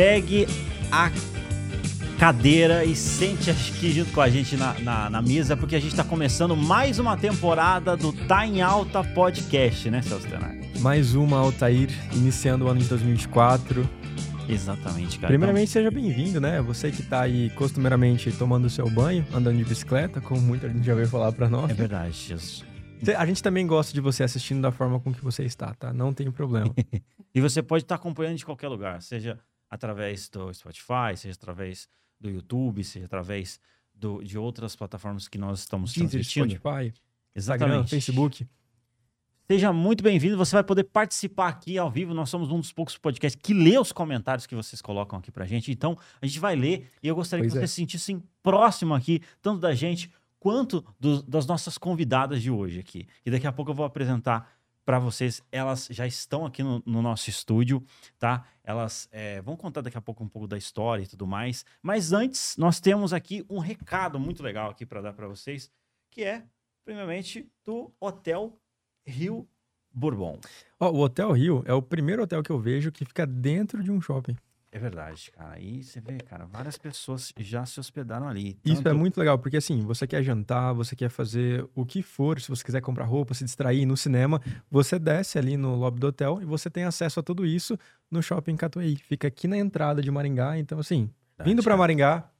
pegue a cadeira e sente aqui junto com a gente na, na, na mesa, porque a gente está começando mais uma temporada do Tá em Alta Podcast, né, Celso Tenari? Mais uma, Altair, iniciando o ano de 2024. Exatamente, cara. Primeiramente, seja bem-vindo, né? Você que tá aí costumeiramente tomando o seu banho, andando de bicicleta, como muita gente já veio falar pra nós. É verdade, Jesus. A gente também gosta de você assistindo da forma com que você está, tá? Não tem problema. e você pode estar acompanhando de qualquer lugar, seja através do Spotify, seja através do YouTube, seja através do, de outras plataformas que nós estamos Deezer, transmitindo. Spotify, Exatamente. Instagram, Facebook. Seja muito bem-vindo, você vai poder participar aqui ao vivo. Nós somos um dos poucos podcasts que lê os comentários que vocês colocam aqui pra gente. Então, a gente vai ler e eu gostaria Pois que é. vocês se sentissem próximo aqui, tanto da gente quanto do- das nossas convidadas de hoje aqui. E daqui a pouco eu vou apresentar para vocês. Elas já estão aqui no, no nosso estúdio, tá? Elas é, vão contar daqui a pouco um pouco da história e tudo mais. Mas antes, nós temos aqui um recado muito legal aqui para dar para vocês, que é, primeiramente, do Hotel Rio Bourbon. Ó, o Hotel Rio é o primeiro hotel que eu vejo que fica dentro de um shopping. É verdade, cara. Aí você vê, cara, várias pessoas já se hospedaram ali. Isso é Tanto- muito legal, porque assim, você quer jantar, você quer fazer o que for, se você quiser comprar roupa, se distrair no cinema, você desce ali no lobby do hotel e você tem acesso a tudo isso no Shopping Catuaí. Fica aqui na entrada de Maringá, então assim, vindo pra cara. Maringá,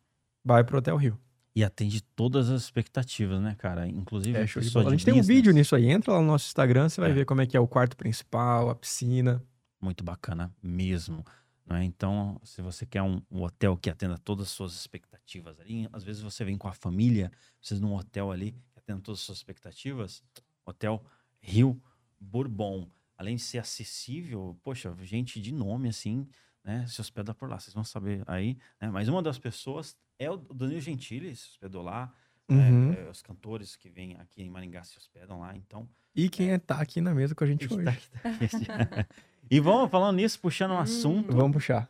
vai pro Hotel Rio. E atende todas as expectativas, né, cara? Inclusive, É, a show de bola. A gente tem um vídeo nisso aí, entra lá no nosso Instagram, você vai É. ver como é que é o quarto principal, a piscina. Muito bacana mesmo. Né? Então, se você quer um, um hotel que atenda todas as suas expectativas ali, às vezes você vem com a família, vocês num hotel ali que atenda todas as suas expectativas, Hotel Rio Bourbon. Além de ser acessível, poxa, gente de nome assim, né? Se hospeda por lá, vocês vão saber aí. Né? Mas uma das pessoas é o Danilo Gentili, se hospedou lá. né? Uhum. É, os cantores que vêm aqui em Maringá se hospedam lá, então E quem é, tá aqui na mesa com a gente Eita, hoje. que tá aqui. e vamos falando nisso, puxando um assunto. Vamos puxar.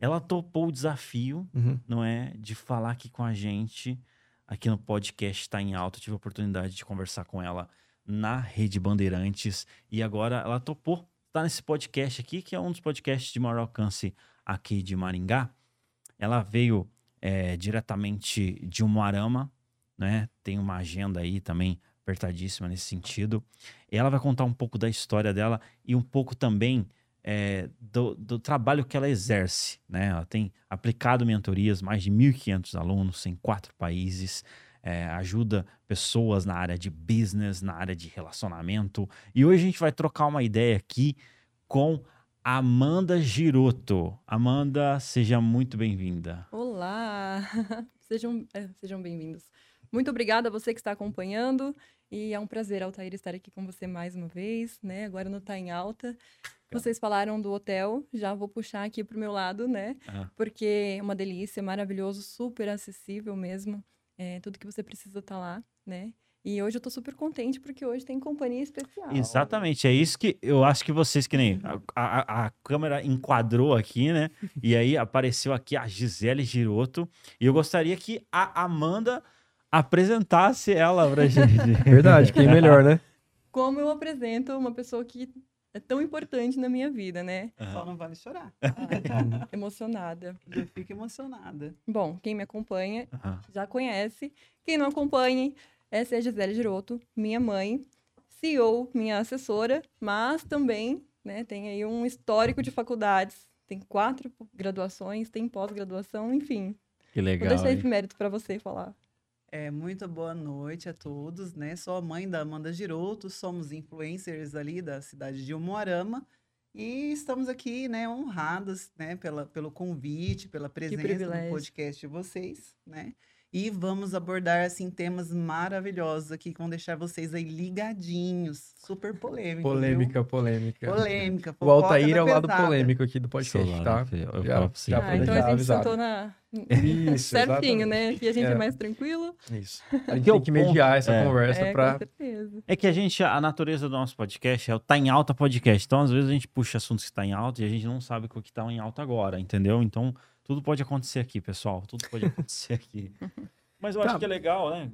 Ela topou o desafio, Uhum. não é, de falar aqui com a gente aqui no podcast Tá em Alta. Eu tive a oportunidade de conversar com ela na Rede Bandeirantes e agora ela topou estar nesse podcast aqui, que é um dos podcasts de maior alcance aqui de Maringá. Ela veio é, diretamente de Umuarama, né? Tem uma agenda aí também apertadíssima nesse sentido. Ela vai contar um pouco da história dela e um pouco também é, do, do trabalho que ela exerce. Né? Ela tem aplicado mentorias, mais de 1.500 alunos em quatro países, é, ajuda pessoas na área de business, na área de relacionamento. E hoje a gente vai trocar uma ideia aqui com Amanda Giroto. Amanda, seja muito bem-vinda. Olá! Sejam, é, sejam bem-vindos. Muito obrigada a você que está acompanhando. E é um prazer, Altair, estar aqui com você mais uma vez, né? Agora não Tá em Alta. Vocês falaram do hotel, já vou puxar aqui pro meu lado, né? Ah. Porque é uma delícia, maravilhoso, super acessível mesmo. É, tudo que você precisa tá lá, né? E hoje eu tô super contente porque hoje tem companhia especial. Exatamente, é isso que eu acho que vocês, que nem a, a- a câmera enquadrou aqui, né? E aí apareceu aqui a Gisele Giroto. E eu gostaria que a Amanda apresentasse ela pra gente. Verdade, quem melhor, né? Como eu apresento uma pessoa que é tão importante na minha vida, né? Só não vale chorar. Emocionada. Eu fico emocionada. Bom, quem me acompanha Aham. já conhece. Quem não acompanha, essa é a Gisele Giroto, minha mãe, CEO, minha assessora, mas também né, tem aí um histórico de faculdades. Tem quatro graduações, tem pós-graduação, enfim. Que Vou legal. deixar hein? esse mérito para você falar. É, muito boa noite a todos, né? Sou a mãe da Amanda Giroto, somos influencers ali da cidade de Umuarama e estamos aqui, né, honradas, né, pela, pelo convite, pela presença no podcast de vocês, né? E vamos abordar, assim, temas maravilhosos aqui que vão deixar vocês aí ligadinhos. Super polêmico, viu? Polêmica, polêmica. Polêmica, O Altair da é o lado polêmico aqui do podcast, Sou tá? Eu Já- falo já Ah, então a gente avisado. sentou na... Isso, certinho, exatamente. né? Que a gente é, É. mais tranquilo. Isso. A gente tem que mediar essa é. conversa É, certeza. É que a gente, a natureza do nosso podcast é o tá em alta podcast. Então, às vezes, a gente puxa assuntos que tá em alta e a gente não sabe o que tá em alta agora, entendeu? Então, tudo pode acontecer aqui, pessoal. Tudo pode acontecer aqui. Mas eu Tá. acho que é legal, né?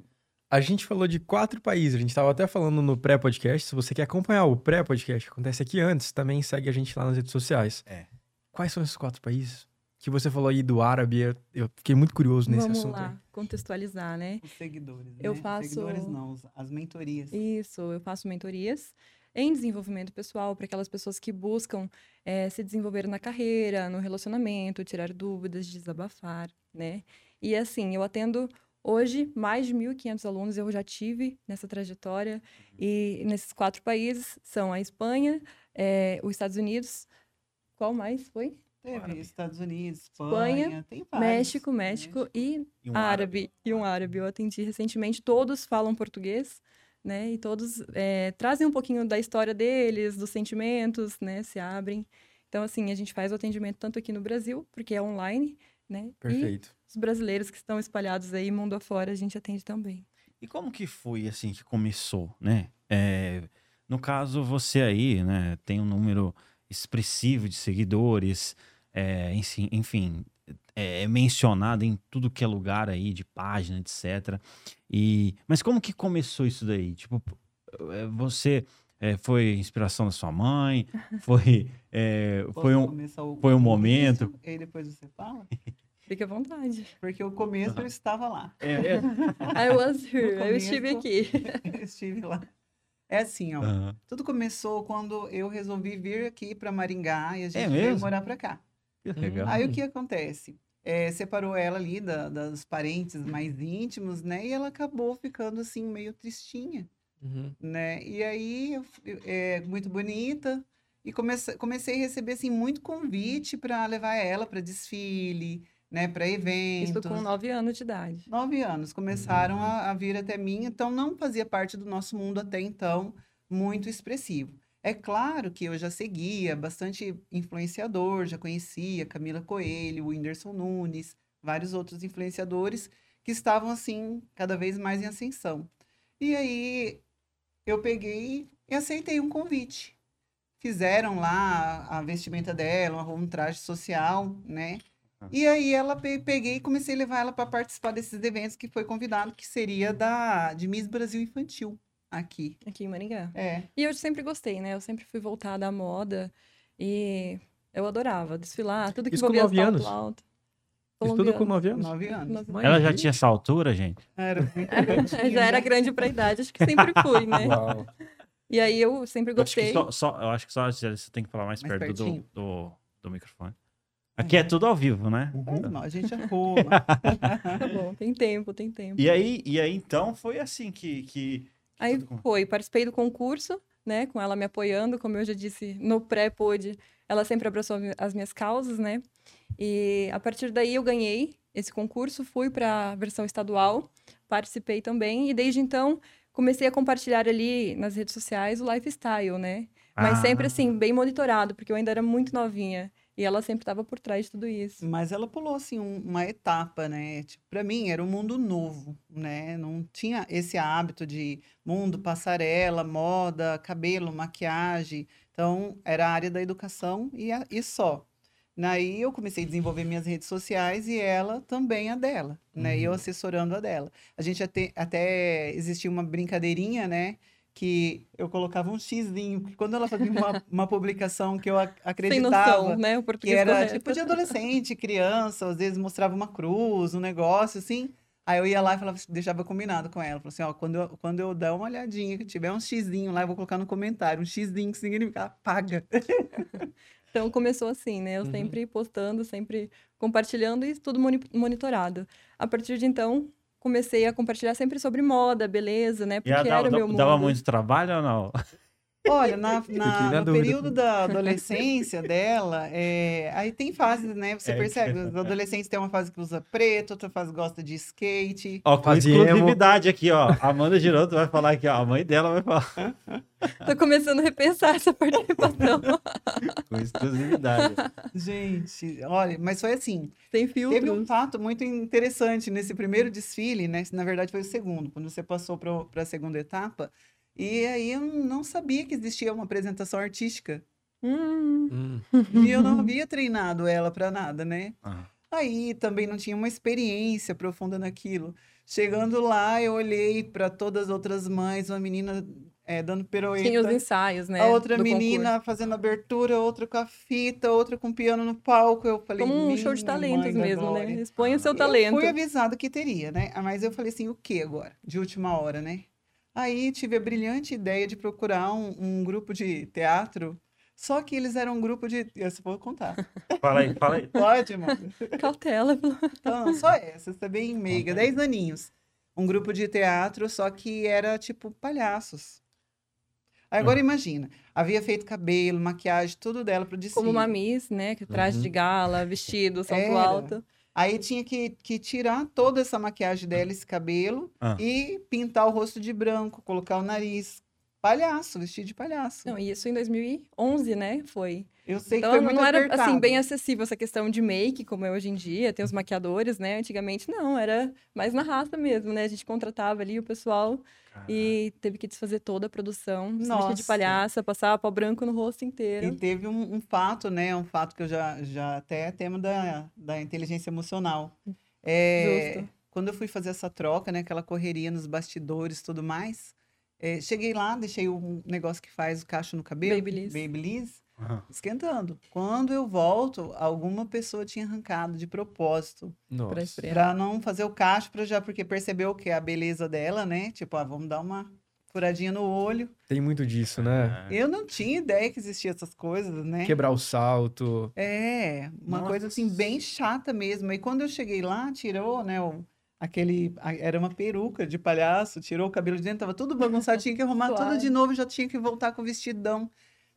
A gente falou de quatro países, a gente estava até falando no pré-podcast. Se você quer acompanhar o pré-podcast que acontece aqui antes, também segue a gente lá nas redes sociais. É. Quais são esses quatro países? que você falou aí do árabe, eu, fiquei muito curioso nesse Vamos assunto. lá, aí. contextualizar, né? Os seguidores, Eu né? faço- Seguidores não, as mentorias. Isso, eu faço mentorias em desenvolvimento pessoal para aquelas pessoas que buscam eh, se desenvolver na carreira, no relacionamento, tirar dúvidas, desabafar, né? E assim, eu atendo hoje mais de 1.500 alunos, eu já tive nessa trajetória, e nesses quatro países são a Espanha, eh, os Estados Unidos, qual mais foi? Teve Árabe. Estados Unidos, Espanha, Espanha, tem vários. México, México e E um árabe e um árabe. Eu atendi recentemente, todos falam português, né? E todos eh, trazem um pouquinho da história deles, dos sentimentos, né? Se abrem. Então, assim, a gente faz o atendimento tanto aqui no Brasil, porque é online, né? E Perfeito. os brasileiros que estão espalhados aí, mundo afora, a gente atende também. E como que foi assim que começou, né? É, no caso, você aí, né, tem um número expressivo de seguidores, é, enfim, é, é mencionado em tudo que é lugar aí, de página, etc. E, mas como que começou isso daí? Tipo, é, você é, foi inspiração da sua mãe? Foi, é, foi um, o- foi um momento? E depois você fala? Fique à vontade. Porque o começo eu estava lá. é, é, I was here, eu estive aqui. Eu estive lá. É assim, ó. aham. Tudo começou quando eu resolvi vir aqui para Maringá e a gente É veio mesmo? morar para cá. que legal. Aí o que acontece? É, separou ela ali da- dos parentes mais íntimos, né? E ela acabou ficando assim meio tristinha, Uhum. né? E aí é muito bonita e comecei, comecei a receber assim muito convite para levar ela para desfile, né? Para eventos. Isso com nove anos de idade. Nove anos começaram a, a vir até mim, então não fazia parte do nosso mundo até então muito expressivo. É claro que eu já seguia bastante influenciador, já conhecia Camila Coelho, Whindersson Nunes, vários outros influenciadores que estavam assim cada vez mais em ascensão. E aí eu peguei e aceitei um convite. Fizeram lá a vestimenta dela, um traje social, né? E aí ela pe- peguei e comecei a levar ela para participar desses eventos que foi convidado, que seria da de Miss Brasil Infantil aqui. Aqui em Maringá. É. E eu sempre gostei, né? Eu sempre fui voltada à moda e eu adorava desfilar, tudo que Isso com envolvia salto anos? alto. Isso tudo com nove anos? Nove anos. Nove Mãe, Ela já tinha essa altura, gente? Era Já era né? grande pra idade, acho que sempre fui, né? Uau. E aí eu sempre Eu acho que gostei. só, só- eu acho que só você tem que falar mais, Mais perto do, do, do microfone. Aqui é tudo ao vivo, né? Faz mal, a gente arruma. Tá bom, tem tempo, tem tempo. E aí, e aí, então, foi assim que, que Aí foi, participei do concurso, né? Com ela me apoiando, como eu já disse, no pré-pod, ela sempre abraçou as minhas causas, né? E a partir daí eu ganhei esse concurso, fui para a versão estadual, participei também, e desde então comecei a compartilhar ali nas redes sociais o lifestyle, né? Mas sempre Ah. assim, bem monitorado, porque eu ainda era muito novinha. E ela sempre estava por trás de tudo isso. Mas ela pulou assim um- uma etapa, né? Tipo, para mim era um mundo novo, né? Não tinha esse hábito de mundo, passarela, moda, cabelo, maquiagem. Então era a área da educação e, a- e só. Daí eu comecei a desenvolver minhas redes sociais e ela também a dela, né? E eu assessorando a dela. A gente até, até existia uma brincadeirinha, né? Que eu colocava um xizinho, porque quando ela fazia uma, uma publicação que eu ac- Sem acreditava noção, né? O que era correto. tipo de adolescente, criança, às vezes mostrava uma cruz, um negócio assim. Aí eu ia lá e falava, deixava combinado com ela. Falava assim, ó, quando eu, quando eu der uma olhadinha, que tiver um xizinho lá, eu vou colocar no comentário, um xizinho que significa apaga. Então começou assim, né? Eu Uhum. sempre postando, sempre compartilhando e tudo moni- monitorado. A partir de então, comecei a compartilhar sempre sobre moda, beleza, né? E Porque ela era meu mundo. dava muito trabalho ou não? Olha, na, na- na no dúvida. período da adolescência dela, é, aí tem fases, né? Você É, percebe, os adolescentes têm uma fase que usa preto, outra fase gosta de skate. Ó, com Fazia emo. exclusividade aqui, ó. Amanda Giroto vai falar aqui, ó. A mãe dela vai falar. Tô começando a repensar essa participação. Com exclusividade. Gente, olha, mas foi assim, Sem Teve um fato muito interessante nesse primeiro desfile, né? Na verdade, foi o segundo, quando você passou para a segunda etapa. E aí eu não sabia que existia uma apresentação artística. Hum, Hum. E eu não havia treinado ela para nada, né? Ah. Aí também não tinha uma experiência profunda naquilo. Chegando lá, eu olhei para todas as outras mães, uma menina é, dando pirueta. Tinha os ensaios, né? A outra menina concurso. fazendo abertura, outra com a fita, outra com piano no palco. Eu falei, Como um show de "Minha talentos mesmo, né? glória." Exponha o seu Eu talento. fui avisada que teria, né? Mas eu falei assim, o que agora? De última hora, né? Aí tive a brilhante ideia de procurar um, um grupo de teatro, só que eles eram um grupo de... Eu vou contar. Fala aí, fala aí. Pode, mano? Cautela. Então, não, só essa, você é bem meiga, 10 aninhos. Um grupo de teatro, só que era tipo palhaços. Aí Hum. agora imagina, havia feito cabelo, maquiagem, tudo dela pro desfile. Como uma Miss, né? Que traje Uhum. de gala, vestido, salto Era. alto. Aí tinha que, que tirar toda essa maquiagem dela, esse cabelo, Ah. e pintar o rosto de branco, colocar o nariz. Palhaço, vestido de palhaço. Não, e isso em 2011, né? Foi. Eu sei Então que foi muito não era apertado. assim bem acessível essa questão de make, como é hoje em dia, tem os maquiadores, né? Antigamente não, era mais na raça mesmo, né? A gente contratava ali o pessoal e teve que desfazer toda a produção, se vestir de palhaça, passar pó branco no rosto E inteiro. teve um, um fato, né? Um fato que eu já, já até é tema da, da inteligência emocional. É, Justo. quando eu fui fazer essa troca, né? Aquela correria nos bastidores e tudo mais. É, cheguei lá, deixei um negócio que faz o cacho no cabelo. Babyliss. Babyliss, Aham. esquentando. Quando eu volto, alguma pessoa tinha arrancado de propósito. Nossa. Pra não fazer o cacho, pra já, porque percebeu que é a beleza dela, né? Tipo, ah, vamos dar uma furadinha no olho. Tem muito disso, né? É. Eu não tinha ideia que existia essas coisas, né? Quebrar o salto. É, uma coisa assim Nossa. bem chata mesmo. E quando eu cheguei lá, tirou, né, o- aquele, era uma peruca de palhaço, tirou o cabelo de dentro, tava tudo bagunçado, tinha que arrumar tudo Claro. de novo, já tinha que voltar com o vestidão,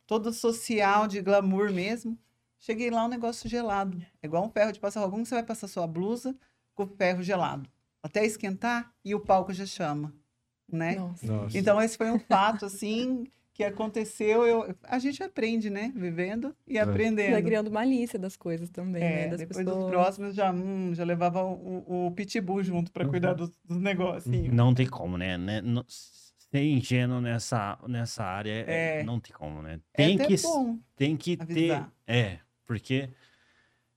todo social, de glamour mesmo. Cheguei lá, um negócio gelado, é igual um ferro de passar roupa, como você vai passar sua blusa com o ferro gelado? Até esquentar e o palco já chama, né? Nossa. Nossa. Então, esse foi um fato, assim, que aconteceu. Eu, a gente aprende, né? Vivendo e É. aprendendo. Vai criando malícia das coisas também, né? É, Das depois pessoas. dos próximos já, hum, já levava o, o, pitbull junto para cuidar dos, dos negocinhos. Não tem como, né? né? Não- ser ingênuo nessa, nessa área é- É. não tem como, né? É Tem até que, bom. tem que ter. É, porque,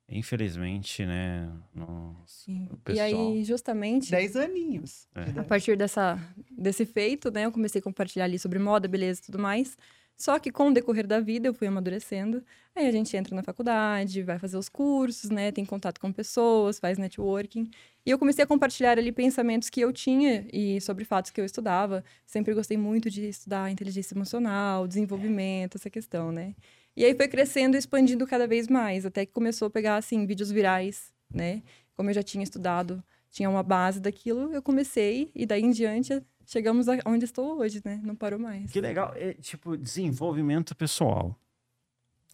infelizmente, né? no- Sim. o E aí, justamente, Dez aninhos. É. a partir dessa, desse feito, né, eu comecei a compartilhar ali sobre moda, beleza e tudo mais. Só que com o decorrer da vida eu fui amadurecendo. Aí a gente entra na faculdade, vai fazer os cursos, né, tem contato com pessoas, faz networking. E eu comecei a compartilhar ali pensamentos que eu tinha e sobre fatos que eu estudava. Sempre gostei muito de estudar inteligência emocional, desenvolvimento, essa questão, né? E aí foi crescendo e expandindo cada vez mais, até que começou a pegar, assim, vídeos virais, né? Como eu já tinha estudado, tinha uma base daquilo, eu comecei e daí em diante chegamos a onde estou hoje, né? Não parou mais. Que legal. É, tipo, desenvolvimento pessoal.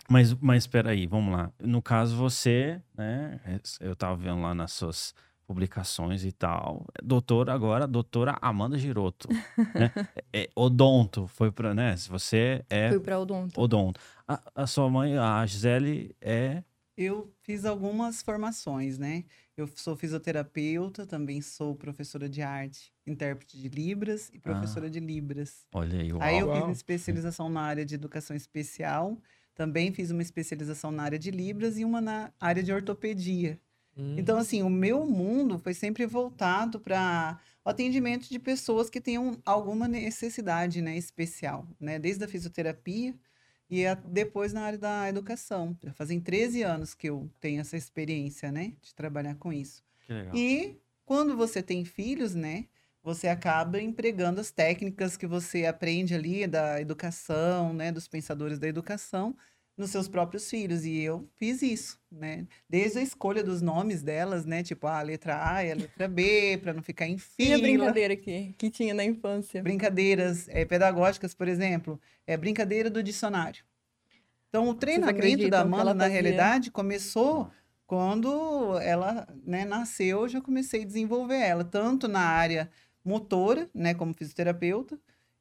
Mas, mas peraí, vamos lá. No caso, você, né? Eu tava vendo lá nas suas publicações e tal. Doutora agora, doutora Amanda Giroto. né? É, é, odonto, foi pra, né? Se você é Fui para odonto. odonto. A, a sua mãe, a Gisele, é... Eu fiz algumas formações, né? Eu sou fisioterapeuta, também sou professora de arte, intérprete de Libras e professora de Libras. Olha aí, uau. Aí eu Uau. fiz especialização na área de educação especial, também fiz uma especialização na área de Libras e uma na área de ortopedia. Hum. Então, assim, o meu mundo foi sempre voltado para o atendimento de pessoas que tenham alguma necessidade, né, especial, né? Desde a fisioterapia e a- depois na área da educação. Já fazem 13 anos que eu tenho essa experiência, né, de trabalhar com isso. Que legal. E quando você tem filhos, né, você acaba empregando as técnicas que você aprende ali da educação, né, dos pensadores da educação, nos seus próprios filhos. E eu fiz isso, né? Desde a escolha dos nomes delas, né, tipo a letra A e a letra B, para não ficar em E a fila. brincadeira que, que tinha na infância. Brincadeiras eh, pedagógicas, por exemplo, é brincadeira do dicionário. Então, o treinamento da Amanda, na realidade, começou quando ela né, nasceu, eu já comecei a desenvolver ela, tanto na área motora, né, como fisioterapeuta,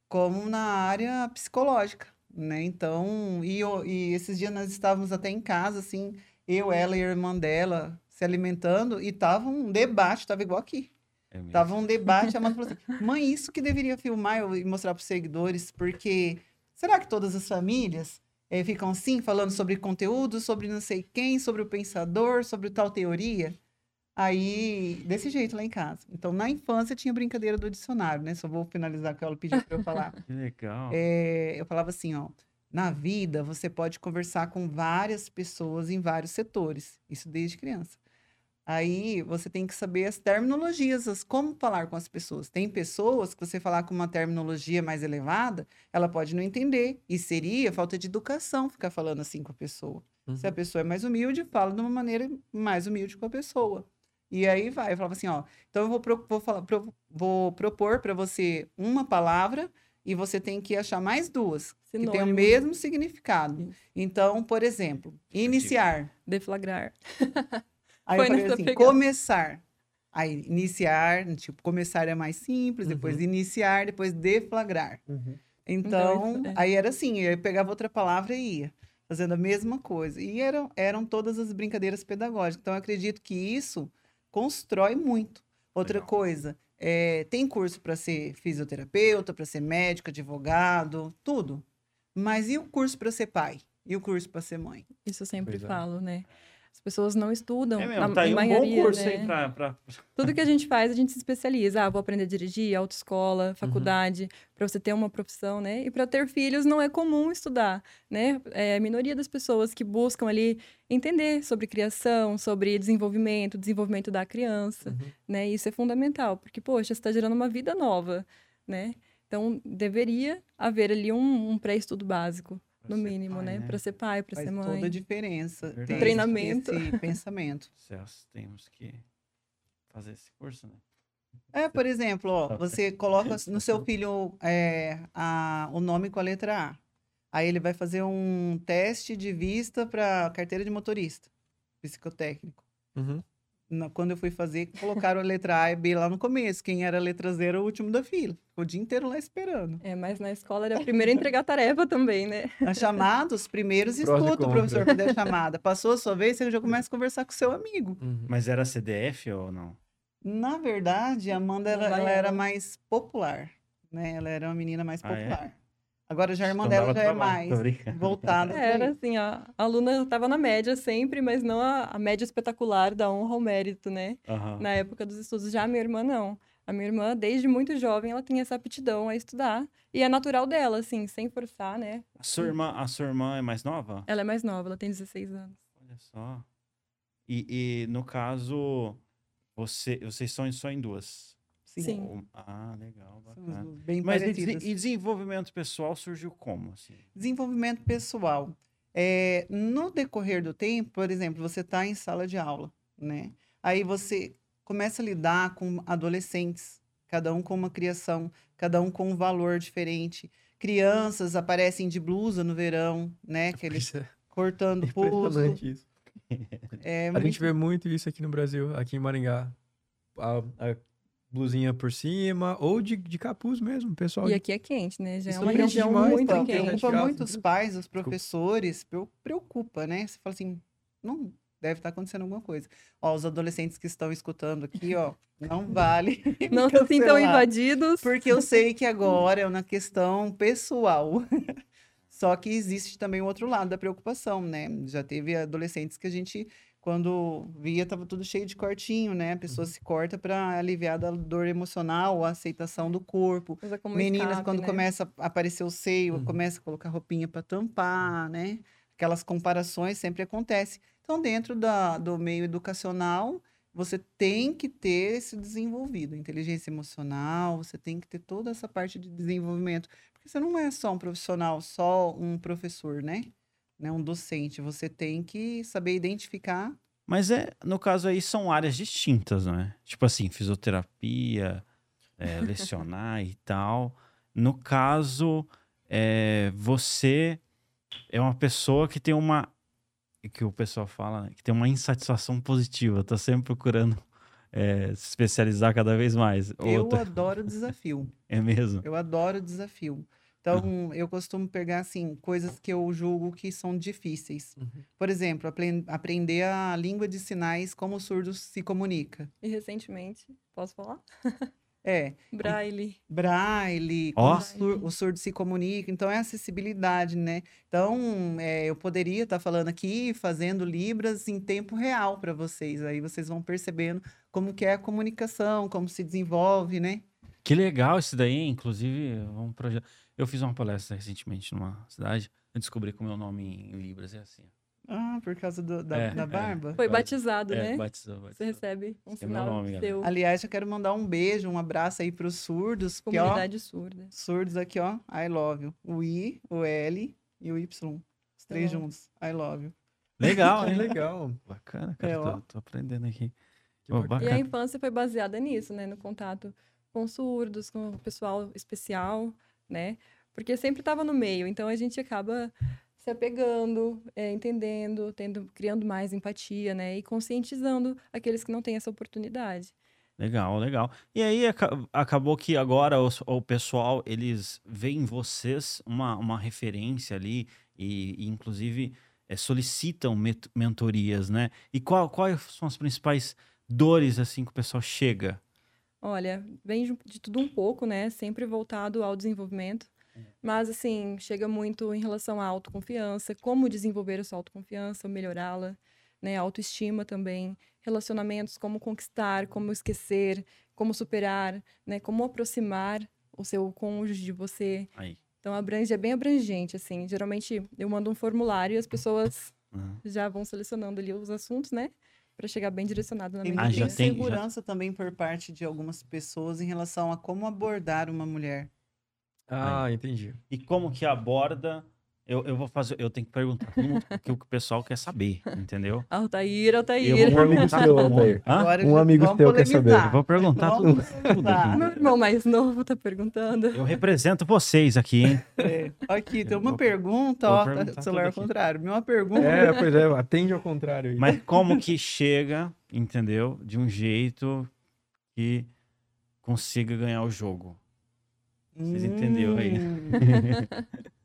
como na área psicológica, né? Então, e, eu- e esses dias nós estávamos até em casa, assim, eu, ela e a irmã dela se alimentando, e tava um debate, tava igual aqui. É. Tava um debate, a mãe falou assim, mãe, isso que deveria filmar e mostrar para os seguidores, porque será que todas as famílias eh, ficam assim, falando sobre conteúdo, sobre não sei quem, sobre o pensador, sobre tal teoria? Aí, desse jeito lá em casa. Então, na infância tinha brincadeira do dicionário, né? Só vou finalizar que ela pediu para eu falar. Que legal. É, eu falava assim, ó, na vida você pode conversar com várias pessoas em vários setores, isso desde criança. Aí você tem que saber as terminologias, as, como falar com as pessoas. Tem pessoas que você falar com uma terminologia mais elevada, ela pode não entender. E seria falta de educação ficar falando assim com a pessoa. Se a pessoa é mais humilde, fala de uma maneira mais humilde com a pessoa. E aí vai, eu falava assim, ó, então eu vou, pro- vou, falar, pro- vou propor para você uma palavra e você tem que achar mais duas que tem o Sinônimo. mesmo significado. Então, por exemplo, iniciar. Deflagrar. Aí Foi eu falei assim, pegada. começar. Aí, iniciar, tipo, começar é mais simples, depois Uhum. iniciar, depois deflagrar. Uhum. Então, isso é. aí era assim, eu pegava outra palavra e ia, fazendo a mesma coisa. E eram, eram todas as brincadeiras pedagógicas. Então, eu acredito que isso constrói muito. Outra Legal. coisa, é, tem curso para ser fisioterapeuta, para ser médico, advogado, tudo. Mas e o curso para ser pai? E o curso para ser mãe? Isso eu sempre Pois é. falo, né? As pessoas não estudam. É na- mesmo, tá aí um bom maioria, curso né? aí pra, pra- Tudo que a gente faz, a gente se especializa. Ah, vou aprender a dirigir, Uhum. autoescola, faculdade, para você ter uma profissão, né? E para ter filhos não é comum estudar, né? É a minoria das pessoas que buscam ali entender sobre criação, sobre desenvolvimento, desenvolvimento da criança, Uhum. né? Isso é fundamental, porque poxa, você está gerando uma vida nova, né? Então deveria haver ali um, um pré-estudo básico, no ser mínimo, pai, né? Para ser pai, para Faz ser toda a mãe. diferença. ter esse- Treinamento. Esse pensamento. Celso, temos que fazer esse curso, né? É, por exemplo, ó, você coloca no seu filho é, a- o nome com a letra A. Aí ele vai fazer um teste de vista para carteira de motorista, psicotécnico. Uhum. Na- quando eu fui fazer, colocaram a letra A e B lá no começo. Quem era a letra zero era o último da fila. Ficou o dia inteiro lá esperando. É, mas na escola era a primeira a entregar tarefa também, né? Na chamada, os primeiros escutam o professor fazer a chamada. Passou a sua vez, você já começa a conversar com o seu amigo. Uhum. Mas era CDF ou não? Na verdade, a Amanda ela, ela era mais popular, né? Ela era uma menina mais Ah, é? Agora já a irmã Então dela já é mais voltada pra Era assim, ó, a aluna estava na média sempre, mas não a, a média espetacular da honra ao mérito, né? Aham. Na época dos estudos. Já a minha irmã, não. A minha irmã, desde muito jovem, ela tem essa aptidão a estudar. E é natural dela, assim, sem forçar, né? A sua irmã, a sua irmã é mais nova? Ela é mais nova, ela tem 16 anos. Olha só. E, e, no caso, você, vocês são só em duas? Sim. Sim. Ah, legal, bacana. bem Mas e, parecidas. e desenvolvimento pessoal surgiu como? Assim? Desenvolvimento pessoal. É, no decorrer do tempo, por exemplo, você está em sala de aula, né? Aí você começa a lidar com adolescentes, cada um com uma criação, cada um com um valor diferente. Crianças aparecem de blusa no verão, né? Que eles é, cortando pulso. isso. É A muito gente vê muito isso aqui no Brasil, aqui em Maringá. A, a blusinha por cima, ou de, de capuz mesmo, pessoal. E aqui é quente, né? Já é Isso uma preocupa região demais, muito tá? Então, Quente. preocupa Graça, muito os desculpa. pais, os professores, preo- preocupa, né? Você fala assim, não deve estar acontecendo alguma coisa. Ó, os adolescentes que estão escutando aqui, ó, não vale. Não se sintam invadidos. Porque eu sei que agora é uma questão pessoal. Só que existe também o outro lado da preocupação, né? Já teve adolescentes que a gente, quando via, tava tudo cheio de cortinho, né? A pessoa se corta para aliviar da dor emocional, a aceitação do corpo. Meninas, escape, quando né? começa a aparecer o seio, Uhum. começa a colocar roupinha para tampar, né? Aquelas comparações sempre acontecem. Então, dentro da, do meio educacional, você tem que ter esse desenvolvido, inteligência emocional, você tem que ter toda essa parte de desenvolvimento. Porque você não é só um profissional, só um professor, né? Né? Um docente. Você tem que saber identificar. Mas é, no caso aí, são áreas distintas, não é? Tipo assim, fisioterapia, é, lecionar e tal. No caso, é, você é uma pessoa que tem uma. Que o pessoal fala, né? Que tem uma insatisfação positiva, tá sempre procurando é, se especializar cada vez mais. Eu Outra- adoro desafio. É mesmo? Eu adoro desafio. Então, eu costumo pegar, assim, coisas que eu julgo que são difíceis. Uhum. Por exemplo, apren- aprender a língua de sinais, como o surdo se comunica. E recentemente, posso falar? É, Braille. braille, como o sur- o surdo se comunica, então é acessibilidade, né? Então, é, eu poderia estar falando aqui, fazendo Libras em tempo real para vocês, aí vocês vão percebendo como que é a comunicação, como se desenvolve, né? Que legal isso daí, inclusive, um projeto. Eu fiz uma palestra recentemente numa cidade, eu descobri que o meu nome em Libras é assim. Ah, por causa do- da, É, da é. barba? Foi Quase. batizado, É, né? batizou, Você batizou. recebe um é sinal nome, seu. Aliás, eu quero mandar um beijo, um abraço aí para os surdos, que ó, Comunidade surda. surdos aqui, ó, I love you. O I, o L e o Y. Os três Tá bom. juntos. I love you. Legal, hein? legal. Bacana, cara. É, tô, tô aprendendo aqui. Bacana. E a infância foi baseada nisso, né? No contato com surdos, com o pessoal especial, né? Porque sempre estava no meio, então a gente acaba se apegando, é, entendendo, tendo, criando mais empatia, né? E conscientizando aqueles que não têm essa oportunidade. Legal, legal. E aí aca- acabou que agora os- o, pessoal, eles veem em vocês uma, uma referência ali e, e, inclusive eh, solicitam mentorias, né? E qual, quais são as principais dores assim que o pessoal chega? Olha, vem de- tudo um pouco, né? Sempre voltado ao desenvolvimento. Mas, assim, chega muito em relação à autoconfiança, como desenvolver a sua autoconfiança, melhorá-la, né? Autoestima também, relacionamentos, como conquistar, como esquecer, como superar, né? Como aproximar o seu cônjuge de você. Aí. Então, abrange, é bem abrangente, assim. Geralmente, eu mando um formulário e as pessoas Uhum. já vão selecionando ali os assuntos, né? Para chegar bem direcionado na Tem minha Ah, já tem- já- insegurança também por parte de algumas pessoas em relação a como abordar uma mulher. Ah, entendi. E como que aborda? Eu, eu vou fazer, eu tenho que perguntar tudo o que o pessoal quer saber, entendeu? Altair, Eu Altair. vou Um amigo perguntar seu. Altair. Um amigo teu quer saber. Eu vou perguntar Vamos tudo, tudo aqui. Meu irmão mais novo tá perguntando. Eu represento vocês aqui, hein? É. Aqui, tem Eu uma vou- pergunta, vou ó, perguntar tá, celular ao contrário. Uma pergunta. É, pois é, atende ao contrário aí. Mas como que chega, entendeu? De um jeito que consiga ganhar o jogo. Vocês entenderam aí.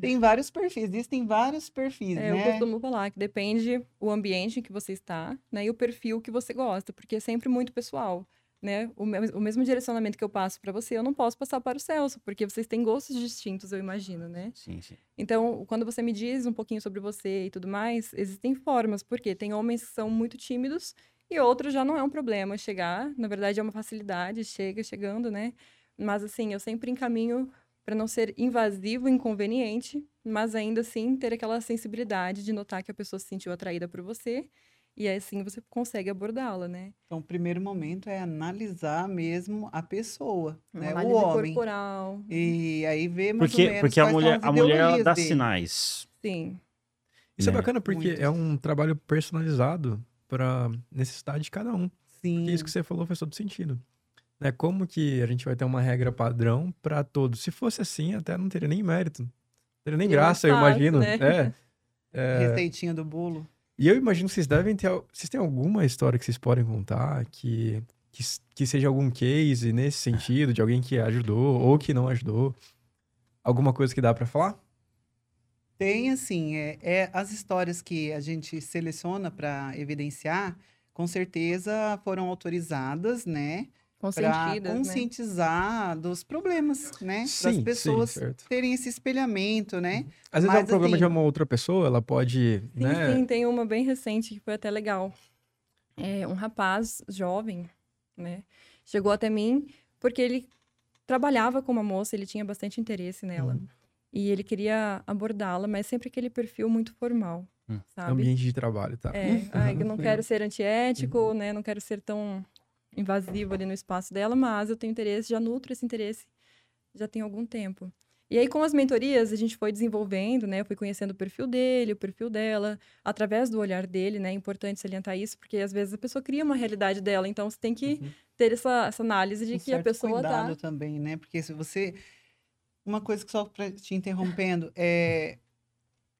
Tem vários perfis, existem vários perfis, É, eu né? costumo falar que depende o ambiente em que você está, né, e o perfil que você gosta, porque é sempre muito pessoal, né? O, me- o mesmo direcionamento que eu passo para você, eu não posso passar para o Celso, porque vocês têm gostos distintos, eu imagino, né? Sim, sim. Então, quando você me diz um pouquinho sobre você e tudo mais, existem formas, porque tem homens que são muito tímidos e outros já não é um problema chegar, na verdade é uma facilidade, chega chegando, né? Mas assim, eu sempre encaminho para não ser invasivo, inconveniente, mas ainda assim ter aquela sensibilidade de notar que a pessoa se sentiu atraída por você e aí assim você consegue abordá-la, né? Então, o primeiro momento é analisar mesmo a pessoa, Uma né? O homem. corporal. E aí ver mais ou Porque, menos porque a mulher, as a mulher dá dele. sinais. Sim. Isso é né? bacana porque Muitos. é um trabalho personalizado para necessidade de cada um. Sim. Porque isso que você falou faz todo sentido. Né? Como que a gente vai ter uma regra padrão para todos? Se fosse assim, até não teria nem mérito. Não teria nem mais graça, eu imagino. né? É. É, Receitinha do bolo. E eu imagino que vocês devem ter. Vocês têm alguma história que vocês podem contar que, que, que seja algum case nesse sentido, de alguém que ajudou ou que não ajudou? Alguma coisa que dá para falar? Tem, assim, é, é as histórias que a gente seleciona para evidenciar, com certeza foram autorizadas, né? Para né? conscientizar dos problemas, né? Para as Sim, sim, pessoas certo. terem esse espelhamento, né? Às vezes é Mas, um problema de assim- uma outra pessoa, ela pode. Sim, né? sim, tem uma bem recente que foi até legal. É, um rapaz jovem, né, chegou até mim porque ele trabalhava com uma moça, ele tinha bastante interesse nela. Uhum. E ele queria abordá-la, mas sempre aquele perfil muito formal, Hum. sabe? Ambiente de trabalho, tá? É, ai, eu não quero ser antiético, Uhum. né? Não quero ser tão invasivo ali no espaço dela, mas eu tenho interesse, já nutro esse interesse já tem algum tempo. E aí, com as mentorias, a gente foi desenvolvendo, né? Eu fui conhecendo o perfil dele, o perfil dela, através do olhar dele, né? É importante salientar isso, porque às vezes a pessoa cria uma realidade dela, então você tem que Uhum. ter essa, essa análise de um que a pessoa cuidado tá. também, né? Porque se você... Uma coisa que só pra te interrompendo, é...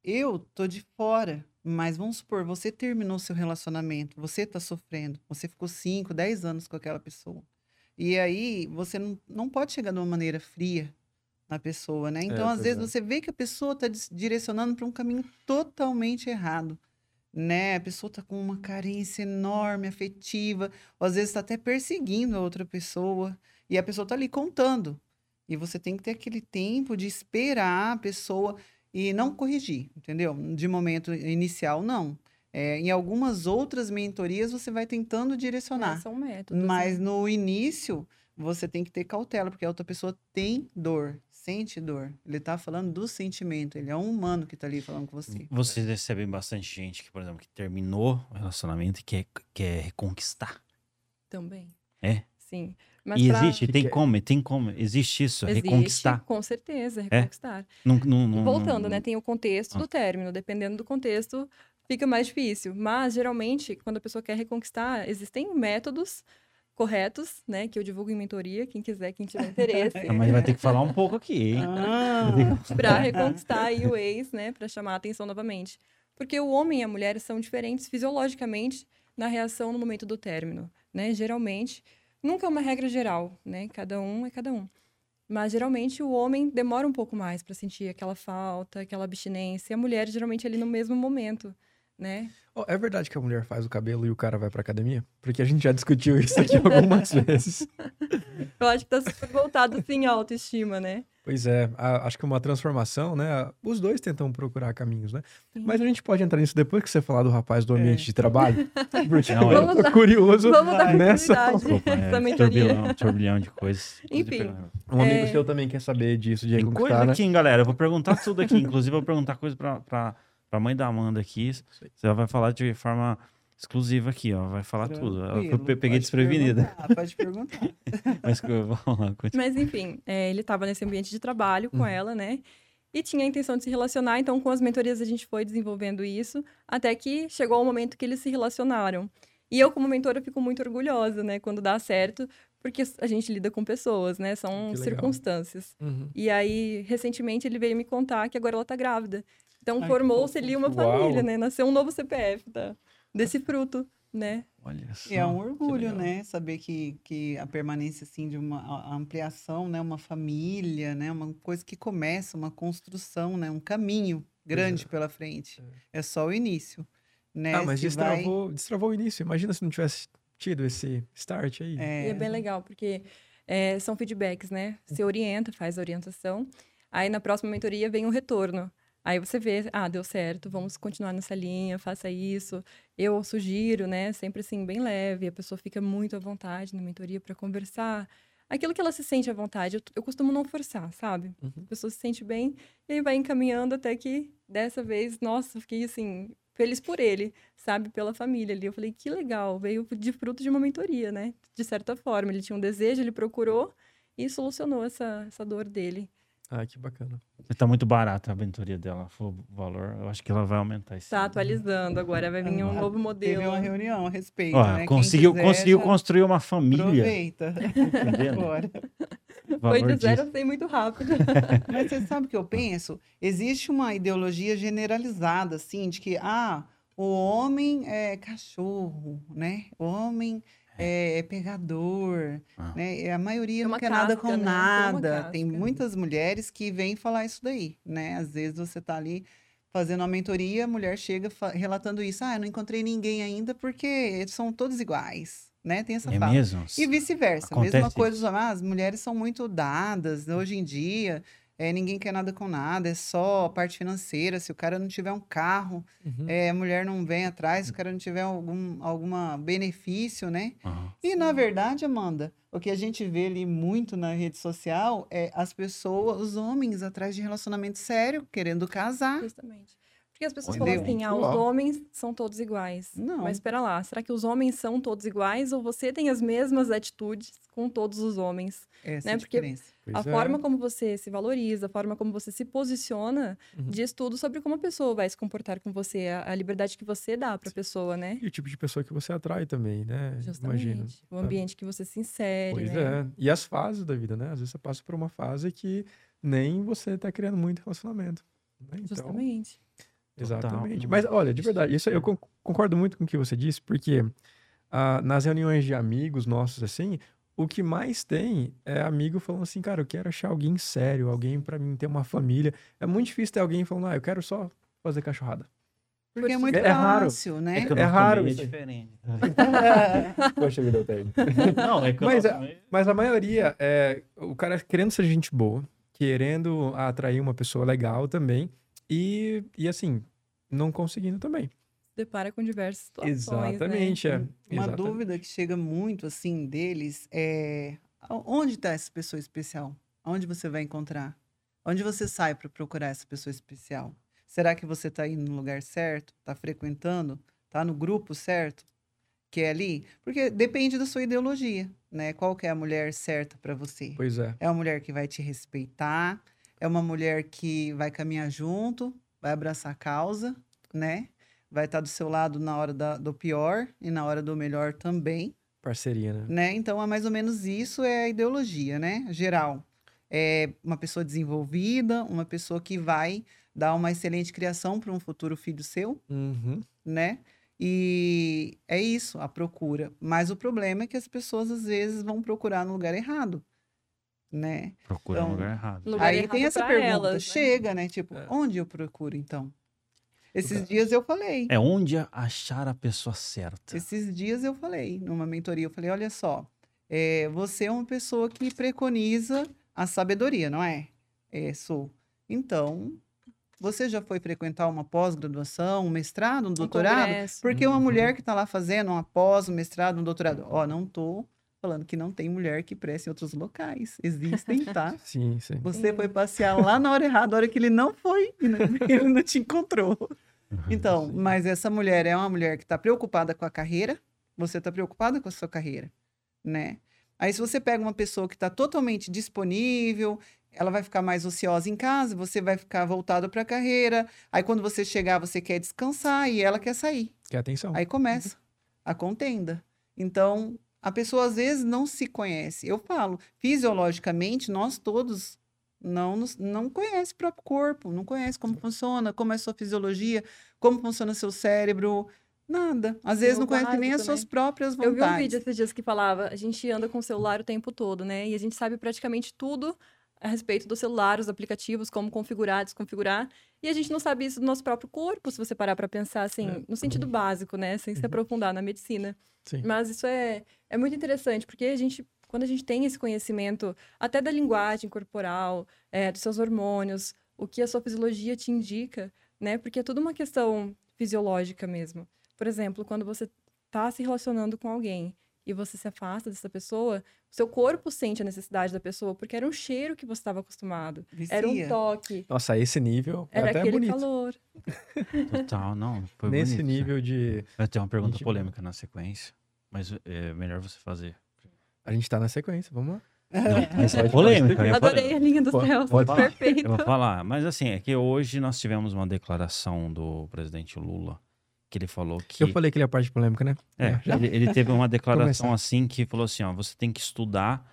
Eu tô de fora, mas vamos supor, você terminou seu relacionamento, você tá sofrendo, você ficou 5, 10 anos com aquela pessoa. E aí, você não, não pode chegar de uma maneira fria na pessoa, né? Então, às pois vezes, é. você vê que a pessoa tá dis- direcionando para um caminho totalmente errado. Né? A pessoa tá com uma carência enorme, afetiva, ou às vezes está até perseguindo a outra pessoa. E a pessoa tá ali contando. E você tem que ter aquele tempo de esperar a pessoa e não corrigir, entendeu? De momento inicial, não. É, em algumas outras mentorias você vai tentando É, direcionar. são métodos. Mas né? no início, você tem que ter cautela, porque a outra pessoa tem dor, sente dor. Ele tá falando do sentimento, ele é um humano que tá ali falando com você. Vocês recebem bastante gente que, por exemplo, que terminou o relacionamento e quer, quer reconquistar. Também. É? Sim. Mas e pra- existe, tem Que- como, tem como, existe isso, Existe, reconquistar. Com certeza, É? reconquistar. Não, não, não, Voltando, não- né? Tem o contexto do término. Dependendo do contexto, fica mais difícil. Mas, geralmente, quando a pessoa quer reconquistar, existem métodos corretos, né? Que eu divulgo em mentoria. Quem quiser, quem tiver interesse. Ah, Mas vai ter que falar um pouco aqui, hein? Ah, para reconquistar aí o ex, né, para chamar a atenção novamente. Porque o homem e a mulher são diferentes fisiologicamente na reação no momento do término, né? Geralmente, nunca é uma regra geral, né? Cada um é cada um. Mas geralmente o homem demora um pouco mais para sentir aquela falta, aquela abstinência, e a mulher geralmente ali no mesmo momento, né? Oh, é verdade que a mulher faz o cabelo e o cara vai pra academia? Porque a gente já discutiu isso aqui algumas vezes. Eu acho que tá super voltado sim à autoestima, né? Pois é, a- acho que uma transformação, né? Os dois tentam procurar caminhos, né? Sim. Mas a gente pode entrar nisso depois que você falar do rapaz do É. ambiente de trabalho? Porque Não, eu Vamos tô dar- curioso Vamos dar nessa. Desculpa, é, turbilhão, turbilhão de coisas. Enfim. Um amigo É. seu também quer saber disso, de Tem coisa né? aqui, hein, galera. Eu vou perguntar tudo aqui. Inclusive, eu vou perguntar coisa pra, pra, pra mãe da Amanda aqui. Você vai falar de forma exclusiva aqui, ó. Vai falar tudo. Eu tranquilo, pe- peguei desprevenida. Pode perguntar. Mas vamos lá. Mas enfim, é, ele estava nesse ambiente de trabalho com Uhum. ela, né? E tinha a intenção de se relacionar, então com as mentorias a gente foi desenvolvendo isso, até que chegou o momento que eles se relacionaram. E eu, como mentora, fico muito orgulhosa, né, quando dá certo, porque a gente lida com pessoas, né? São circunstâncias. Uhum. E aí, recentemente, ele veio me contar que agora ela tá grávida. Então, formou-se ali uma Uau. família, né? Nasceu um novo CPF, tá? Desse fruto, né? Olha só. E é um orgulho, né? Saber que, que a permanência, assim, de uma ampliação, né? Uma família, né? Uma coisa que começa, uma construção, né? Um caminho grande é. pela frente. É só o início, né? Ah, mas Se vai- destravou, destravou o início. Imagina se não tivesse tido esse start aí. E é bem legal, porque é, são feedbacks, né? Você orienta, faz a orientação. Aí na próxima mentoria vem o retorno. Aí você vê, ah, deu certo, vamos continuar nessa linha, faça isso. Eu sugiro, né? Sempre assim, bem leve. A pessoa fica muito à vontade na mentoria para conversar. Aquilo que ela se sente à vontade, eu, eu costumo não forçar, sabe? Uhum. A pessoa se sente bem e aí vai encaminhando até que dessa vez, nossa, fiquei assim, feliz por ele, sabe? Pela família ali. Eu falei, que legal, veio de fruto de uma mentoria, né? De certa forma. Ele tinha um desejo, ele procurou e solucionou essa, essa dor dele. Ah, que bacana. Tá muito barata a mentoria dela. O valor. Eu acho que ela vai aumentar Tá ano. atualizando agora, vai vir um Ah, novo Teve modelo. uma reunião a respeito, Ó, né? Conseguiu, quiser, conseguiu já construir uma família. Aproveita. O Foi de zero 100 muito rápido. Mas você sabe o que eu penso? Existe uma ideologia generalizada, assim, de que, ah, o homem é cachorro, né? O homem é, é pegador, Ah. né? A maioria É não uma quer nada casca, com né? Tem nada. Tem casca. muitas mulheres que vêm falar isso daí, né? Às vezes você tá ali fazendo uma mentoria, a mulher chega relatando isso. Ah, eu não encontrei ninguém ainda porque eles são todos iguais, né? Tem essa É fala. mesmo? E vice-versa. Mesma coisa, ah, as mulheres são muito dadas hoje em dia. É, ninguém quer nada com nada, é só a parte financeira. Se o cara não tiver um carro, Uhum. é, a mulher não vem atrás, se o cara não tiver algum alguma benefício, né? Aham. E na verdade, Amanda, o que a gente vê ali muito na rede social é as pessoas, os homens atrás de relacionamento sério, querendo casar. Justamente. Porque as pessoas falam assim, ah, os homens são todos iguais. Não. Mas espera lá, será que os homens são todos iguais ou você tem as mesmas atitudes com todos os homens? Essa né? é a Porque diferença. Pois a é. forma como você se valoriza, a forma como você se posiciona, Uhum. diz tudo sobre como a pessoa vai se comportar com você, a, a liberdade que você dá para a pessoa, né? E o tipo de pessoa que você atrai também, né? Justamente. Imagino. O ambiente que você se insere, Pois né? é. E as fases da vida, né? Às vezes você passa por uma fase que nem você tá criando muito relacionamento. né? Então, Justamente. Exatamente. Total. Mas olha, de verdade, isso eu con- concordo muito com o que você disse, porque ah, nas reuniões de amigos nossos, assim, o que mais tem é amigo falando assim, cara, eu quero achar alguém sério, alguém pra mim ter uma família. É muito difícil ter alguém falando, ah, eu quero só fazer cachorrada. Porque é muito É raro. fácil, né? É, É raro meio é isso aí. diferente. Poxa vida, Altair. Não, é que Mas é- Mas a maioria é o cara querendo ser gente boa, querendo atrair uma pessoa legal também, e, e assim, não conseguindo também. Depara com diversas situações. Exatamente, é. Uma Exatamente. dúvida que chega muito assim deles é a- onde está essa pessoa especial? Onde você vai encontrar? Onde você sai para procurar essa pessoa especial? Será que você está indo no lugar certo? Está frequentando? Está no grupo certo? Que é ali? Porque depende da sua ideologia, né? Qual que é a mulher certa para você? Pois é. É uma mulher que vai te respeitar, é uma mulher que vai caminhar junto, vai abraçar a causa, né? Vai estar do seu lado na hora da- do pior e na hora do melhor também, Parceria, né? né? Então, é mais ou menos isso é a ideologia, né? Geral. É uma pessoa desenvolvida, uma pessoa que vai dar uma excelente criação para um futuro filho seu, Uhum. né? E é isso, a procura. Mas o problema é que as pessoas às vezes vão procurar no lugar errado, né? Procura no Então, lugar errado. Lugar Aí errado tem essa pergunta, elas, né? chega, né? Tipo, É. onde eu procuro então? Esses Lugar. dias eu falei. É onde achar a pessoa certa. Esses dias eu falei, numa mentoria, eu falei, olha só, é, você é uma pessoa que preconiza a sabedoria, não é? É, sou. Então, você já foi frequentar uma pós-graduação, um mestrado, um doutorado? congresso. Porque uma Uhum. mulher que está lá fazendo uma pós, um mestrado, um doutorado, ó, não tô falando que não tem mulher que presta em outros locais. Existem, tá? Sim, sim. Você Sim. foi passear lá na hora errada, a hora que ele não foi, e não- ele não te encontrou. Então, mas essa mulher é uma mulher que está preocupada com a carreira, você está preocupada com a sua carreira, né? Aí, se você pega uma pessoa que está totalmente disponível, ela vai ficar mais ociosa em casa, você vai ficar voltado para a carreira. Aí, quando você chegar, você quer descansar e ela quer sair. Quer atenção. Aí começa a contenda. Então, a pessoa às vezes não se conhece. Eu falo, fisiologicamente, nós todos não nos, não conhece o próprio corpo, não conhece como funciona, como é a sua fisiologia, como funciona seu cérebro, nada. Às vezes não conhece nem as básico, suas próprias Eu vi um vontades. vídeo esses dias que falava, a gente anda com o celular o tempo todo, né? E a gente sabe praticamente tudo a respeito do celular, os aplicativos, como configurar, desconfigurar. E a gente não sabe isso do nosso próprio corpo, se você parar para pensar assim, É. no sentido básico, né? Sem se Uhum. aprofundar na medicina. Sim. Mas isso é, é muito interessante, porque a gente, quando a gente tem esse conhecimento, até da linguagem corporal, é, dos seus hormônios, o que a sua fisiologia te indica, né? Porque é tudo uma questão fisiológica mesmo. Por exemplo, quando você está se relacionando com alguém e você se afasta dessa pessoa, seu corpo sente a necessidade da pessoa, porque era um cheiro que você estava acostumado, era um toque, Nossa, esse nível é era até aquele bonito. calor. Total, não. Foi Nesse bonito. nível de. Eu tenho uma pergunta Íntimo. polêmica na sequência, mas é melhor você fazer. A gente tá na sequência, vamos lá. Essa é Pode- polêmica. eu Adorei a linha dos céus, pode falar. perfeito. Eu vou falar, mas assim, é que hoje nós tivemos uma declaração do presidente Lula, que ele falou que... Eu falei que ele é a parte polêmica, né? É, já. ele, ele teve uma declaração Começar. assim que falou assim, ó, você tem que estudar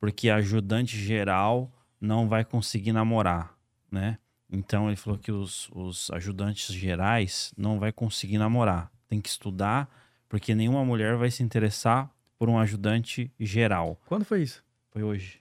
porque ajudante geral não vai conseguir namorar, né? Então ele falou que os, os ajudantes gerais não vai conseguir namorar. Tem que estudar porque nenhuma mulher vai se interessar por um ajudante geral. Quando foi isso? Foi hoje.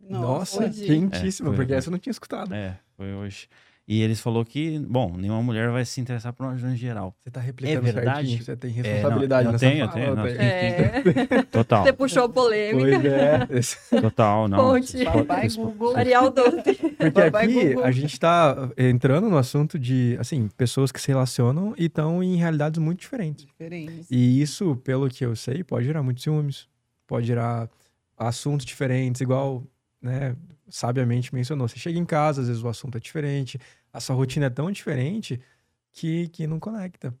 Nossa, hoje. quentíssimo, É, foi- porque foi. essa eu não tinha escutado. É, foi hoje. E eles falou que, bom, nenhuma mulher vai se interessar por um ajudante geral. Você tá replicando É verdade? certinho, você tem É, não, responsabilidade eu nessa tenho, eu fala, tenho, não, Altair. É, Total, você puxou a polêmica. Pois é. Total, não. Vocês podem- Google. Arial Doce. Porque aqui Google. a gente tá entrando no assunto de, assim, pessoas que se relacionam e estão em realidades muito diferentes. Diferentes. E isso, pelo que eu sei, pode gerar muitos ciúmes, pode gerar assuntos diferentes, igual, né, sabiamente mencionou. Você chega em casa, às vezes o assunto é diferente, a sua rotina é tão diferente que, que não conecta.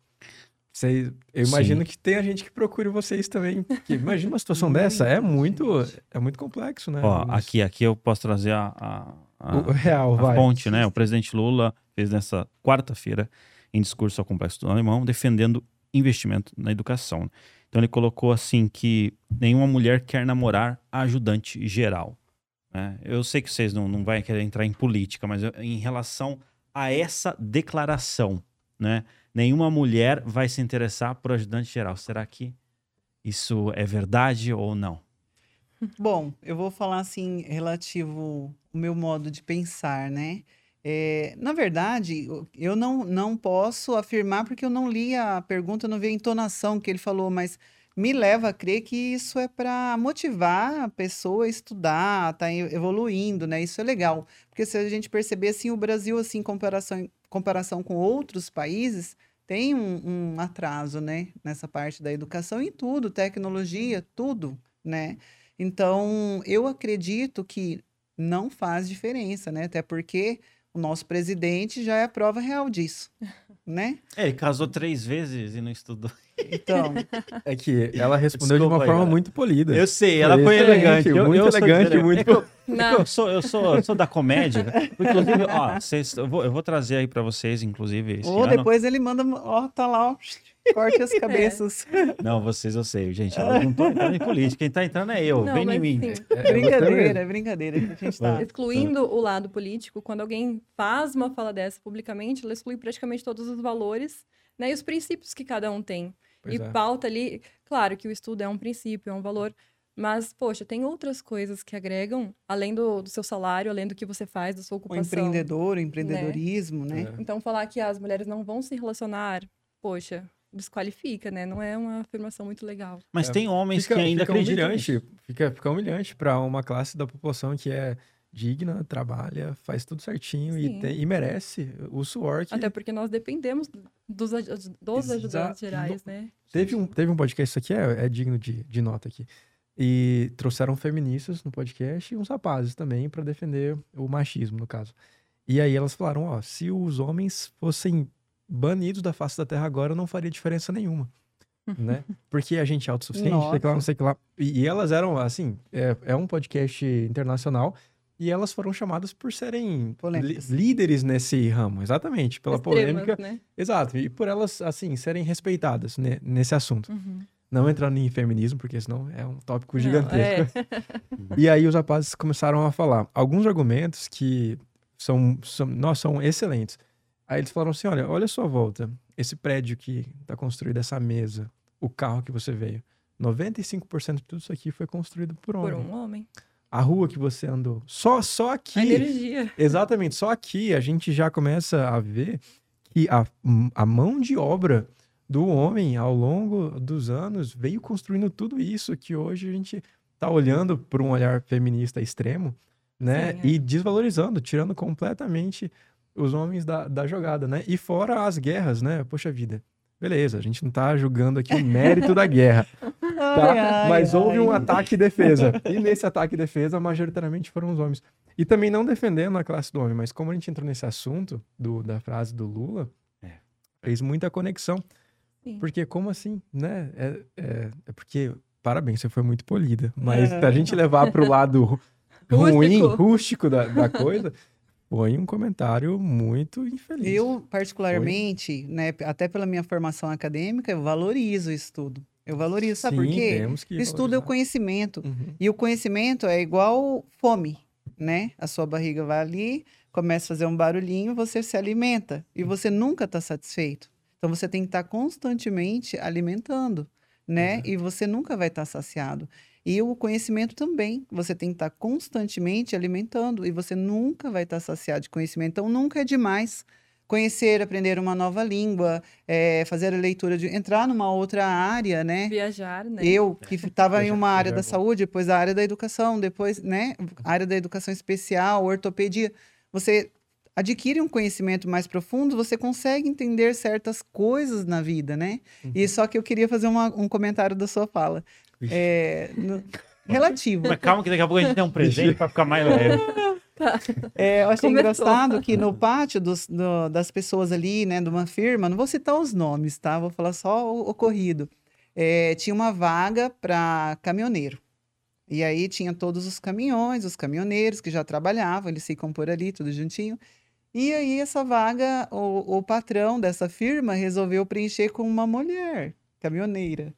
Você, eu imagino Sim. que tenha gente que procure vocês também. porque imagina uma situação dessa, é Muito, é muito complexo, né? Ó, Mas aqui, aqui eu posso trazer a, a, a- o real, a vai. fonte, né? O presidente Lula fez nessa quarta-feira, em discurso ao Complexo do Alemão, defendendo investimento na educação. Então ele colocou assim que nenhuma mulher quer namorar a ajudante geral. Né? Eu sei que vocês não, não vão querer entrar em política, mas eu- em relação a essa declaração, né? Nenhuma mulher vai se interessar por ajudante geral. Será que isso é verdade ou não? Bom, eu vou falar assim, relativo ao meu modo de pensar, né? É, na verdade, eu não, não posso afirmar porque eu não li a pergunta, não vi a entonação que ele falou, mas me leva a crer que isso é para motivar a pessoa a estudar, tá evoluindo, né? Isso é legal, porque se a gente perceber assim, o Brasil assim, em comparação, em comparação com outros países, tem um, um atraso, né? Nessa parte da educação em tudo, tecnologia, tudo, né? Então, eu acredito que não faz diferença, né? Até porque o nosso presidente já é a prova real disso, né? É, ele casou três vezes e não estudou. Então, É que ela respondeu Desculpa de uma forma galera. muito polida. Eu sei, ela foi elegante. Eu, muito eu elegante, muito- É eu- é Não. eu sou, eu sou, eu sou da comédia. Inclusive, ó, vocês, eu, vou, eu vou trazer aí pra vocês, inclusive, esse ou ano. depois ele manda, ó, tá lá, ó, corte as cabeças. Não, vocês eu sei, gente. Eu não tô entrando em política. Quem tá entrando é eu. Não, Vem em mim. É, é brincadeira, é brincadeira que a gente tá. excluindo o lado político, quando alguém faz uma fala dessa publicamente, ela exclui praticamente todos os valores né, e os princípios que cada um tem. Pois e é. pauta ali, claro que o estudo é um princípio, é um valor, mas, poxa, tem outras coisas que agregam, além do, do seu salário, além do que você faz, da sua O ocupação. empreendedor, o empreendedorismo, né? É. Então, falar que as mulheres não vão se relacionar, poxa, desqualifica, né? Não é uma afirmação muito legal. Mas É, tem homens Fica, que ainda fica acreditam. humilhante, nisso. fica, fica humilhante para uma classe da população que é digna, trabalha, faz tudo certinho e, tem- e merece o suor que Até porque nós dependemos dos, dos ajudantes gerais, né? Teve um, teve um podcast, isso aqui é, é digno de, de nota aqui. E trouxeram feministas no podcast e uns rapazes também para defender o machismo, no caso. E aí elas falaram, ó, se os homens fossem banidos da face da terra agora, não faria diferença nenhuma. né? Porque a gente é autossuficiente, sei que lá, não sei que lá. E, e elas eram, assim, é, é um podcast internacional e elas foram chamadas por serem líderes nesse ramo, exatamente, pela Extremas, polêmica. né? Exato, e por elas, assim, serem respeitadas ne- nesse assunto. Uhum. Não entrando em feminismo, porque senão é um tópico Não, gigantesco. é. E aí os rapazes começaram a falar alguns argumentos que são, são, nossa, são excelentes. Aí eles falaram assim, olha, olha a sua volta. Esse prédio que está construído, essa mesa, o carro que você veio. 95% de tudo isso aqui foi construído por Por homem. um homem. A rua que você andou. Só, só aqui. A energia. Exatamente, só aqui a gente já começa a ver que a, a mão de obra do homem ao longo dos anos veio construindo tudo isso que hoje a gente está olhando por um olhar feminista extremo, né? Sim, é. E desvalorizando, tirando completamente os homens da, da jogada, né? E fora as guerras, né? Poxa vida. Beleza, a gente não tá julgando aqui o mérito da guerra, tá? Ai, ai, Mas houve um ataque e defesa. E nesse ataque e defesa, majoritariamente foram os homens. E também não defendendo a classe do homem, mas como a gente entrou nesse assunto do, da frase do Lula, É. fez muita conexão. Sim. Porque como assim, né? É, é, é porque, parabéns, você foi muito polida. Mas É. se a gente levar pro lado ruim, Rústico. da, da coisa, foi um comentário muito infeliz. Eu, particularmente, né, até pela minha formação acadêmica, eu valorizo o estudo. Eu valorizo, sabe por Sim, quê? temos que Estudo é o valorizar. conhecimento. Uhum. E o conhecimento é igual fome, né? A sua barriga vai ali, começa a fazer um barulhinho, você se alimenta. E você nunca está satisfeito. Então você tem que estar constantemente alimentando, né? Exato. E você nunca vai estar saciado. E o conhecimento também. Você tem que estar constantemente alimentando. E você nunca vai estar saciado de conhecimento. Então nunca é demais. Conhecer, aprender uma nova língua, eh, fazer a leitura de. entrar numa outra área, né? Viajar, né? Eu, que estava em Viajar- uma área da é saúde, depois a área da educação, depois, né, a área da educação especial, ortopedia. Você adquire um conhecimento mais profundo, você consegue entender certas coisas na vida, né? E só que eu queria fazer uma- um comentário da sua fala. É, no- relativo. Mas calma que daqui a pouco a gente tem um presente pra ficar mais leve. É, eu achei Começou. engraçado que no pátio dos- do- das pessoas ali, né, de uma firma, não vou citar os nomes, tá? Vou falar só o ocorrido. É, tinha uma vaga para caminhoneiro. E aí tinha todos os caminhões, os caminhoneiros que já trabalhavam, eles ficam por ali, tudo juntinho. E aí essa vaga, o, o patrão dessa firma resolveu preencher com uma mulher caminhoneira.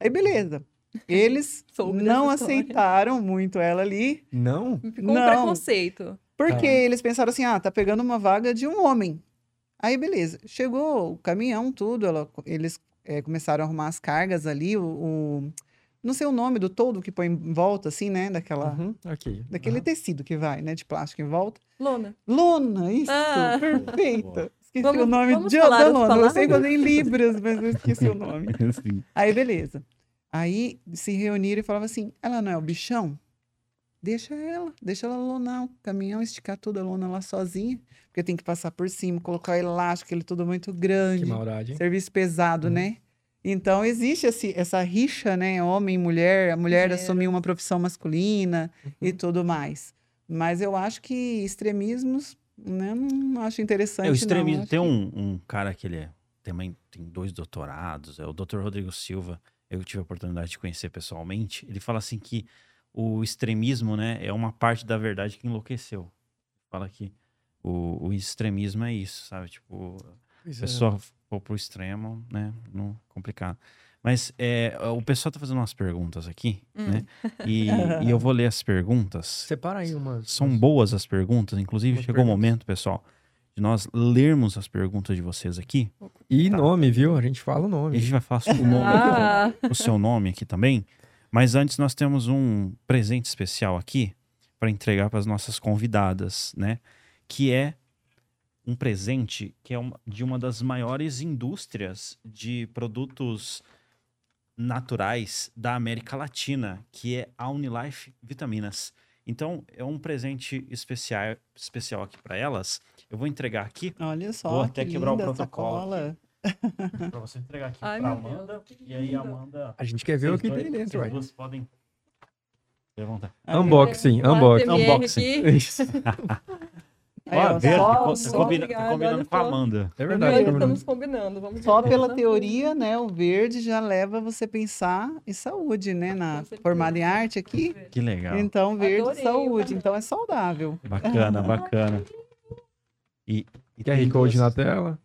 Aí beleza. Eles não aceitaram muito ela ali, Não? Ficou um Não. preconceito. porque Tá. eles pensaram assim, ah, tá pegando uma vaga de um homem. Aí, beleza. Chegou o caminhão, tudo, ela- eles eh, começaram a arrumar as cargas ali, o, o, Não sei o nome do todo que põe em volta, assim, né? Daquela, Uhum, ok. daquele Aham. tecido que vai, né? De plástico em volta. Lona. Lona, isso, Ah. perfeita. Esqueci Vamos- o nome de, da as lona. Eu sei palavras? fazer em libras, mas eu esqueci o nome. Sim. Aí, beleza. Aí se reuniram e falavam assim: ela não é o bichão? Deixa ela, deixa ela lonar o caminhão, esticar toda a lona lá sozinha, porque tem que passar por cima, colocar o elástico, ele é tudo muito Que grande, maldade, hein? serviço pesado, Uhum. né? Então existe esse, essa rixa, né? Homem e mulher, a mulher assumir uma profissão masculina e Uhum. tudo mais. Mas eu acho que extremismos, né? Não acho interessante. É, o não. extremismo. Acho Tem que- um, um cara que ele é, também tem dois doutorados, é o Dr. Rodrigo Silva. Eu tive a oportunidade de conhecer pessoalmente. Ele fala assim que o extremismo, né, é uma parte da verdade que enlouqueceu. Fala que o, o extremismo é isso, sabe? Tipo, Pois a é. pessoa for pro extremo, né? Não, complicado. Mas é, o pessoal tá fazendo umas perguntas aqui, Hum. né? E, e eu vou ler as perguntas. Separa aí umas. São boas as perguntas, inclusive Umas chegou o perguntas. momento, pessoal, de nós lermos as perguntas de vocês aqui. E Tá. nome, viu? A gente fala o E a nome. gente vai falar o, nome, Ah, o seu nome aqui também. Mas antes nós temos um presente especial aqui para entregar para as nossas convidadas, né? Que é um presente que é uma- de uma das maiores indústrias de produtos naturais da América Latina, que é a Unilife Vitaminas. Então, é um presente especial, especial aqui para elas. Eu vou entregar aqui Olha só, Vou até que quebrar o protocolo para você entregar aqui Ai, para Deus, Amanda. que E aí. Amanda. A gente quer ver o vocês que dois- tem dentro, vocês ué. duas podem levantar. Aí, Unboxing, unboxing. Unboxing. Isso. Aí, Ó, verde, só- tá só combina- tá combinando com a. Amanda. É verdade. Bruno. estamos combinando. Vamos Só ver. pela teoria, né? O verde já leva você a pensar em saúde, né? Na, formada em arte aqui. Que legal. Então, verde, Adorei, saúde. também. Então, é saudável. Bacana, bacana. E, e QR Code duas- na tela.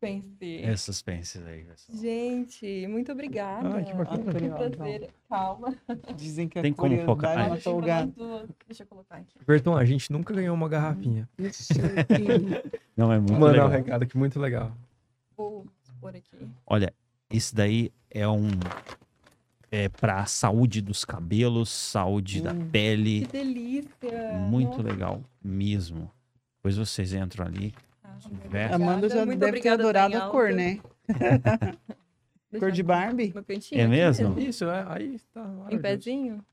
Pensei. É suspense aí, pessoal. Gente, muito obrigada. Ai, que bacana. Que prazer. Calma. Dizem que a Tem como focar? curiosidade Ah, Olha, matou o tem gato. produto- Deixa eu colocar aqui. Berton, a gente nunca ganhou uma garrafinha. Não, é muito Vou mandar legal. um recado aqui muito legal. Vou pôr aqui. Olha, isso daí é um. É pra saúde dos cabelos, saúde da Hum. Que pele. delícia. Muito Nossa. legal mesmo. Depois vocês entram ali. Ah. Amanda já Muito deve ter adorado em a cor, né? Cor de Barbie. É mesmo? Isso, é. Aí tá. Em pezinho?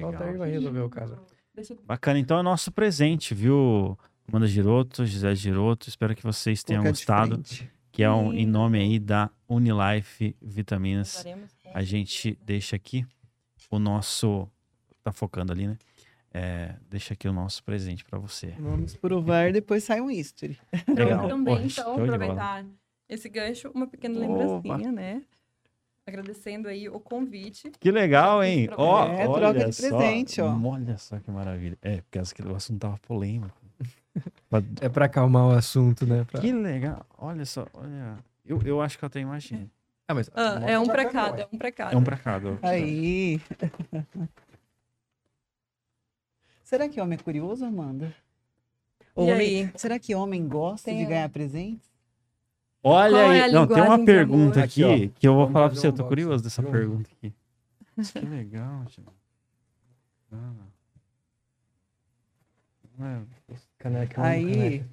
Volta aí, vai resolver o caso. Bacana, então é nosso presente, viu? Amanda Giroto, Gisele Giroto. Espero que vocês tenham de gostado. frente. Que é um, em nome aí da Unilife Vitaminas. com A gente deixa aqui o nosso. Tá focando ali, né? É, deixa aqui o nosso presente pra você. Vamos provar, depois sai um history. Legal. Eu também, Pô, então, aproveitar esse gancho, uma pequena Opa. lembrancinha, né? Agradecendo aí o convite. Que legal, hein? Ó, É, olha troca de só. presente, ó. Olha só que maravilha. É, porque o assunto tava polêmico. É pra acalmar o assunto, né? Pra... Que legal. Olha só, olha. Eu, eu acho que eu até imagino. Ah, mas Ah, é um pra cada, é um pra cada. É um pra cada. Aí. Será que homem é curioso, Amanda? E Homem- aí? Será que homem gosta Tem de ganhar presentes? Olha Qual é aí. a Não, tem uma pergunta amor? aqui, Aqui, que eu vou Vamos falar pra você. Eu tô curioso dessa Pronto. pergunta aqui. Que legal, tio. Ah. É, Caneca, Aí. caneca.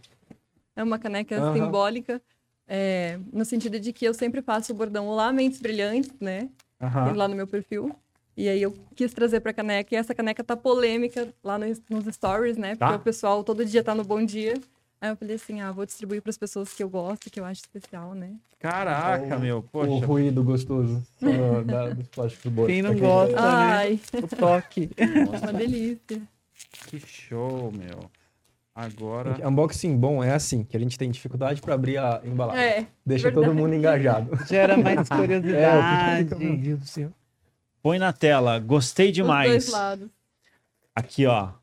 É uma caneca Aham. simbólica, é, no sentido de que eu sempre passo o bordão Olá, Mentes Brilhantes, né? aham. Lá no meu perfil. E aí eu quis trazer pra caneca, e essa caneca tá polêmica lá no- nos stories, né? Porque Tá. o pessoal todo dia tá no Bom Dia. Aí eu falei assim, ah, vou distribuir pras pessoas que eu gosto, que eu acho especial, né? Caraca, meu. O Poxa. ruído gostoso da, dos plásticos bolo. Quem não Aqui. gosta, né? Ai, O toque. uma delícia. Que show, meu. Agora. Unboxing bom é assim, que a gente tem dificuldade pra abrir a embalagem. É, Deixa verdade. todo mundo engajado. Gera mais É, o que curiosidade. fica, meu Deus do céu. Põe na tela. Gostei os demais. dois lados. Aqui, ó.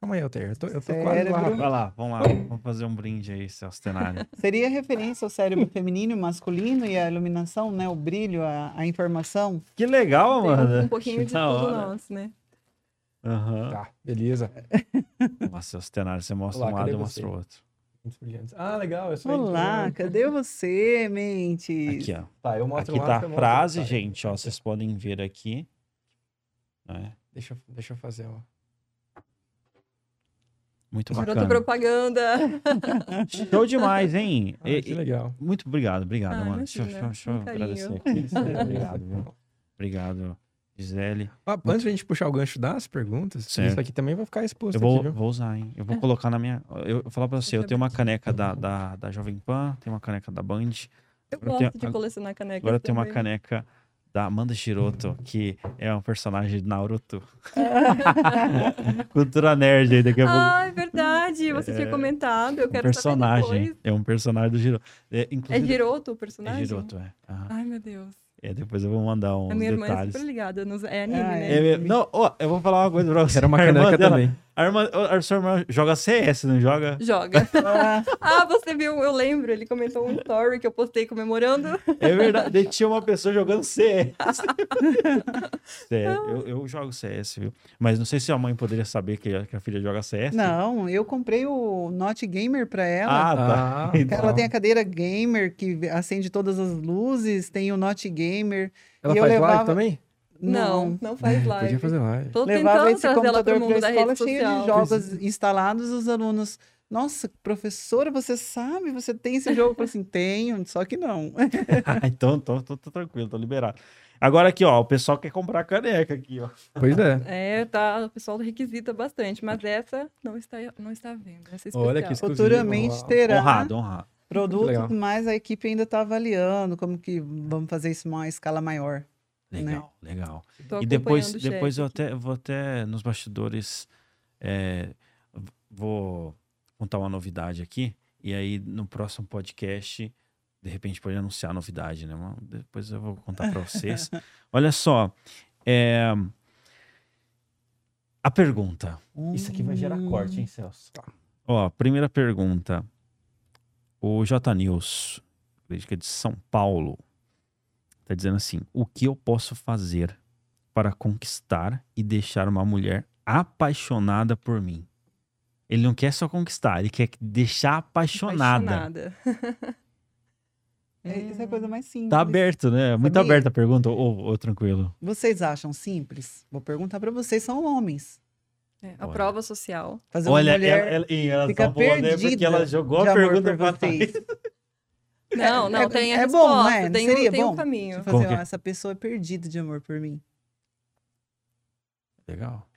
Calma aí, Alter. Eu tô, eu tô quase lá. Vai lá, vamos lá. Vamos fazer um brinde aí, Celso Tenari. Seria referência ao cérebro feminino e masculino e a iluminação, né? O brilho, a, a informação. Que legal, Tem um, mano. um pouquinho de tudo hora. nosso, né? Aham. Tá, beleza. Nossa, Celso Tenari, você mostra Olá, um lado e mostra o outro. Muitos brilhantes. Ah, legal. É só Olá, cadê você, mente? Aqui, ó. Tá, eu mostro Aqui o tá a eu mostro frase, o detalhe. gente, ó. Vocês podem ver aqui. É, Deixa, eu- deixa eu fazer, ó. muito Garoto bacana. propaganda. Show demais, hein? Ah, E- que e- legal. muito obrigado, obrigado, Ah, mano. Deixa, eu- deixa eu- deixa eu um agradecer aqui. obrigado, viu? Obrigado, Gisele. Ah, antes da gente puxar o gancho das perguntas, Certo. isso aqui também vai ficar exposto Eu vou, aqui, viu? vou usar, hein? Eu vou colocar na minha. Eu vou falar pra você, eu tenho uma caneca da, da, da Jovem Pan, tenho uma caneca da Band. Eu Agora gosto tem- de colecionar canecas Agora eu tenho uma caneca da Amanda Shiroto, que é um personagem de Naruto. Cultura nerd aí, daqui a pouco. Ah, é verdade. Você É, tinha comentado. Eu um quero personagem. saber depois. É um personagem do Giroto. É, É inclusive, Giroto o É personagem? Giroto, é. Ai, meu Deus. É, depois eu vou mandar uns A minha irmã é detalhes. super ligada. Nos... É anime, Ah, né? É mesmo. não, ó, eu vou falar uma coisa pra você. Era uma caneca dela- também. A, irmã, a sua irmã joga CS, não joga? Joga. Ah, Ah, você viu? Eu lembro. Ele comentou um story que eu postei comemorando. É verdade. Tinha uma pessoa jogando CS. Sério, eu, eu jogo CS, viu? Mas não sei se a mãe poderia saber que a, que a filha joga CS. não, eu comprei o Note Gamer pra ela. Ah, tá. Ah, Então, Ela tem a cadeira gamer que acende todas as luzes, tem o Note Gamer. Ela E eu faz live levava- também? Não, não faz live. Podia fazer live. Tô levava tentando esse computador mundo para da a escola rede cheio social. de jogos instalados, os alunos. Nossa, professora, você sabe? Você tem esse jogo? Eu assim, tenho, só que não. então, tô, tô, tô tranquilo, tô liberado. Agora aqui, ó, o pessoal quer comprar caneca aqui, ó. Pois é. É, tá. O pessoal requisita bastante, mas essa não está, não está vendo. Essa é Olha que exclusivo. Futuramente terá Honrado, honrado. produto, mas a equipe ainda está avaliando como que vamos fazer isso numa escala maior. Legal, legal. Tô E depois, depois eu até vou até nos bastidores é, vou contar uma novidade aqui. E aí no próximo podcast, de repente pode anunciar a novidade, né? Mas Depois eu vou contar para vocês. Olha só, é, a pergunta. Isso aqui vai gerar corte, hein, Celso? Ó, primeira pergunta. O J News, é de São Paulo, tá dizendo assim: o que eu posso fazer para conquistar e deixar uma mulher apaixonada por mim? Ele não quer só conquistar, ele quer deixar apaixonada. Apaixonada. É, Isso é a coisa mais simples. Tá aberto, né? Muito Sabia? aberta a pergunta, ou, ou tranquilo. Vocês acham simples? Vou perguntar para vocês, são homens. É, a Olha. prova social. Fazer Olha, uma mulher ela, ela, ela fica falou, né, porque perdida ela jogou de a amor pergunta por pra vocês. Trás. Não, não, é- tem a é resposta. bom, né? Não Tem, seria um, tem um bom? caminho. Como assim, que ó, é? essa pessoa é perdida de amor por mim. Legal.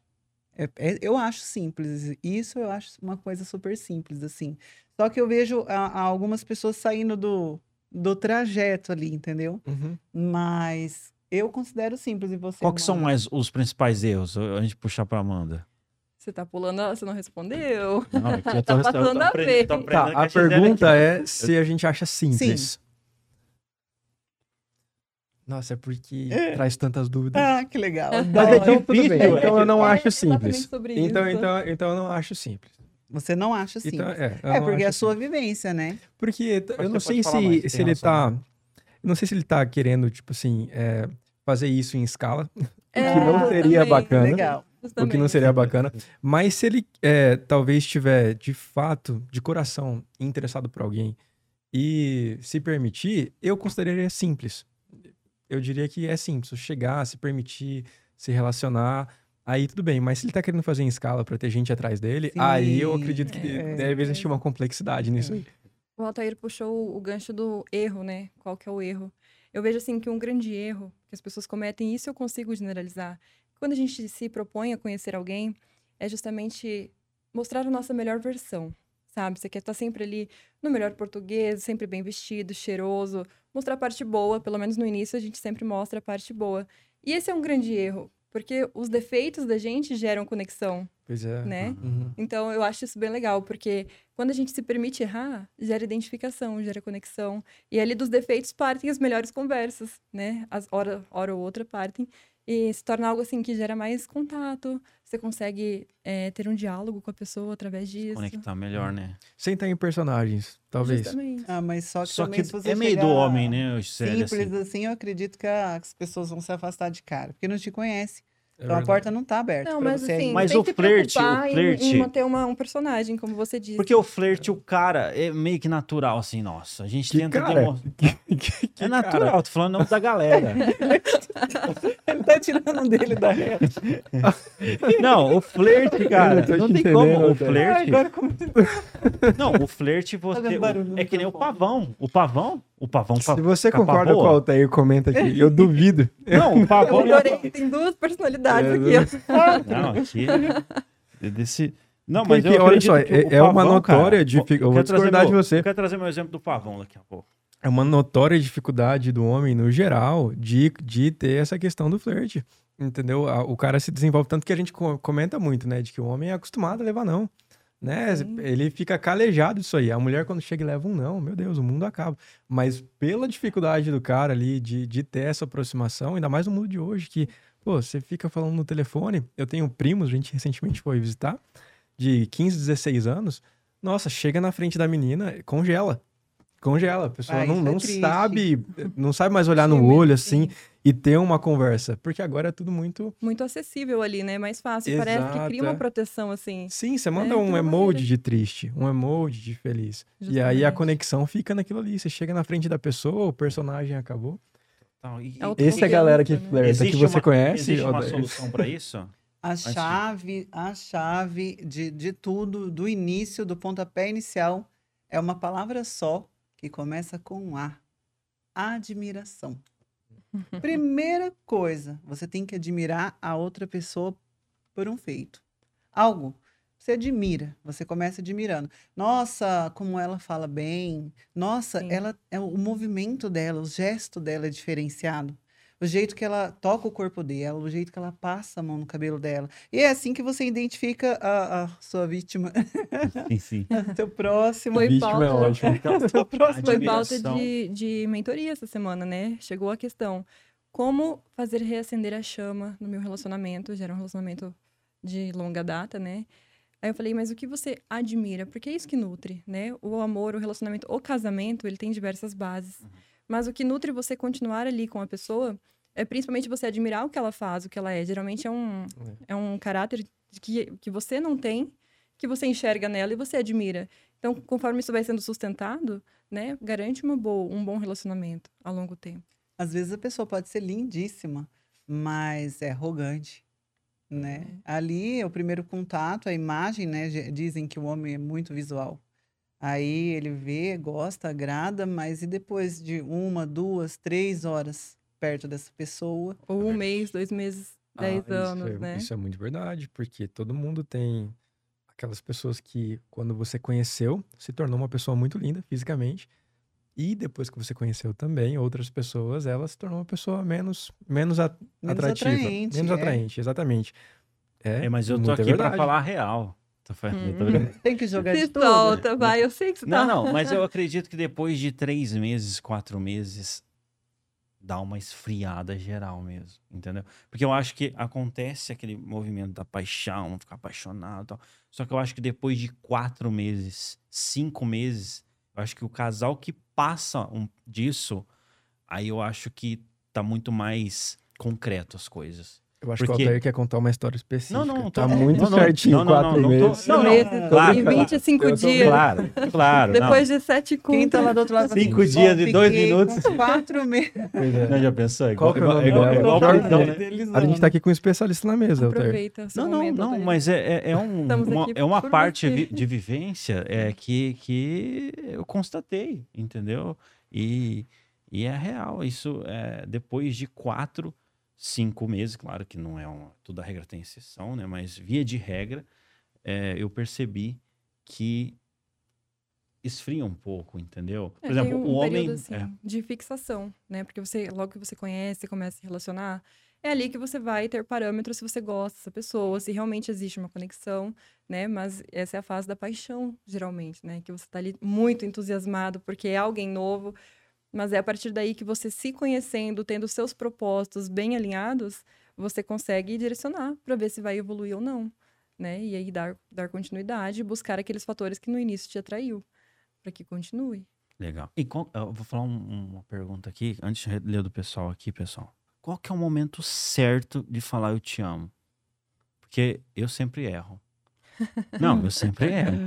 É- é- eu acho simples. Isso eu acho uma coisa super simples, assim. Só que eu vejo a- a algumas pessoas saindo do, do trajeto ali, entendeu? Uhum. Mas eu considero simples. E você, Qual que são mais os principais erros? A gente puxar pra Amanda. Você tá pulando, você não respondeu. Não, é que eu Tá passando a ver. Tá, a Gisele pergunta aqui. é se a gente acha simples. Nossa, é porque traz tantas dúvidas. Ah, que legal. Mas Adoro. então tudo bem. Então eu não É acho simples. Então, isso. então, então eu não acho simples. Você não acha simples. Então, é, é, porque é a sua simples. vivência, né? Porque eu não sei mais, se, se ele tá. Eu não sei se ele tá querendo, tipo assim, é, fazer isso em escala, É, que não seria justamente, bacana. Legal. O que não seria bacana. Mas se ele é, talvez estiver de fato, de coração, interessado por alguém e se permitir, eu consideraria simples. Eu diria que é simples. Chegar, se permitir, se relacionar, aí tudo bem. Mas se ele tá querendo fazer em escala pra ter gente atrás dele, Sim, aí eu acredito que é, deve existir uma complexidade nisso aí. O Altair puxou o gancho do erro, né? Qual que é o erro? Eu vejo assim que um grande erro que as pessoas cometem, e isso eu consigo generalizar. Quando a gente se propõe a conhecer alguém, é justamente mostrar a nossa melhor versão, sabe? Você quer estar sempre ali no melhor português, sempre bem vestido, cheiroso, mostrar a parte boa, pelo menos no início a gente sempre mostra a parte boa. E esse é um grande erro, porque os defeitos da gente geram conexão, Pois é. né? Uhum. Então, eu acho isso bem legal, porque quando a gente se permite errar, gera identificação, gera conexão. E ali dos defeitos partem as melhores conversas, né? As hora, hora ou outra partem. E se torna algo assim que gera mais contato. Você consegue é, ter um diálogo com a pessoa através disso. Conectar melhor, né? Sem estar em personagens, talvez. Justamente. Ah, mas só que Só também que se você é meio do homem, né, Gisele? Simples assim. assim. eu acredito que as pessoas vão se afastar de cara, porque não te conhece. É Então a verdade. porta não tá aberta. Não, mas você assim. Mas tem o flerte, o preocupar em- flerte- Em, manter uma, um personagem, como você disse. Porque o flerte, o cara, é meio que natural, assim, nossa. A gente Que tenta cara? demonstrar. Que- que- que É cara? natural, tô falando não da galera. Ele tá tirando dele da reta. Não, o flerte, cara, não te tem como. O cara. flerte. Agora como... Não, o flerte você. Barulho no é que nem o pavão. O pavão. O pavão. Se você concorda com o boa. Altair, comenta aqui. Eu duvido. Não, o pavão. Eu adorei, tem duas personalidades É, aqui. Não, aqui. é Desse. Não, mas Porque, eu olha só, que é- é uma pavão, notória cara, dific- eu vou quero trazer discordar de meu- você. Eu quero trazer meu exemplo do pavão daqui a pouco. É uma notória dificuldade do homem, no geral, de, de ter essa questão do flerte. Entendeu? O cara se desenvolve tanto que a gente co- comenta muito, né? De que o homem é acostumado a levar não. Né? Sim. Ele fica calejado disso aí. A mulher, quando chega e leva um não, meu Deus, o mundo acaba. Mas pela dificuldade do cara ali de, de ter essa aproximação, ainda mais no mundo de hoje, que, pô, você fica falando no telefone. Eu tenho primos, a gente recentemente foi visitar, de 15, 16 anos. Nossa, chega na frente da menina, congela. Congela. A pessoa Ah, não, é não triste. sabe, não sabe mais olhar no olho sim. assim e ter uma conversa. Porque agora é tudo muito. Muito acessível ali, né? Mais fácil. Parece que Exato, cria uma é. proteção, assim. Sim, você manda É, tem um uma emoji de triste, um emoji de feliz. E aí a Justamente. conexão fica naquilo ali. Você chega na frente da pessoa, o personagem acabou. Então, e- É o e- Esse é a galera que né? flerta, que você uma- conhece. Existe uma solução pra isso? A chave, a chave de, de tudo, do início, do pontapé inicial, é uma palavra só que começa com um A. Admiração. Primeira coisa, você tem que admirar a outra pessoa por um feito. Algo. Você admira, você começa admirando. Nossa, como ela fala bem. Nossa, Sim. ela é o movimento dela, o gesto dela é diferenciado. O jeito que ela toca o corpo dela, o jeito que ela passa a mão no cabelo dela. E é assim que você identifica a, a sua vítima, Sim, sim. seu próximo. Foi Vítima é pauta. ótimo. Então, Seu próximo. Foi pauta de, de mentoria essa semana, né? Chegou a questão: como fazer reacender a chama no meu relacionamento? Já era um relacionamento de longa data, né? Aí eu falei, mas o que você admira? Porque é isso que nutre, né? O amor, o relacionamento, o casamento, ele tem diversas bases. Mas o que nutre você continuar ali com a pessoa é principalmente você admirar o que ela faz, o que ela é. Geralmente é um, é um caráter que, que você não tem, que você enxerga nela e você admira. Então, conforme isso vai sendo sustentado, né, garante uma boa, um bom relacionamento a longo tempo. Às vezes a pessoa pode ser lindíssima, mas é arrogante, né? Ali é o primeiro contato, a imagem, né? Dizem que o homem é muito visual. Aí ele vê, gosta, agrada, mas e depois de uma, duas, três horas perto dessa pessoa? Ou um mês, dois meses, Ah, dez isso anos, é, né? Isso é muito verdade, porque todo mundo tem aquelas pessoas que, quando você conheceu, se tornou uma pessoa muito linda fisicamente. E depois que você conheceu também outras pessoas, ela se tornou uma pessoa menos, menos, a- Menos atrativa. atraente, menos é. atraente, exatamente. É, É, mas eu tô aqui pra verdade. falar a real. Tô tô Hum. brincando. Tem que jogar de Se tudo. solta, vai. Eu sei que você Não, tá... não, mas eu acredito que depois de três meses, quatro meses, dá uma esfriada geral mesmo, entendeu? Porque eu acho que acontece aquele movimento da paixão, ficar apaixonado e tal. Só que eu acho que depois de quatro meses, cinco meses, eu acho que o casal que passa um- disso, aí eu acho que tá muito mais concreto as coisas. Eu acho Porque- que o Altair quer contar uma história específica. Não, não, não tô- Tá muito não, não, certinho, não, não, quatro não, não meses. não, não, meses, claro, em claro. 25 Eu tô dias. Claro, claro. não. Depois de sete Quem contas. tá lá do outro lado Cinco assim, dias "Só e dois minutos." Quatro meses. É. Não, já pensou? Qual que é o nome igual, dela? então, né? A gente tá aqui com um especialista na mesa, Altair. Aproveita. Não, não, momento, não, mas é, é, é um, uma, é uma parte de vivência é, que, que eu constatei, entendeu? E, e é real. Isso é depois de quatro, cinco meses, claro que não é uma. Toda regra tem exceção, né? Mas via de regra, é, eu percebi que esfria um pouco, entendeu? Por É, exemplo, um o homem. assim, é, de fixação, né? Porque você, logo que você conhece, começa a se relacionar, é ali que você vai ter parâmetros se você gosta dessa pessoa, se realmente existe uma conexão, né? Mas essa é a fase da paixão, geralmente, né? Que você tá ali muito entusiasmado porque é alguém novo, mas é a partir daí que você se conhecendo, tendo seus propósitos bem alinhados, você consegue direcionar para ver se vai evoluir ou não, né? E aí dar, dar continuidade e buscar aqueles fatores que no início te atraiu, para que continue. Legal. E qual- eu vou falar um- uma pergunta aqui, antes de ler do pessoal aqui, pessoal. qual que é o momento certo de falar eu te amo? Porque eu sempre erro. Não, eu sempre erro.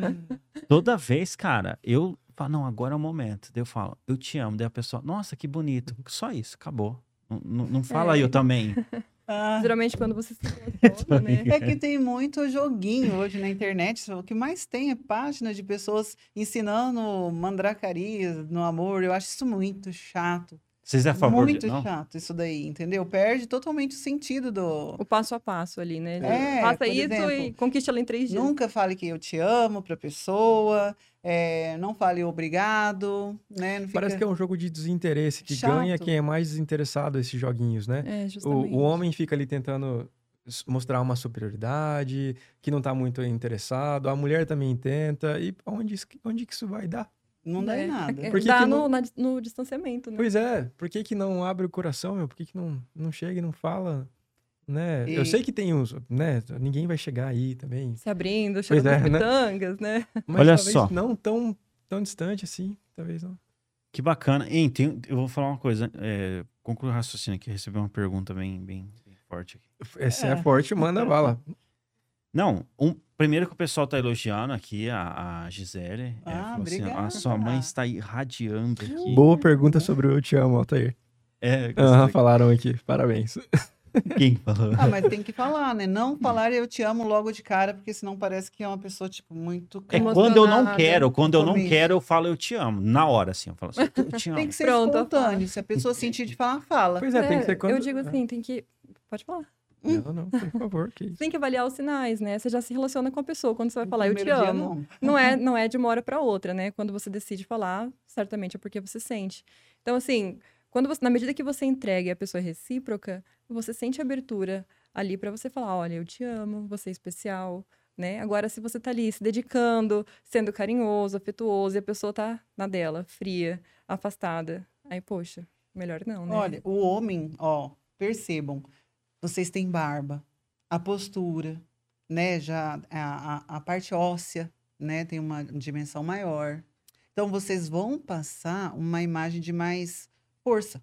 Toda vez, cara, eu falo, não, agora é o momento. Daí eu falo, eu te amo. Daí a pessoa, nossa, que bonito. Só isso, acabou. Não, não, não fala É. eu também. Ah, Geralmente quando você se relaciona, né? É que tem muito joguinho hoje na internet. O que mais tem é páginas de pessoas ensinando mandracarias no amor. Eu acho isso muito chato. Vocês é a favor muito de... Não? chato isso daí, entendeu? Perde totalmente o sentido do. O passo a passo ali, né? É, Faça isso e exemplo, conquiste ela em três dias. Nunca fale que eu te amo pra pessoa. é, não fale obrigado, né? Não fica... Parece que é um jogo de desinteresse, que Chato. ganha quem é mais desinteressado esses joguinhos, né? É, O, justamente. o homem fica ali tentando mostrar uma superioridade, que não tá muito interessado. A mulher também tenta. E onde, onde que isso vai dar? Não dá É, em nada. é, Por que dá que no, não- na- no distanciamento, né? Pois é, por que que não abre o coração, meu? Por que que não, não chega e não fala, né? Eu E- sei que tem uns, né? Ninguém vai chegar aí também. Se abrindo, Pois cheirando é, as né? pitangas, né? Mas Olha talvez só. não tão, tão distante assim, talvez não. Que bacana. Hein, tem- eu vou falar uma coisa. É, concluo o raciocínio aqui. Recebi uma pergunta bem, bem, bem forte aqui. Esse é, É. forte, manda bala. Não, um, primeiro que o pessoal tá elogiando aqui, a, a Gisele. é, Ah, falou assim, a obrigada. sua mãe está irradiando aqui. Boa pergunta sobre o Eu Te Amo, Altair. É, Aham, falaram aqui, parabéns. quem falou? Ah, mas tem que falar, né? Não falar eu te amo logo de cara, porque senão parece que é uma pessoa, tipo, muito... É quando eu não quero, quando eu não quero, eu falo eu te amo. Na hora, assim, eu falo assim, eu te amo. Tem que ser Pronto, espontâneo. Se a pessoa sentir de falar, fala. Pois é, tem que ser quando... Eu digo assim, tem que. Pode falar. Não, não, por favor, que isso. Tem que avaliar os sinais, né? Você já se relaciona com a pessoa. Quando você vai No falar, eu te dia, amo. não. Não é, não é de uma hora para outra, né? Quando você decide falar, certamente é porque você sente. Então, assim, quando você, na medida que você entrega e a pessoa é recíproca, você sente abertura ali para você falar, olha, eu te amo, você é especial, né? Agora, se você tá ali se dedicando, sendo carinhoso, afetuoso, e a pessoa tá na dela, fria, afastada, aí, poxa, melhor não, né? Olha, o homem, ó, percebam, vocês têm barba, a postura, né, já a, a, a parte óssea, né, tem uma dimensão maior. Então, vocês vão passar uma imagem de mais força,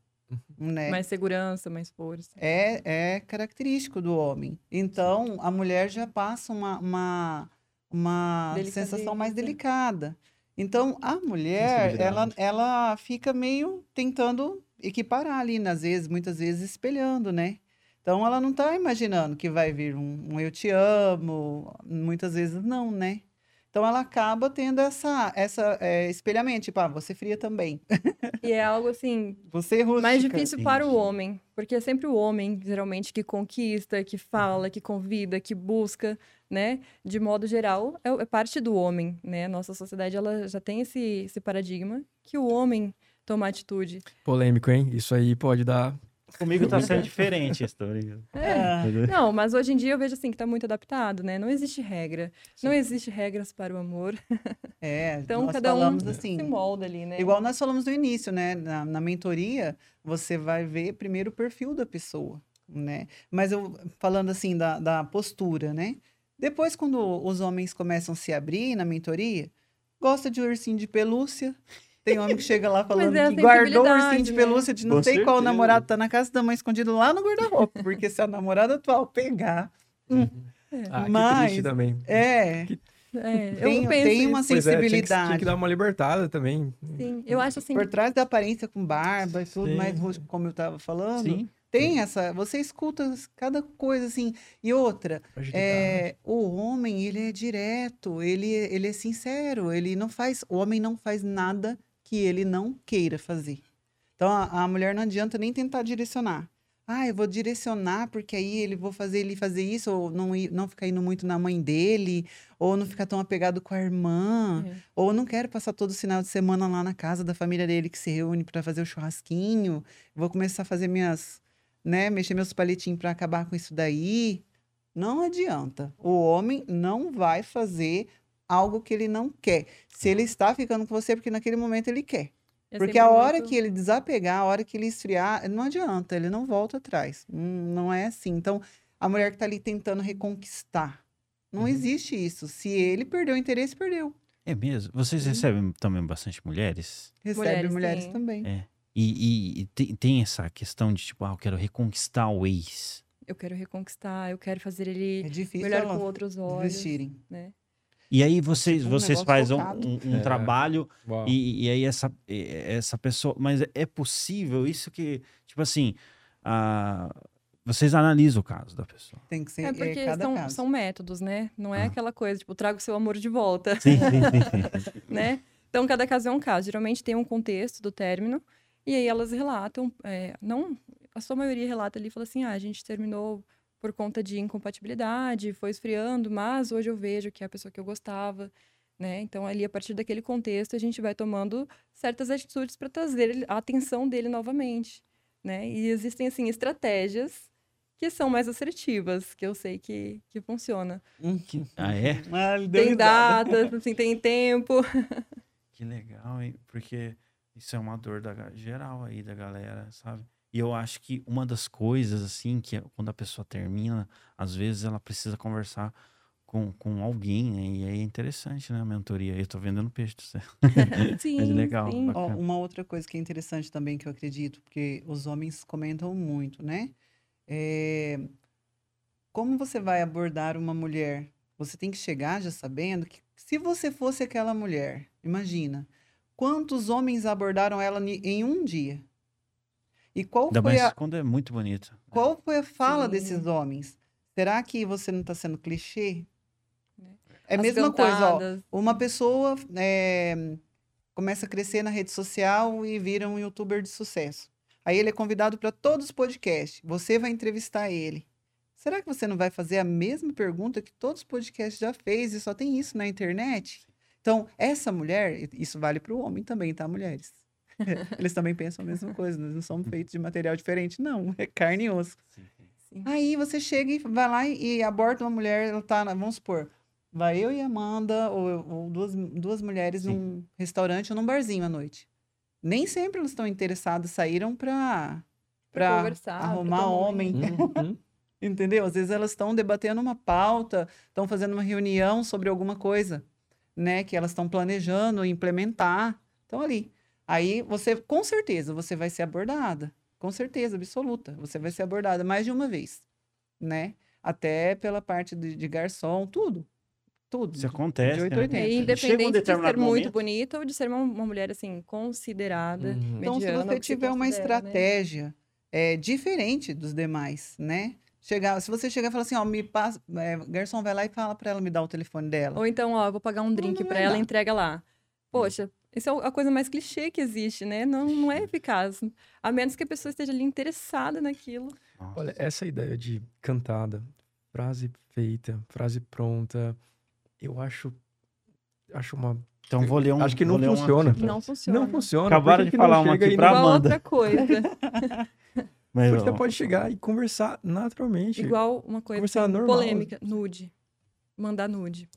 né? mais segurança, mais força. É, é característico do homem. Então, a mulher já passa uma, uma, uma sensação mais delicada. Então, a mulher, ela, ela fica meio tentando equiparar ali, às vezes, muitas vezes espelhando, né? Então, ela não está imaginando que vai vir um, um eu te amo, muitas vezes não, né? Então, ela acaba tendo essa, essa é, espelhamento, tipo, ah, você fria também. E é algo assim, Você rústica. mais difícil para o homem, porque é sempre o homem, geralmente, que conquista, que fala, que convida, que busca, né? De modo geral, é, é parte do homem, né? Nossa sociedade, ela já tem esse, esse paradigma que o homem toma atitude. Polêmico, hein? Isso aí pode dar... Comigo tá sendo diferente a história. Ah, Não, mas hoje em dia eu vejo assim que tá muito adaptado, né? Não existe regra. Não existe regras para o amor. é, Então, nós cada um falamos assim, se molda ali, né? Igual nós falamos no início, né? Na, na mentoria, você vai ver primeiro o perfil da pessoa, né? Mas eu falando assim da, da postura, né? Depois, quando os homens começam a se abrir na mentoria, gosta de ursinho de pelúcia. Tem homem que chega lá falando é que guardou o ursinho sensibilidade, de pelúcia de não Com sei qual certeza. namorado tá na casa da mãe escondido lá no guarda-roupa. Porque se a namorada atual pegar, Ah, que Mas- triste também. é, É, eu tem, penso tem uma isso. Pois é, tinha que, tinha sensibilidade. que dar uma libertada também. Sim, eu acho assim, Por trás da aparência com barba e tudo Sim. mais como eu tava falando. Sim. Tem essa, você escuta cada coisa assim. E outra, é, o homem, ele é direto, ele, ele é sincero, ele não faz, o homem não faz nada que ele não queira fazer. Então, a, a mulher não adianta nem tentar direcionar. Ah, eu vou direcionar porque aí ele vou fazer ele fazer isso, ou não, não ficar indo muito na mãe dele, ou não ficar tão apegado com a irmã, É. ou não quero passar todo o final de semana lá na casa da família dele que se reúne para fazer o churrasquinho. Vou começar a fazer minhas, né, mexer meus palitinhos para acabar com isso daí. Não adianta. O homem não vai fazer algo que ele não quer. Se ele está ficando com você, é porque naquele momento ele quer. é Porque a hora muito- que ele desapegar, a hora que ele esfriar, não adianta, ele não volta atrás. Hum, Não é assim. Então, a mulher que está ali tentando reconquistar. Não Uhum. existe isso. Se ele perdeu o interesse, perdeu. É mesmo? Vocês recebem também bastante mulheres? Recebe Mulheres, mulheres, sim. também. É. E, e- e tem, tem essa questão de tipo, ah, eu quero reconquistar o ex. Eu quero reconquistar, eu quero fazer ele É difícil olhar elas com outros olhos, desistirem. né? E aí vocês, um vocês fazem um, um- um É. trabalho e, e aí essa, e- essa pessoa. Mas é- é possível isso que, tipo assim, vocês analisam o caso da pessoa. Tem que ser É é porque cada são, caso. são métodos, né? Não é Ah. aquela coisa, tipo, traga o seu amor de volta, Sim, sim, sim. né? Então, cada caso é um caso. Geralmente tem um contexto do término, e aí elas relatam, é, não, a sua maioria relata ali, fala assim, ah, a gente terminou por conta de incompatibilidade, foi esfriando, mas hoje eu vejo que é a pessoa que eu gostava, né? Então, ali, a partir daquele contexto, a gente vai tomando certas atitudes para trazer a atenção dele novamente, né? E existem, assim, estratégias que são mais assertivas, que eu sei que, que funciona. Que- ah, é? Ah, Tem risada. datas, assim, tem tempo. Que legal, hein? Porque isso é uma dor da, geral aí da galera, sabe? E eu acho que uma das coisas, assim, que é quando a pessoa termina, às vezes ela precisa conversar com, com alguém, né? E aí é interessante, né? A mentoria. Eu tô vendendo peixe, você. Sim, Mas legal, sim. Ó, uma outra coisa que é interessante também, que eu acredito, porque os homens comentam muito, né? É, Como você vai abordar uma mulher? Você tem que chegar já sabendo que se você fosse aquela mulher, imagina, quantos homens abordaram ela em um dia? E qual Ainda foi mais a, quando é muito bonito. qual foi a fala Sim. desses homens? Será que você não está sendo clichê? É a As mesma coisa, ó. Uma pessoa é, começa a crescer na rede social e vira um youtuber de sucesso. Aí ele é convidado para todos os podcasts. Você vai entrevistar ele. Será que você não vai fazer a mesma pergunta que todos os podcasts já fez e só tem isso na internet? Então, essa mulher, isso vale para o homem também, tá, mulheres? Eles também pensam a mesma coisa, nós não somos feitos de material diferente, não. É carne e osso. Sim. Aí você chega e vai lá e, e aborda uma mulher, ela tá, na- vamos supor, vai eu e a Amanda, ou, ou duas, duas mulheres Sim. num restaurante ou num barzinho à noite. Nem sempre elas estão interessadas, saíram pra, Pra pra conversar, pra arrumar um homem, Uhum. entendeu? Às vezes elas estão debatendo uma pauta, estão fazendo uma reunião sobre alguma coisa, né? Que elas estão planejando implementar, estão ali. Aí você, com certeza, você vai ser abordada, com certeza absoluta, você vai ser abordada mais de uma vez, né? Até pela parte de, de garçom, tudo, tudo. Isso acontece. De né? 880. É, Chega um independente de ser determinado muito momento- bonita ou de ser uma, uma mulher, assim, considerada, Uhum. Então, se mediana, você tiver uma né? estratégia é, diferente dos demais, né? Chegar, se você chegar e falar assim, ó, me passa, é, garçom vai lá e fala pra ela me dar o telefone dela. Ou então, ó, eu vou pagar um drink não pra vai ela, entrega lá. Poxa, isso é a coisa mais clichê que existe, né? Não, não é eficaz. A menos que a pessoa esteja ali interessada naquilo. Nossa. Olha, essa ideia de cantada, frase feita, frase pronta, eu acho acho uma Então vou ler um. Acho que não funciona. Não funciona. não funciona. Acabaram de falar uma aqui pra Amanda. outra coisa. Mas, Porque você pode chegar e conversar naturalmente. Igual uma coisa Conversar assim, normal. polêmica, nude. Mandar nude.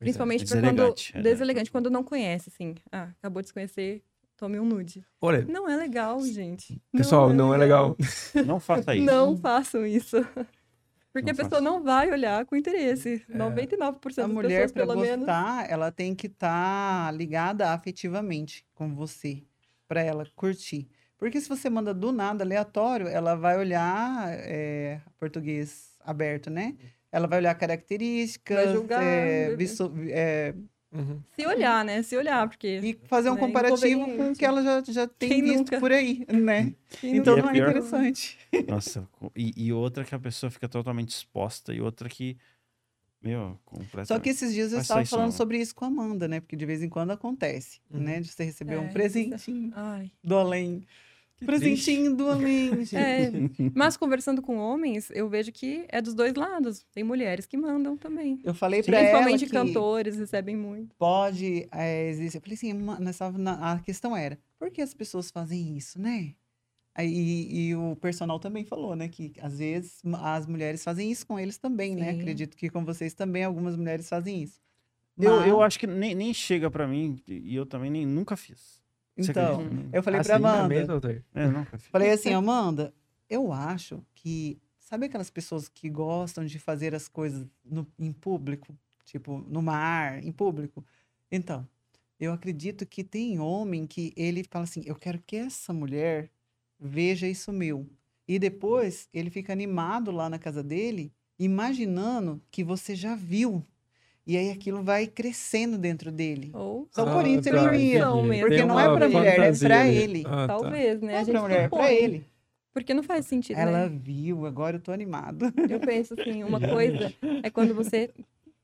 Principalmente pra Deselegante, quando. é. Deselegante, quando não conhece, assim. Ah, acabou de se conhecer, tome um nude. Olha, Não é legal, gente. pessoal, não é legal. Não faça isso. Não faço isso. Porque Não a pessoa faça. não vai olhar com interesse. 99% A das mulher, pessoas, para pelo menos. gostar, ela tem que estar ligada afetivamente com você, para ela curtir. Porque se você manda do nada, aleatório, ela vai olhar, é, português aberto, né? Ela vai olhar características, Vai julgar, é, vai- visu- é, Uhum. Se olhar, né? Se olhar, porque. e fazer um Né, comparativo com o que ela já, já tem Quem visto nunca? por aí, né? quem Então é não é pior- interessante. Nossa, e, e outra que a pessoa fica totalmente exposta, e outra que. Meu, completamente. Só que esses dias eu Faça estava falando não. sobre isso com a Amanda, né? Porque de vez em quando acontece, Uhum. né? De você receber É, um é- presentinho Ai. do além. Que presentinho do além, gente. É, mas conversando com homens, eu vejo que é dos dois lados. Tem mulheres que mandam também. Eu falei pra ela Principalmente que cantores recebem muito. pode é, existir. Eu falei assim, "Ma- nós tava na- a questão era, por que as pessoas fazem isso, né? Aí, e o personal também falou, né? Que às vezes as mulheres fazem isso com eles também, né? Sim. Acredito que com vocês também algumas mulheres fazem isso. Eu, Mas- eu acho que nem, nem chega pra mim, e eu também nem, nunca fiz. Então, eu falei assim, pra Amanda. mesa, Altair? É, fiz. Falei assim, Amanda, eu acho que. Sabe aquelas pessoas que gostam de fazer as coisas no- em público? Tipo, no mar, em público? Então, Eu acredito que tem homem que ele fala assim: eu quero que essa mulher veja isso meu. E depois ele fica animado lá na casa dele, imaginando que você já viu. E aí aquilo vai crescendo dentro dele. Ou Só Ah, por isso ele tá, não ia. Não, entendi. mesmo. Porque não é uma pra mulher, é fantasia ali. ele. Ah, tá. talvez, né? Não é pra mulher, é pra ele. Porque não faz sentido, Ela né? viu, agora eu tô animado. Eu penso assim, uma coisa é quando você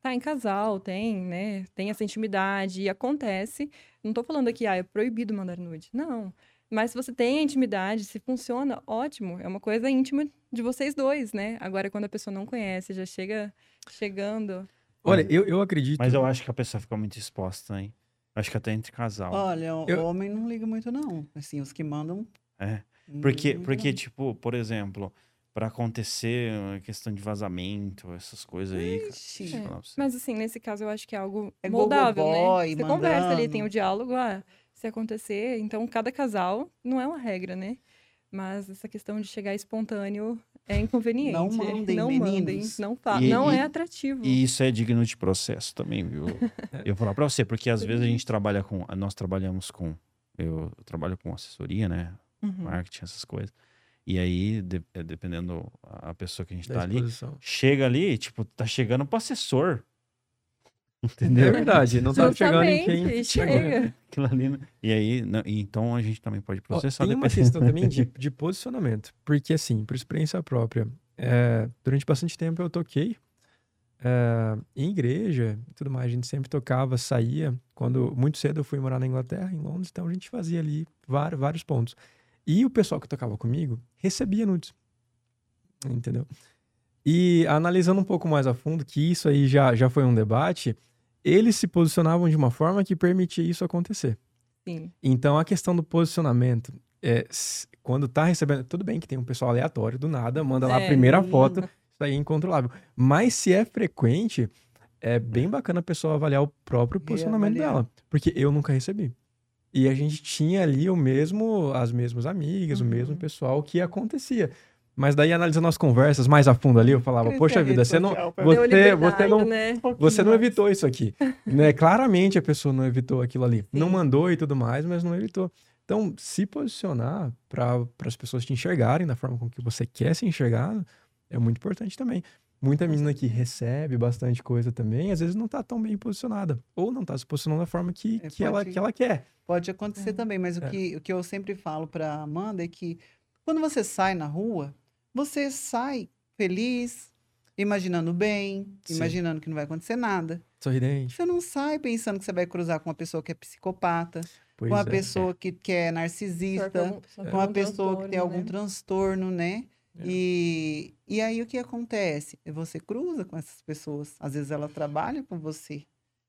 tá em casal, tem, né? Tem essa intimidade e acontece. Não tô falando aqui, ah, é proibido mandar nude. Não. Mas se você tem a intimidade, se funciona, ótimo. É uma coisa íntima de vocês dois, né? Agora, quando a pessoa não conhece, já chega chegando. Olha, eu, eu acredito. Mas eu acho que a pessoa fica muito exposta, hein? Acho que até entre casal. Olha, o Eu- homem não liga muito, não. Assim, os que mandam. É. Porque, porque não. tipo, por exemplo, pra acontecer uma questão de vazamento, essas coisas aí. Ixi. É. Mas assim, nesse caso, eu acho que é algo É moldável, né? Você conversa ali, tem mandando. o diálogo, ah, se acontecer. Então, cada casal não é uma regra, né? Mas essa questão de chegar espontâneo é inconveniente. Não mandem, não mandem, meninos. não, fa E- não e- é atrativo. E isso é digno de processo também, viu? eu vou falar pra você, porque às vezes a gente trabalha com. Nós trabalhamos com. Eu trabalho com assessoria, né? Uhum. Marketing, essas coisas. E aí, de- é, dependendo a pessoa que a gente da tá ali, exposição. chega ali, tipo, tá chegando pro assessor. É Entendeu? verdade, não tá chegando em quem. Chega. Aquilo ali, né? E aí, não- então a gente também pode Ó, processar tem uma dependendo- questão também de, de posicionamento. Porque, assim, por experiência própria, é, durante bastante tempo eu toquei é, em igreja e tudo mais. A gente sempre tocava, saía. Quando muito cedo eu fui morar na Inglaterra, em Londres, então a gente fazia ali vários, vários pontos. E o pessoal que tocava comigo recebia nudes. Entendeu? E analisando um pouco mais a fundo, que isso aí já, já foi um debate, eles se posicionavam de uma forma que permitia isso acontecer. Sim. Então, a questão do posicionamento, é, quando tá recebendo. Tudo bem que tem um pessoal aleatório do nada, manda lá a É. primeira foto, isso aí é incontrolável. Mas se é frequente, é bem bacana a pessoa avaliar o próprio posicionamento dela. Porque eu nunca recebi. E a gente tinha ali o mesmo, as mesmas amigas, Uhum. o mesmo pessoal que acontecia. Mas daí, analisando as conversas mais a fundo ali, eu falava, poxa vida, você não, você, você não, né? você não evitou isso aqui. né? Claramente a pessoa não evitou aquilo ali. Não Sim. mandou e tudo mais, mas não evitou. Então, se posicionar para as pessoas te enxergarem da forma com que você quer ser enxergado é muito importante também. Muita menina que recebe bastante coisa também, às vezes não tá tão bem posicionada. Ou não tá se posicionando da forma que, É, que, ela, pode- que ela quer. Pode acontecer É. também, mas o, É. que, o que eu sempre falo pra Amanda é que quando você sai na rua, você sai feliz, imaginando bem, Sim. imaginando que não vai acontecer nada. Sorridente. Você não sai pensando que você vai cruzar com uma pessoa que é psicopata, Pois com uma é. pessoa que, que é narcisista, com uma pessoa que tem algum transtorno, né? É. E, e aí o que acontece? Você cruza com essas pessoas. Às vezes ela trabalha com você,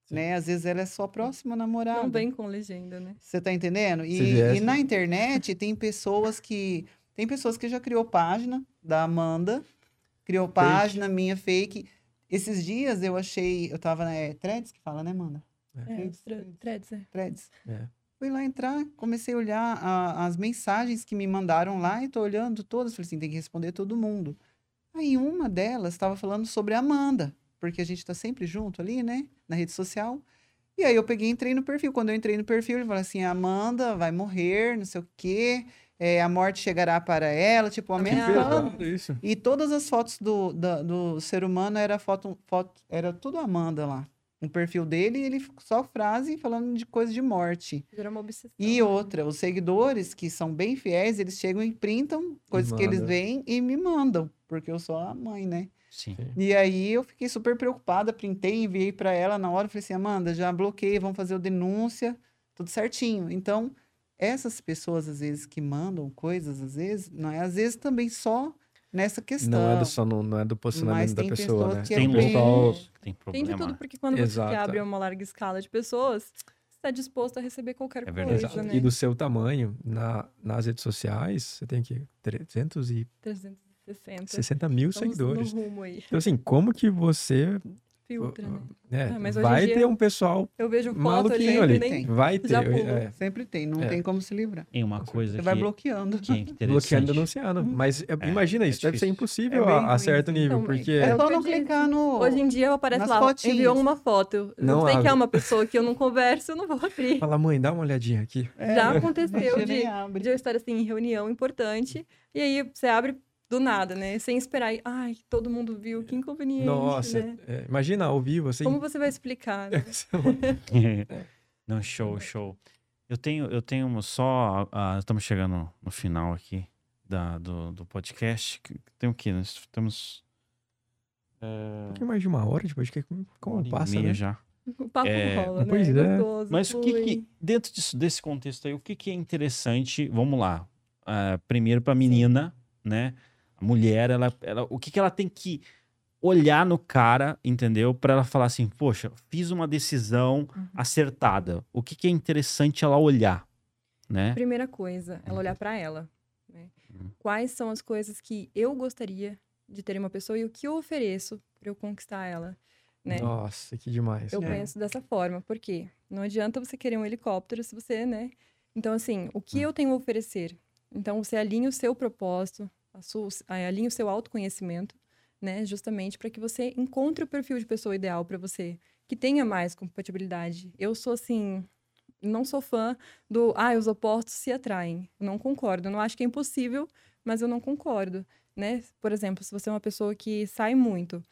Sim. né? Às vezes ela é sua próxima namorada. Não vem com legenda, né? Você tá entendendo? E, viesse- e na internet tem pessoas que. Tem pessoas que já criou página da Amanda, criou página minha fake. Esses dias eu achei. Eu tava na é, Threads que fala, né, Amanda? É, Threads, tra- threads, é. Threads. É. Fui lá entrar, comecei a olhar a- as mensagens que me mandaram lá e tô olhando todas. Falei assim, tem que responder todo mundo. Aí uma delas estava falando sobre a Amanda, porque a gente tá sempre junto ali, né? Na rede social. E aí eu peguei e entrei no perfil. Quando eu entrei no perfil, ele falou assim: a Amanda vai morrer, não sei o quê, é, a morte chegará para ela, tipo, ameaçando. Isso. E todas as fotos do, da- do ser humano era foto, foto, era tudo Amanda lá. No perfil dele, ele só frase falando de coisa de morte. Obsessão. E né? outra, os seguidores que são bem fiéis, eles chegam e printam coisas que eles veem e me mandam, porque eu sou a mãe, né? Sim. E aí eu fiquei super preocupada, printei, enviei para ela na hora, falei assim, Amanda, já bloqueei, vamos fazer o denúncia, tudo certinho. Então, essas pessoas às vezes que mandam coisas, às vezes, não é, às vezes também só nessa questão. Não é do, só no, não é do posicionamento da tem pessoa, né? que Tem é bem- tem Tem problema. de tudo, porque quando você Exato, abre é. uma larga escala de pessoas, você está disposto a receber qualquer É coisa, né? E do seu tamanho, na, nas redes sociais, você tem aqui 360 360. mil Estamos seguidores. no rumo aí. Então, assim, como que você Filtra, né? É, Ah, mas hoje em vai dia ter um pessoal Eu vejo foto maluquinho ali, ali. tem. Vai ter. É, Sempre tem, não É. tem como se livrar. Tem uma coisa Você que, vai bloqueando. que é interessante. bloqueando, denunciando. Mas é, É, imagina é isso, deve ser difícil. impossível É a, a certo nível, Então, porque... É só não clicar no. Hoje em dia aparece Nas lá, fotinhas. enviou uma foto. Não Não sei que é uma pessoa que eu não converso, eu não vou abrir. Fala, mãe, dá uma olhadinha aqui. É, Já aconteceu de, de eu estar assim em reunião importante e aí você abre do nada, né? Sem esperar. E, Ai, todo mundo viu, que inconveniente, Nossa, né? é, imagina ao vivo, assim. Como você vai explicar? né? Não, show, show. Eu tenho, eu tenho uma só. ah, estamos chegando no final aqui da, do, do podcast. Que- Tem o quê? Nós temos. um É, pouquinho mais de uma hora de podcast, como, uma como hora e passa, meia né? já. O papo É, rola, né? pois é. Gostoso, Mas o que, que dentro disso, desse contexto aí, o que, que é interessante? Vamos lá. Ah, primeiro para a menina, né? A mulher, ela, ela, o que, que ela tem que olhar no cara, entendeu? Para ela falar assim, poxa, fiz uma decisão Uhum. acertada. O que, que é interessante ela olhar, né? Primeira coisa, ela olhar pra ela. né? Uhum. Quais são as coisas que eu gostaria de ter em uma pessoa e o que eu ofereço pra eu conquistar ela, né? Nossa, que demais. Eu É. penso dessa forma, porque não adianta você querer um helicóptero se você, né? Então, assim, o que eu tenho a oferecer? Então, você alinha o seu propósito, a sua, a- alinha o seu autoconhecimento, né? Justamente para que você encontre o perfil de pessoa ideal para você, que tenha mais compatibilidade. Eu sou, assim, não sou fã do, ah, os opostos se atraem. Não concordo. Eu não acho que é impossível, mas eu não concordo, né? Por exemplo, se você é uma pessoa que sai muito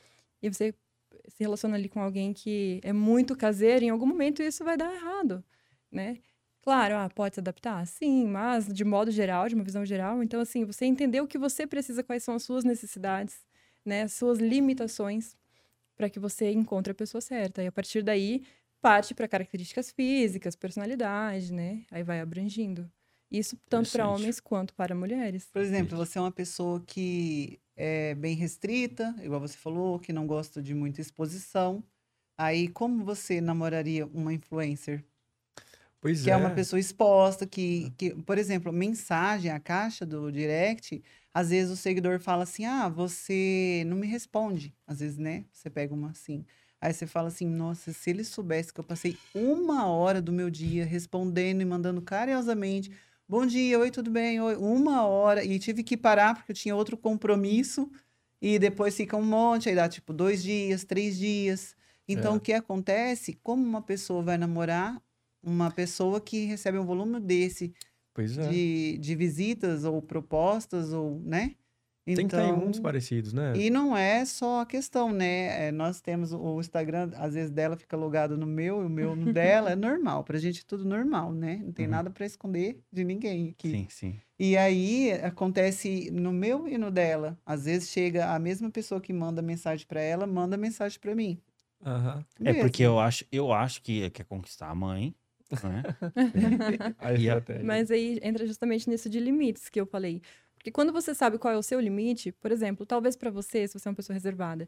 e você se relaciona ali com alguém que é muito caseiro, em algum momento isso vai dar errado, né? Claro, ah, pode se adaptar? Sim, mas de modo geral, de uma visão geral, então assim, você entender o que você precisa, quais são as suas necessidades, né, as suas limitações, para que você encontre a pessoa certa. E a partir daí, parte para características físicas, personalidade, né? Aí vai abrangindo. Isso tanto para homens quanto para mulheres. Por exemplo, você é uma pessoa que é bem restrita, igual você falou, que não gosta de muita exposição. Aí, como você namoraria uma influencer? Pois Que é uma pessoa exposta, que, que, por exemplo, mensagem, a caixa do direct, às vezes o seguidor fala assim: ah, você não me responde. Às vezes, né? Você pega uma assim. Aí você fala assim: nossa, se ele soubesse que eu passei uma hora do meu dia respondendo e mandando carinhosamente. Bom dia, oi, tudo bem? Oi, uma hora. E tive que parar porque eu tinha outro compromisso. E depois fica um monte, aí dá tipo dois dias, três dias. Então, É. o que acontece? Como uma pessoa vai namorar uma pessoa que recebe um volume desse é. de, de visitas ou propostas, ou, né? Tem que Então, mundos parecidos, né? e não é só a questão, né? É, nós temos o- Instagram, às vezes dela fica logado no meu e o meu no dela, é normal. Pra gente é tudo normal, né? Não tem Uhum. nada pra esconder de ninguém aqui. Sim, sim. E aí acontece no meu e no dela. Às vezes chega a mesma pessoa que manda mensagem pra ela, manda mensagem pra mim. Aham. É porque eu acho, eu acho que quer conquistar a mãe, estratégia. Mas aí entra justamente nisso de limites que eu falei. Porque quando você sabe qual é o seu limite, por exemplo, talvez pra você, se você é uma pessoa reservada,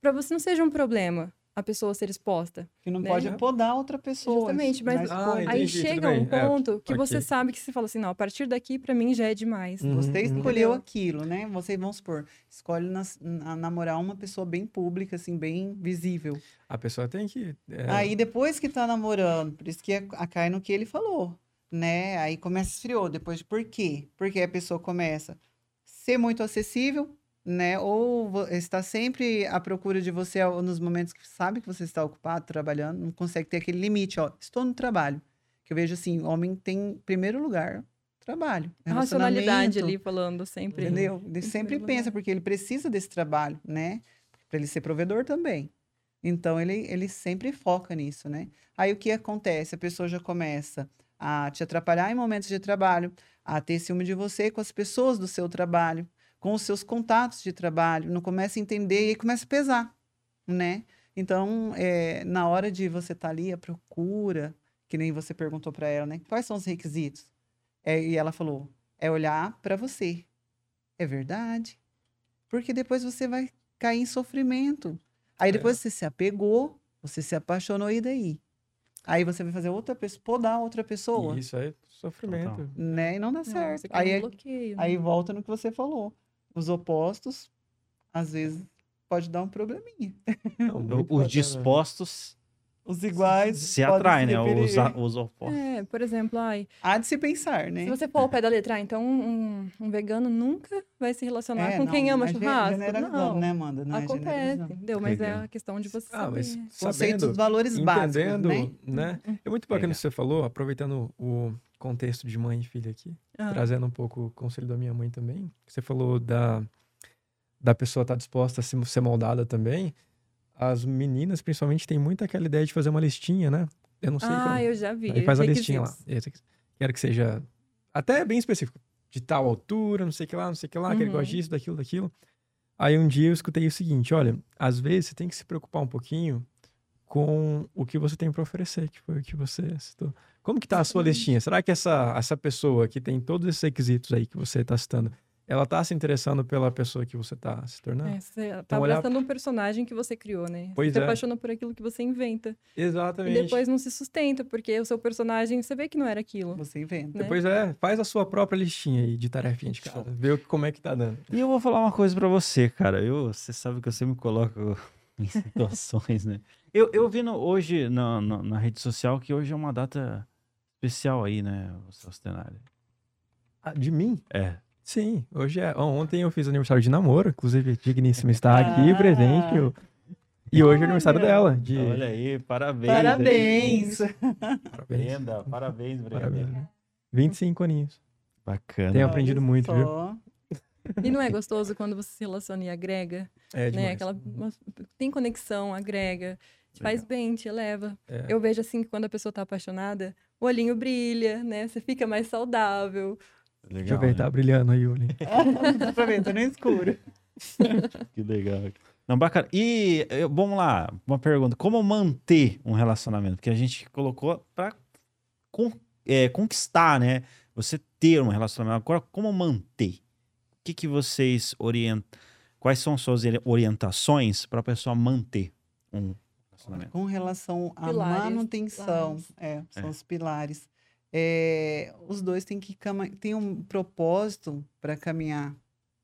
pra você não seja um problema a pessoa ser exposta. Que não Né? pode podar outra pessoa. Justamente, mas- na Ah. Aí Entendi, chega um. É, ponto que você ok. sabe que você fala assim, não, a partir daqui pra mim já é demais. Uhum, Você uhum. escolheu Entendeu? aquilo, né? Você, vamos supor, escolhe nas- na- namorar uma pessoa bem pública, assim, bem visível. A pessoa tem que. é, Aí, depois que tá namorando, por isso que a, a cai no que ele falou, né? Aí começa esfriou. Depois, por quê? Porque a pessoa começa a ser muito acessível, né? Ou está sempre à procura de você nos momentos que sabe que você está ocupado, trabalhando, não consegue ter aquele limite, ó. Estou no trabalho. Que eu vejo assim, homem tem em primeiro lugar trabalho. Racionalidade ali falando sempre. Entendeu? Ele Em sempre pensa, porque ele precisa desse trabalho, né? Para ele ser provedor também. Então, ele, ele sempre foca nisso, né? Aí, o que acontece? A pessoa já começa a te atrapalhar em momentos de trabalho, a ter ciúme de você com as pessoas do seu trabalho, com os seus contatos de trabalho, não começa a entender e aí começa a pesar, né? Então, é, na hora de você estar ali, a procura, que nem você perguntou para ela, né? Quais são os requisitos? É, e ela falou, é olhar para você. É verdade. Porque depois você vai cair em sofrimento. Aí É. depois você se apegou, você se apaixonou e daí? Aí você vai fazer outra pessoa, podar outra pessoa, Isso é sofrimento. Total. né? E não dá Não, certo. Aí, um é- bloqueio. né? aí volta no que você falou. Os opostos, às vezes, pode dar um probleminha. Não, Os bacana. dispostos Os iguais se atraem, né? Os, os opostos. É, por exemplo, ai, Há de se pensar, né? se você for ao pé da letra, ah, então um, um vegano nunca vai se relacionar É, com não, quem ama é churrasco. Não, né, Amanda? Não é acontece, generalizando. entendeu? Mas Legal. é a questão de você Ah, saber. mas Conceitos, sabendo, valores básicos, entendendo, né? né? É muito bacana o que você falou, aproveitando o contexto de mãe e filha aqui, Ah, trazendo um pouco o conselho da minha mãe também. Você falou da, da pessoa estar disposta a se- ser moldada também. As meninas, principalmente, têm muito aquela ideia de fazer uma listinha, né? Eu não sei ah, como. eu já vi. Aí faz a listinha lá. Quero que seja até bem específico. De tal altura, não sei o que lá, não sei o que lá, que ele Uhum. gosta disso, daquilo, daquilo. Aí um dia eu escutei o seguinte: olha, às vezes você tem que se preocupar um pouquinho com o que você tem para oferecer, que foi o que você citou. Como que tá a sua Exatamente. listinha? Será que essa, essa pessoa que tem todos esses requisitos aí que você tá citando, ela tá se interessando pela pessoa que você tá se tornando? É, você tá Então, olhar- abraçando um personagem que você criou, né? Pois você é. apaixona por aquilo que você inventa. E Exatamente. depois não se sustenta, porque o seu personagem, você vê que não era aquilo. Você inventa. né? Depois é, faz a sua própria listinha aí de tarefinha de casa, vê o que- como é que tá dando. E eu vou falar uma coisa pra você, cara. Eu, você sabe que eu sempre me coloco em situações, né? Eu, eu vi no- hoje na, na, na rede social que hoje é uma data especial aí, né, o Celso Tenari? Ah, de mim? É. Sim, hoje é. Ontem eu fiz aniversário de namoro, inclusive a Digníssima está aqui Ah. presente. eu- E hoje é aniversário dela. De... Olha aí, parabéns. Parabéns! Parabéns. Brenda, parabéns, Brenda. Parabéns. 25 aninhos. Bacana. Tem aprendido Olha muito, viu? só. E não é gostoso quando você se relaciona e agrega, É né? Aquela, tem conexão, agrega, te faz bem, te eleva. É. Eu vejo assim que quando a pessoa tá apaixonada, o olhinho brilha, né? Você fica mais saudável. Legal, Deixa eu ver, né? tá brilhando aí, Uli. Dá pra ver, tá no escuro. Que legal. Não, bacana. E eh, vamos lá, uma pergunta. Como manter um relacionamento? Porque a gente colocou pra con- eh, conquistar, né? Você ter um relacionamento. Agora, como manter? O que, que vocês orientam? Quais são suas ori- orientações para a pessoa manter um relacionamento? Com relação à Pilares, manutenção, pilares. é, são É. os pilares. É, os dois têm que tem um propósito para caminhar,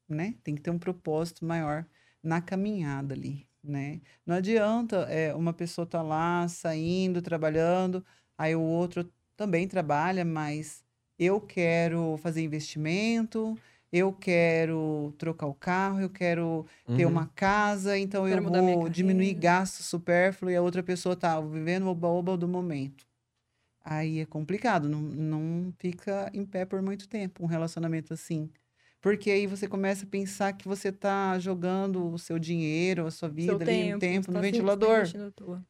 né? Tem que ter um propósito maior na caminhada ali, né? Não adianta é, uma pessoa estar lá saindo, trabalhando, aí o outro também trabalha, mas eu quero fazer investimento, eu quero trocar o carro, eu quero ter Uhum. uma casa, então Quero eu vou diminuir gasto supérfluo e a outra pessoa tá vivendo o oba-oba do momento. Aí é complicado, não, não fica em pé por muito tempo um relacionamento assim. Porque aí você começa a pensar que você tá jogando o seu dinheiro, a sua vida Seu ali, tempo, no tempo, no tá ventilador.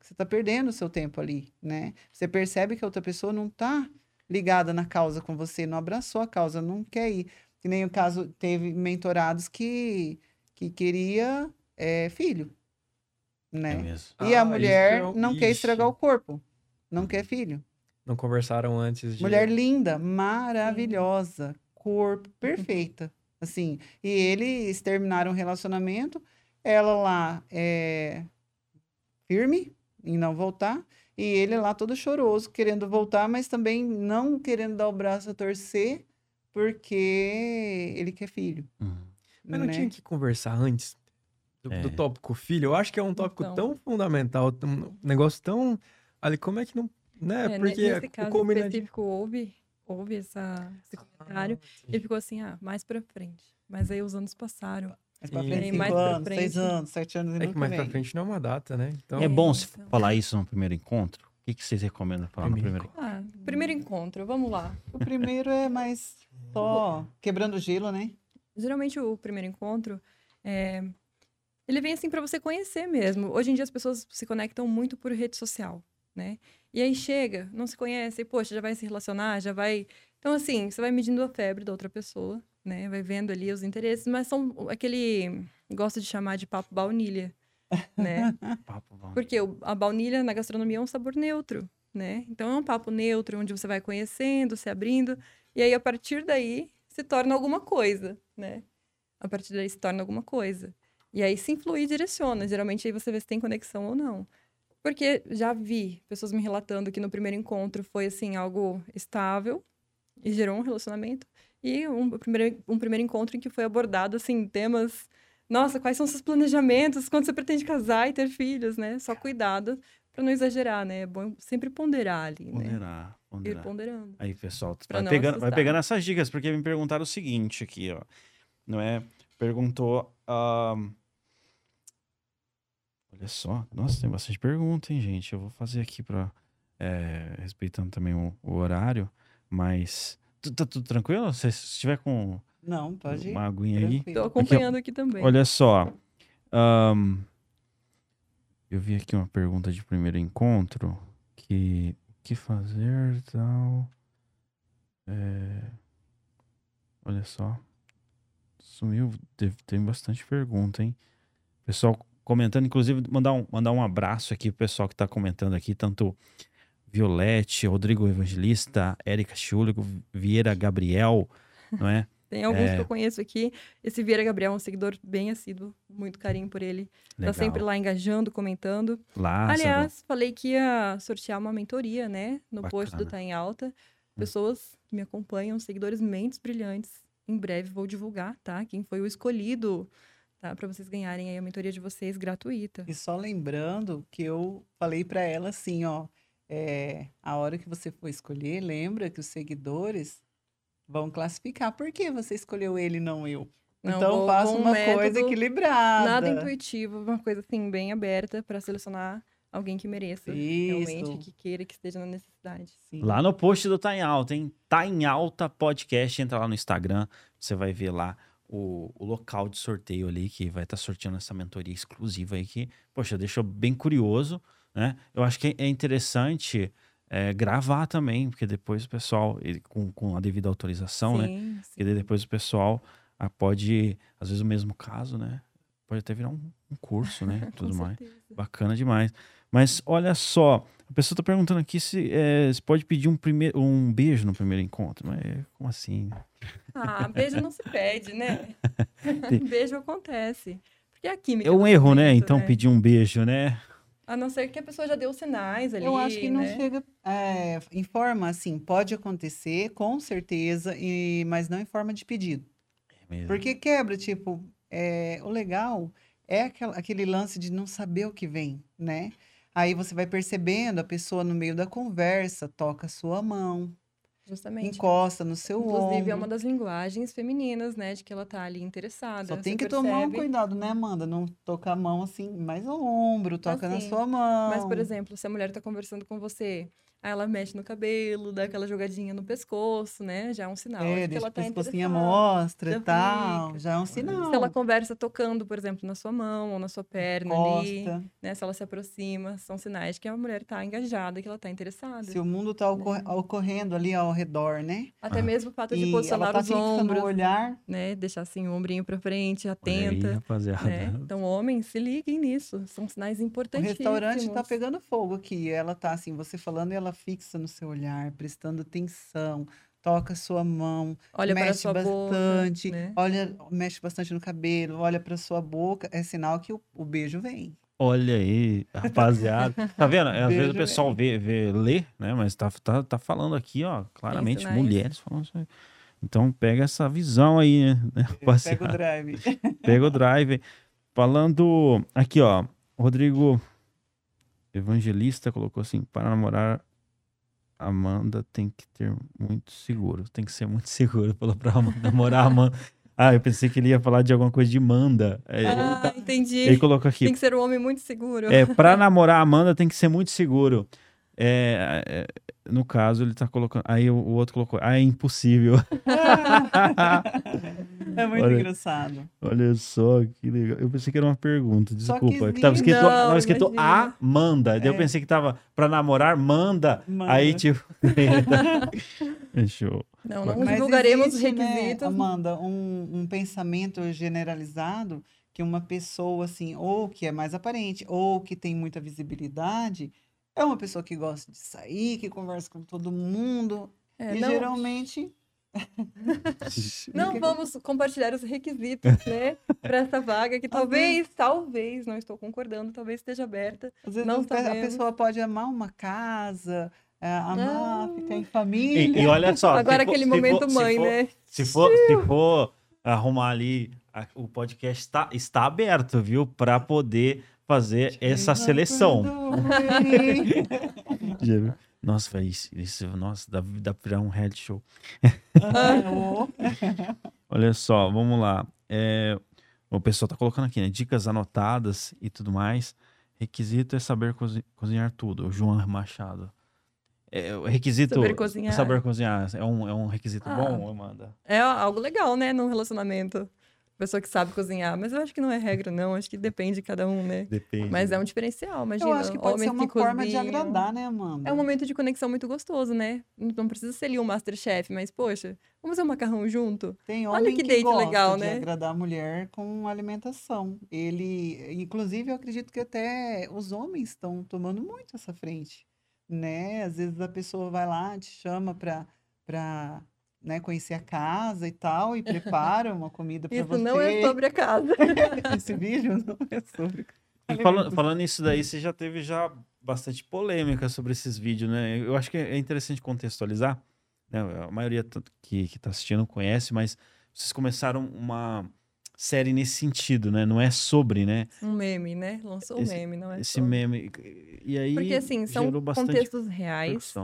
Você tá perdendo o seu tempo ali, né? Você percebe que a outra pessoa não tá ligada na causa com você, não abraçou a causa, não quer ir. Que nem o caso, teve mentorados que, que queria é, filho, É né? mesmo. E Ah, a mulher isso é não quer estragar o corpo, não quer filho. Não conversaram antes de. Mulher linda, maravilhosa, corpo perfeita, assim. E eles terminaram o relacionamento, ela lá é firme em não voltar, e ele lá todo choroso, querendo voltar, mas também não querendo dar o braço a torcer, porque ele quer filho. Uhum. Mas não né? tinha que conversar antes do, do É. tópico filho? Eu acho que é um tópico Então. tão fundamental, tão- um negócio tão. Ali, como é que não. Né? É, Porque nesse o caso combinadinho- específico, houve, houve essa, esse comentário. Ah, Ele ficou assim, ah, mais pra frente. Mas aí os anos passaram. Mais pra frente, cinco mais pra anos, seis frente. anos, sete anos e É que mais pra vem. frente não é uma data, né? Então, É bom se então. falar isso no primeiro encontro? O que, que vocês recomendam falar no Primeiro primeiro encontro? Ah, primeiro encontro, vamos lá. O primeiro é mais só quebrando gelo, né? Geralmente o primeiro encontro, é, ele vem assim pra você conhecer mesmo. Hoje em dia as pessoas se conectam muito por rede social, né? E aí chega, não se conhece, e, poxa, já vai se relacionar, já vai... Então, assim, você vai medindo a febre da outra pessoa, né? Vai vendo ali os interesses, mas são aquele... Gosto de chamar de papo baunilha, né? Porque a baunilha na gastronomia é um sabor neutro, né? Então é um papo neutro, onde você vai conhecendo, se abrindo, e aí a partir daí se torna alguma coisa, né? A partir daí se torna alguma coisa. E aí se influi e direciona. Geralmente aí você vê se tem conexão ou não. Porque já vi pessoas me relatando que no primeiro encontro foi assim algo estável e gerou um relacionamento. E um primeiro, um primeiro encontro em que foi abordado assim temas Nossa, quais são seus planejamentos? Quando você pretende casar e ter filhos, né? Só cuidado para não exagerar, né? É bom sempre ponderar ali, né? Ponderar, Ir ponderar. ponderando. Aí, pessoal, vai pegando, vai pegando essas dicas, porque me perguntaram o seguinte aqui, ó. Não é? Perguntou. ahn, Olha só. Nossa, tem bastante pergunta, hein, gente? Eu vou fazer aqui pra. é, respeitando também o, o horário, mas. Tá tudo tranquilo? Se se estiver com Não, pode ir. uma aguinha aí. tranquilo. Tô acompanhando aqui também. Olha só. ahn, eu vi aqui uma pergunta de primeiro encontro que o que fazer tal. É, olha só. Sumiu. Teve- Tem bastante pergunta, hein? Pessoal comentando, inclusive, mandar um, mandar um abraço aqui pro pessoal que tá comentando aqui, tanto Violette, Rodrigo Evangelista, Érica Chúlico, Vieira Gabriel, não é? Tem alguns É. que eu conheço aqui. Esse Vieira Gabriel é um seguidor bem assíduo, muito carinho por ele. Legal. Tá sempre lá engajando, comentando. Lázaro. Aliás, falei que ia sortear uma mentoria, né? No post do Bacana. Tá em Alta. Pessoas que me acompanham, seguidores mentes brilhantes. Em breve vou divulgar, tá? Quem foi o escolhido, tá? Para vocês ganharem aí a mentoria de vocês gratuita. E só lembrando que eu falei para ela assim, ó, é, a hora que você for escolher, lembra que os seguidores vão classificar por que você escolheu ele e não eu. Não, então vou- faça vou um uma coisa equilibrada. Nada intuitivo, uma coisa assim, bem aberta para selecionar alguém que mereça. Realmente, Isso. que queira, que esteja na necessidade. Sim. Lá no post do Tá em Alta, hein? Tá em Alta Podcast. Entra lá no Instagram, você vai ver lá o, o local de sorteio ali, que vai estar sorteando essa mentoria exclusiva aí, que, poxa, deixou bem curioso, né? Eu acho que é interessante é, gravar também, porque depois o pessoal, ele- com, com a devida autorização, né? sim, sim. Porque daí depois o pessoal ah, pode, às vezes o mesmo caso, né? Pode até virar um, um curso, né? Tudo mais. Bacana demais. Mas olha só, a pessoa tá perguntando aqui se, é, se pode pedir um, primeiro, um beijo no primeiro encontro. Mas como assim? Ah, beijo não se pede, né? beijo acontece. Porque é a química É um erro, né? momento, Então pedir um beijo, né? A não ser que a pessoa já deu sinais ali, Eu acho que não né? chega é, em forma assim, pode acontecer, com certeza, e, mas não em forma de pedido. É mesmo. Porque quebra, tipo, é, o legal é aquela- aquele lance de não saber o que vem, né? Aí você vai percebendo, a pessoa no meio da conversa toca a sua mão, Justamente. encosta no seu Inclusive, ombro. é uma das linguagens femininas, né? De que ela tá ali interessada. Só tem que tomar um percebe. cuidado, né, Amanda? Não tocar a mão assim, mais ao ombro, toca na Assim, sua mão. Mas, por exemplo, se a mulher tá conversando com você, aí ela mexe no cabelo, dá aquela jogadinha no pescoço, né? Já é um sinal É, de que deixa ela o tá interessada. mostra Já e tal, fica. já é um sinal. Se ela conversa tocando, por exemplo, na sua mão ou na sua perna ali, Encosta. né? Se ela se aproxima, são sinais de que a mulher tá engajada, que ela tá interessada. Se o mundo tá ocor- ocorrendo ali ao redor, né? Até Ah. mesmo o fato de E posicionar ela tá os ombros, o olhar. né? Deixar assim o ombrinho pra frente, Olha aí, atenta. rapaziada. né? Então, homens, se liguem nisso. São sinais O importantíssimos. restaurante tá pegando fogo aqui. Ela tá assim, você falando e ela fixa no seu olhar, prestando atenção, toca a sua mão, Olha mexe sua bastante, boca, né? olha, mexe bastante no cabelo, olha para sua boca, é sinal que o, o beijo vem. Olha aí, rapaziada. Tá vendo? Às vezes o Beijo, pessoal vê, vê, lê, né? Mas tá, tá, tá falando aqui, ó, claramente, sinais. mulheres falando isso aí. Então pega essa visão aí, né, rapaziada? Pega o drive. Pega o drive. Falando aqui, ó. Rodrigo Evangelista colocou assim: para namorar Amanda tem que ter muito seguro. Tem que ser muito seguro. Falou pra Amanda, namorar Amanda. Ah, eu pensei que ele ia falar de alguma coisa de Manda. É, ele, Ah, tá- entendi. ele colocou aqui: Tem que ser um homem muito seguro. é, pra namorar Amanda tem que ser muito seguro. É, é, no caso, ele tá colocando. Aí o, o outro colocou: ah, é impossível. É muito Olha. engraçado. Olha só que legal. Eu pensei que era uma pergunta, desculpa. que Que tava escrito, Não, tava escrito imagina. Amanda. Daí eu É. pensei que tava pra namorar, manda. Manda. Aí, tipo. Show. Não, não Mas divulgaremos os existe, né, requisitos. Amanda, um, um pensamento generalizado que uma pessoa, assim, ou que é mais aparente, ou que tem muita visibilidade, é uma pessoa que gosta de sair, que conversa com todo mundo. É, e não, geralmente. não vamos compartilhar os requisitos, né? Para essa vaga que talvez, talvez, não estou concordando, talvez esteja aberta. Às vezes Não a pessoa pode amar uma casa, é, amar Ah. ficar em E, família. e olha só. Agora for- aquele se for- momento se mãe, for- né? Se for, se for arrumar ali a- o podcast tá, está aberto, viu? Para poder fazer essa seleção. Nossa, velho, isso, isso- nossa, dá, dá pra virar um reality show. Olha só, vamos lá. É, o pessoal tá colocando aqui, né? Dicas anotadas e tudo mais. Requisito é saber cozi- cozinhar tudo. O João Machado. É, o requisito. Saber cozinhar. saber cozinhar é um, é um requisito Ah. bom, Amanda? É algo legal, né, num relacionamento. Pessoa que sabe cozinhar. Mas eu acho que não é regra, não. Acho que depende de cada um, né? Depende. Mas é um diferencial, imagina. Eu acho que pode ser uma forma de agradar, né, Amanda? É um momento de conexão muito gostoso, né? Não precisa ser ali um Masterchef, mas, poxa, vamos fazer um macarrão junto? Tem Olha homem que que, date gosta legal, de né? agradar a mulher com alimentação. Ele, inclusive, eu acredito que até os homens estão tomando muito essa frente, né? Às vezes a pessoa vai lá, te chama para para né, conhecer a casa e tal e prepara uma comida para Isso você. não é sobre a casa. Esse vídeo não é sobre. E falando, falando nisso daí, você já teve já bastante polêmica sobre esses vídeos, né? Eu acho que é interessante contextualizar. Né? A maioria que, que tá assistindo conhece, mas vocês começaram uma série nesse sentido, né? Não é sobre, né? Um meme, né? Lançou um meme, não é Esse sobre. meme. E aí Porque, assim, são gerou bastante contextos reais.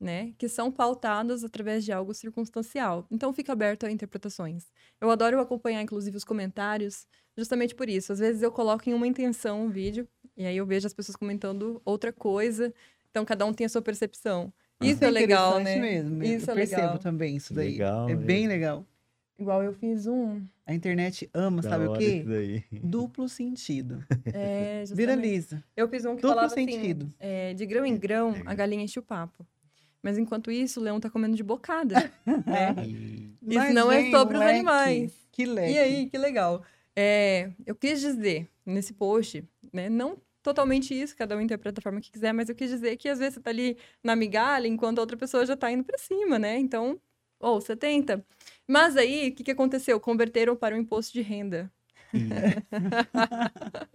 Né? Que são pautados através de algo circunstancial. Então, fica aberto a interpretações. Eu adoro acompanhar, inclusive, os comentários, justamente por isso. Às vezes eu coloco em uma intenção um vídeo, e aí eu vejo as pessoas comentando outra coisa. Então, cada um tem a sua percepção. Isso é legal, interessante né? mesmo. Isso eu é percebo legal. também isso daí. Legal é mesmo. bem legal. Igual eu fiz um. A internet ama, Da sabe o quê? Duplo sentido. É, justamente. Viraliza. Eu fiz um que Duplo falava sentido. assim, é, de grão em grão, É. a galinha enche o papo. Mas enquanto isso, o leão tá comendo de bocada, né? Isso Mas não é sobre os leque. animais. Que leque. E aí, que legal. É, eu quis dizer nesse post, né? Não totalmente isso, cada um interpreta da forma que quiser, mas eu quis dizer que às vezes você tá ali na migalha, enquanto a outra pessoa já tá indo pra cima, né? Então, ou você tenta. Mas aí, o que, que aconteceu? Converteram para o imposto de renda.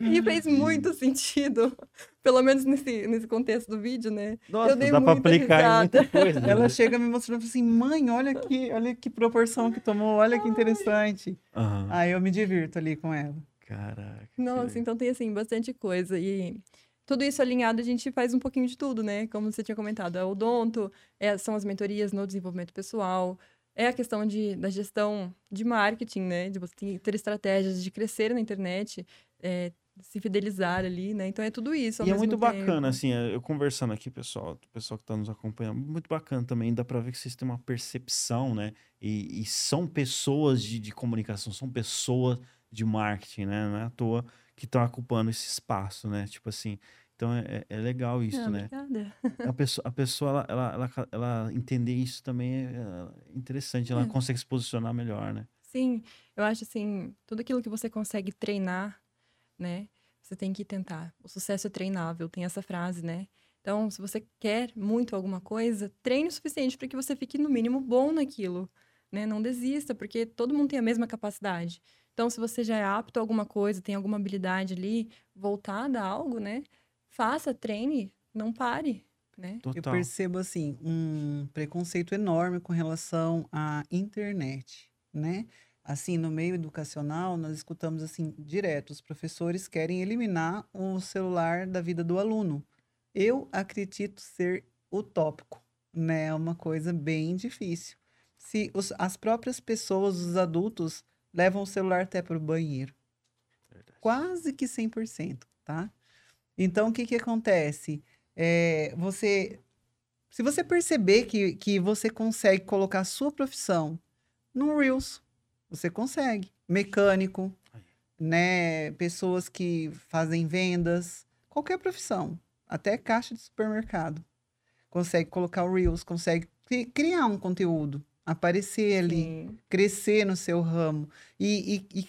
E fez muito sentido, pelo menos nesse, nesse contexto do vídeo, né? Nossa, dei dá pra muita aplicar em muita coisa. né? Ela chega me mostrando assim, mãe, olha que, olha que proporção que tomou, olha que interessante. Aham. Aí eu me divirto ali com ela. Caraca. Nossa, então tem assim bastante coisa e tudo isso alinhado a gente faz um pouquinho de tudo, né? Como você tinha comentado, é o odonto, é, são as mentorias no desenvolvimento pessoal, é a questão de, da gestão de marketing, né? De você ter- estratégias de crescer na internet, é, se fidelizar ali, né? Então é tudo isso. E é muito tempo. bacana, assim, é, eu conversando aqui, pessoal, o pessoal que tá nos acompanhando, muito bacana também, dá pra ver que vocês têm uma percepção, né? E, e são pessoas de, de comunicação, são pessoas de marketing, né? Não é à toa que estão ocupando esse espaço, né? Tipo assim, então é, é- é legal isso, Ah, né? Obrigada. A pessoa, a pessoa ela, ela, ela, ela entender isso também é é interessante, ela É. consegue se posicionar melhor, né? Sim, eu acho assim, tudo aquilo que você consegue treinar, né? Você tem que tentar. O sucesso é treinável, tem essa frase, né? Então, se você quer muito alguma coisa, treine o suficiente para que você fique no mínimo bom naquilo, né? Não desista, porque todo mundo tem a mesma capacidade. Então, se você já é apto a alguma coisa, tem alguma habilidade ali voltada a algo, né? Faça, treine, não pare, né? Eu percebo, assim, um preconceito enorme com relação à internet, né? Assim, no meio educacional, nós escutamos, assim, direto, os professores querem eliminar o celular da vida do aluno. Eu acredito ser utópico, né? É uma coisa bem difícil. Se os- as próprias pessoas, os adultos, levam o celular até para o banheiro Verdade. quase que 100%, tá? Então, o que que acontece? É, você, se você perceber que, que você consegue colocar a sua profissão no Reels, você consegue. Mecânico, né? Pessoas que fazem vendas, qualquer profissão, até caixa de supermercado. Consegue colocar o Reels, consegue cri- criar um conteúdo, aparecer ali Sim. crescer no seu ramo e, e- e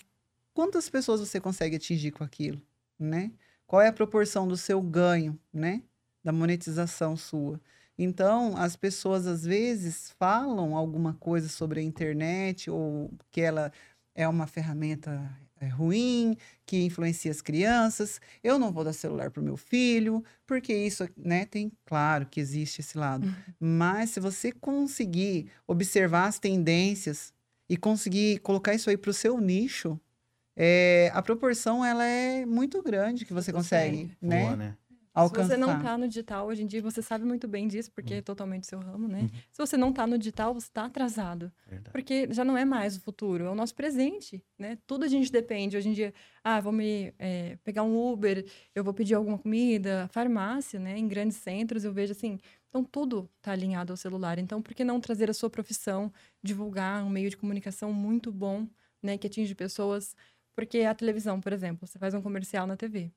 quantas pessoas você consegue atingir com aquilo, né? Qual é a proporção do seu ganho, né? Da monetização sua. Então, as pessoas às vezes falam alguma coisa sobre a internet ou que ela é uma ferramenta é, ruim, que influencia as crianças. Eu não vou dar celular para o meu filho, porque isso, né? Tem, claro que existe esse lado. Mas se você conseguir observar as tendências e conseguir colocar isso aí para o seu nicho, é, a proporção ela é muito grande que você consegue, né? Boa, né? Alcançar. Se você não tá no digital hoje em dia, você sabe muito bem disso, porque é totalmente seu ramo, né? Se você não tá no digital, você tá atrasado. Verdade. Porque já não é mais o futuro, é o nosso presente, né? Tudo a gente depende. Hoje em dia, ah, vou me é, pegar um Uber, eu vou pedir alguma comida, farmácia, né? Em grandes centros, eu vejo assim. Então, tudo tá alinhado ao celular. Então, por que não trazer a sua profissão, divulgar um meio de comunicação muito bom, né? Que atinge pessoas. Porque a televisão, por exemplo, você faz um comercial na TV.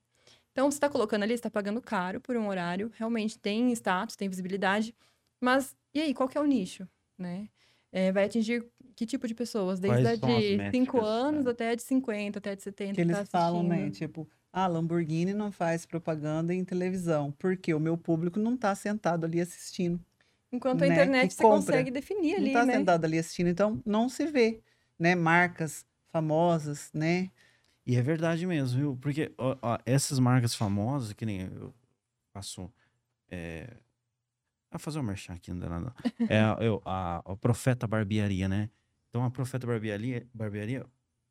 Então, você está colocando ali, você está pagando caro por um horário, realmente tem status, tem visibilidade, mas e aí, qual que é o nicho, né? É, vai atingir que tipo de pessoas? Desde a de métricas, 5 anos é. até a de 50, até a de 70 que eles tá falam, né? Tipo, a Lamborghini não faz propaganda em televisão, porque o meu público não está sentado ali assistindo. Enquanto a né, internet que você compra. consegue definir Não ali, está né? sentado ali assistindo, então não se vê, né? Marcas famosas, né? E é verdade mesmo, viu? Porque ó, ó, essas marcas famosas, que nem eu faço. É... Vou fazer o merchan aqui, não dá nada. É a, eu, a, a Profeta Barbearia, né? Então a Profeta Barbearia, barbearia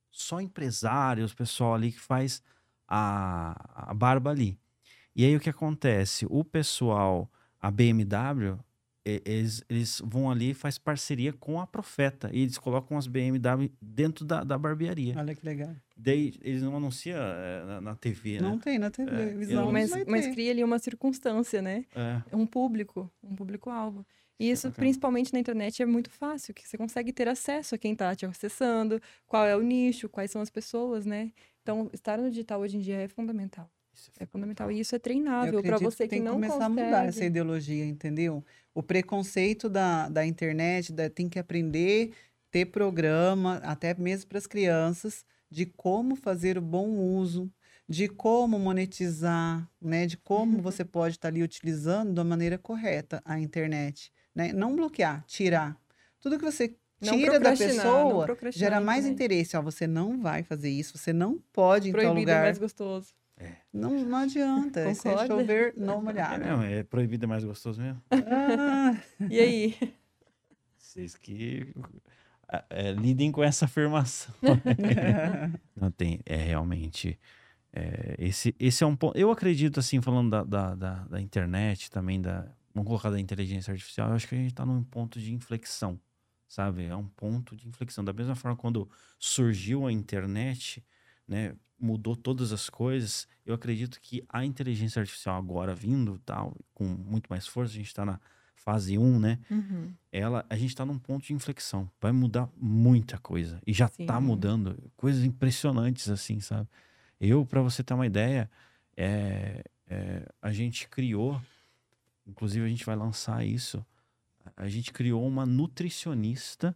só empresários, pessoal ali que faz a, a barba ali. E aí o que acontece? O pessoal, a BMW, eles, eles vão ali e faz parceria com a Profeta. E eles colocam as BMW dentro da, da barbearia. Olha que legal. Daí eles não anunciam é, na, na TV, né? Não tem na televisão. eu não mas, mas cria ali uma circunstância, né? É, um público, um público-alvo. E isso, bacana. principalmente na internet, é muito fácil, que você consegue ter acesso a quem está te acessando, qual é o nicho, quais são as pessoas, né? Então, estar no digital hoje em dia é fundamental. isso É fundamental. E isso é treinável para você que, tem não começar consegue. a mudar essa ideologia, entendeu? O preconceito da, da internet, da- tem que aprender, ter programa, até mesmo para as crianças, de como fazer o bom uso, de como monetizar, né? De como você pode estar ali utilizando da maneira correta a internet, né? Não bloquear, tirar. Tudo que você tira da pessoa gera mais interesse. Ó, você não vai fazer isso, você não pode Proibido é lugar. mais gostoso. Não, não adianta. Isso é Concorda? chover no É molhado. mesmo, é proibido é mais gostoso mesmo. Ah, E aí? Vocês que é, é, lidem com essa afirmação. Não tem, é realmente. é, esse, esse é um ponto. Eu acredito, assim, falando da, da, da, da internet, também da. Vamos colocar da inteligência artificial, eu acho que a gente está num ponto de inflexão, sabe? É um ponto de inflexão. Da mesma forma, quando surgiu a internet, né, mudou todas as coisas, eu acredito que a inteligência artificial agora vindo, tal, com muito mais força, a gente está na fase 1, né? Uhum. ela, a gente tá num ponto de inflexão. Vai mudar muita coisa. E já tá Sim. mudando. Coisas impressionantes, assim, sabe? Eu, para você ter uma ideia, é, é, a gente criou, inclusive a gente vai lançar isso, a gente criou uma nutricionista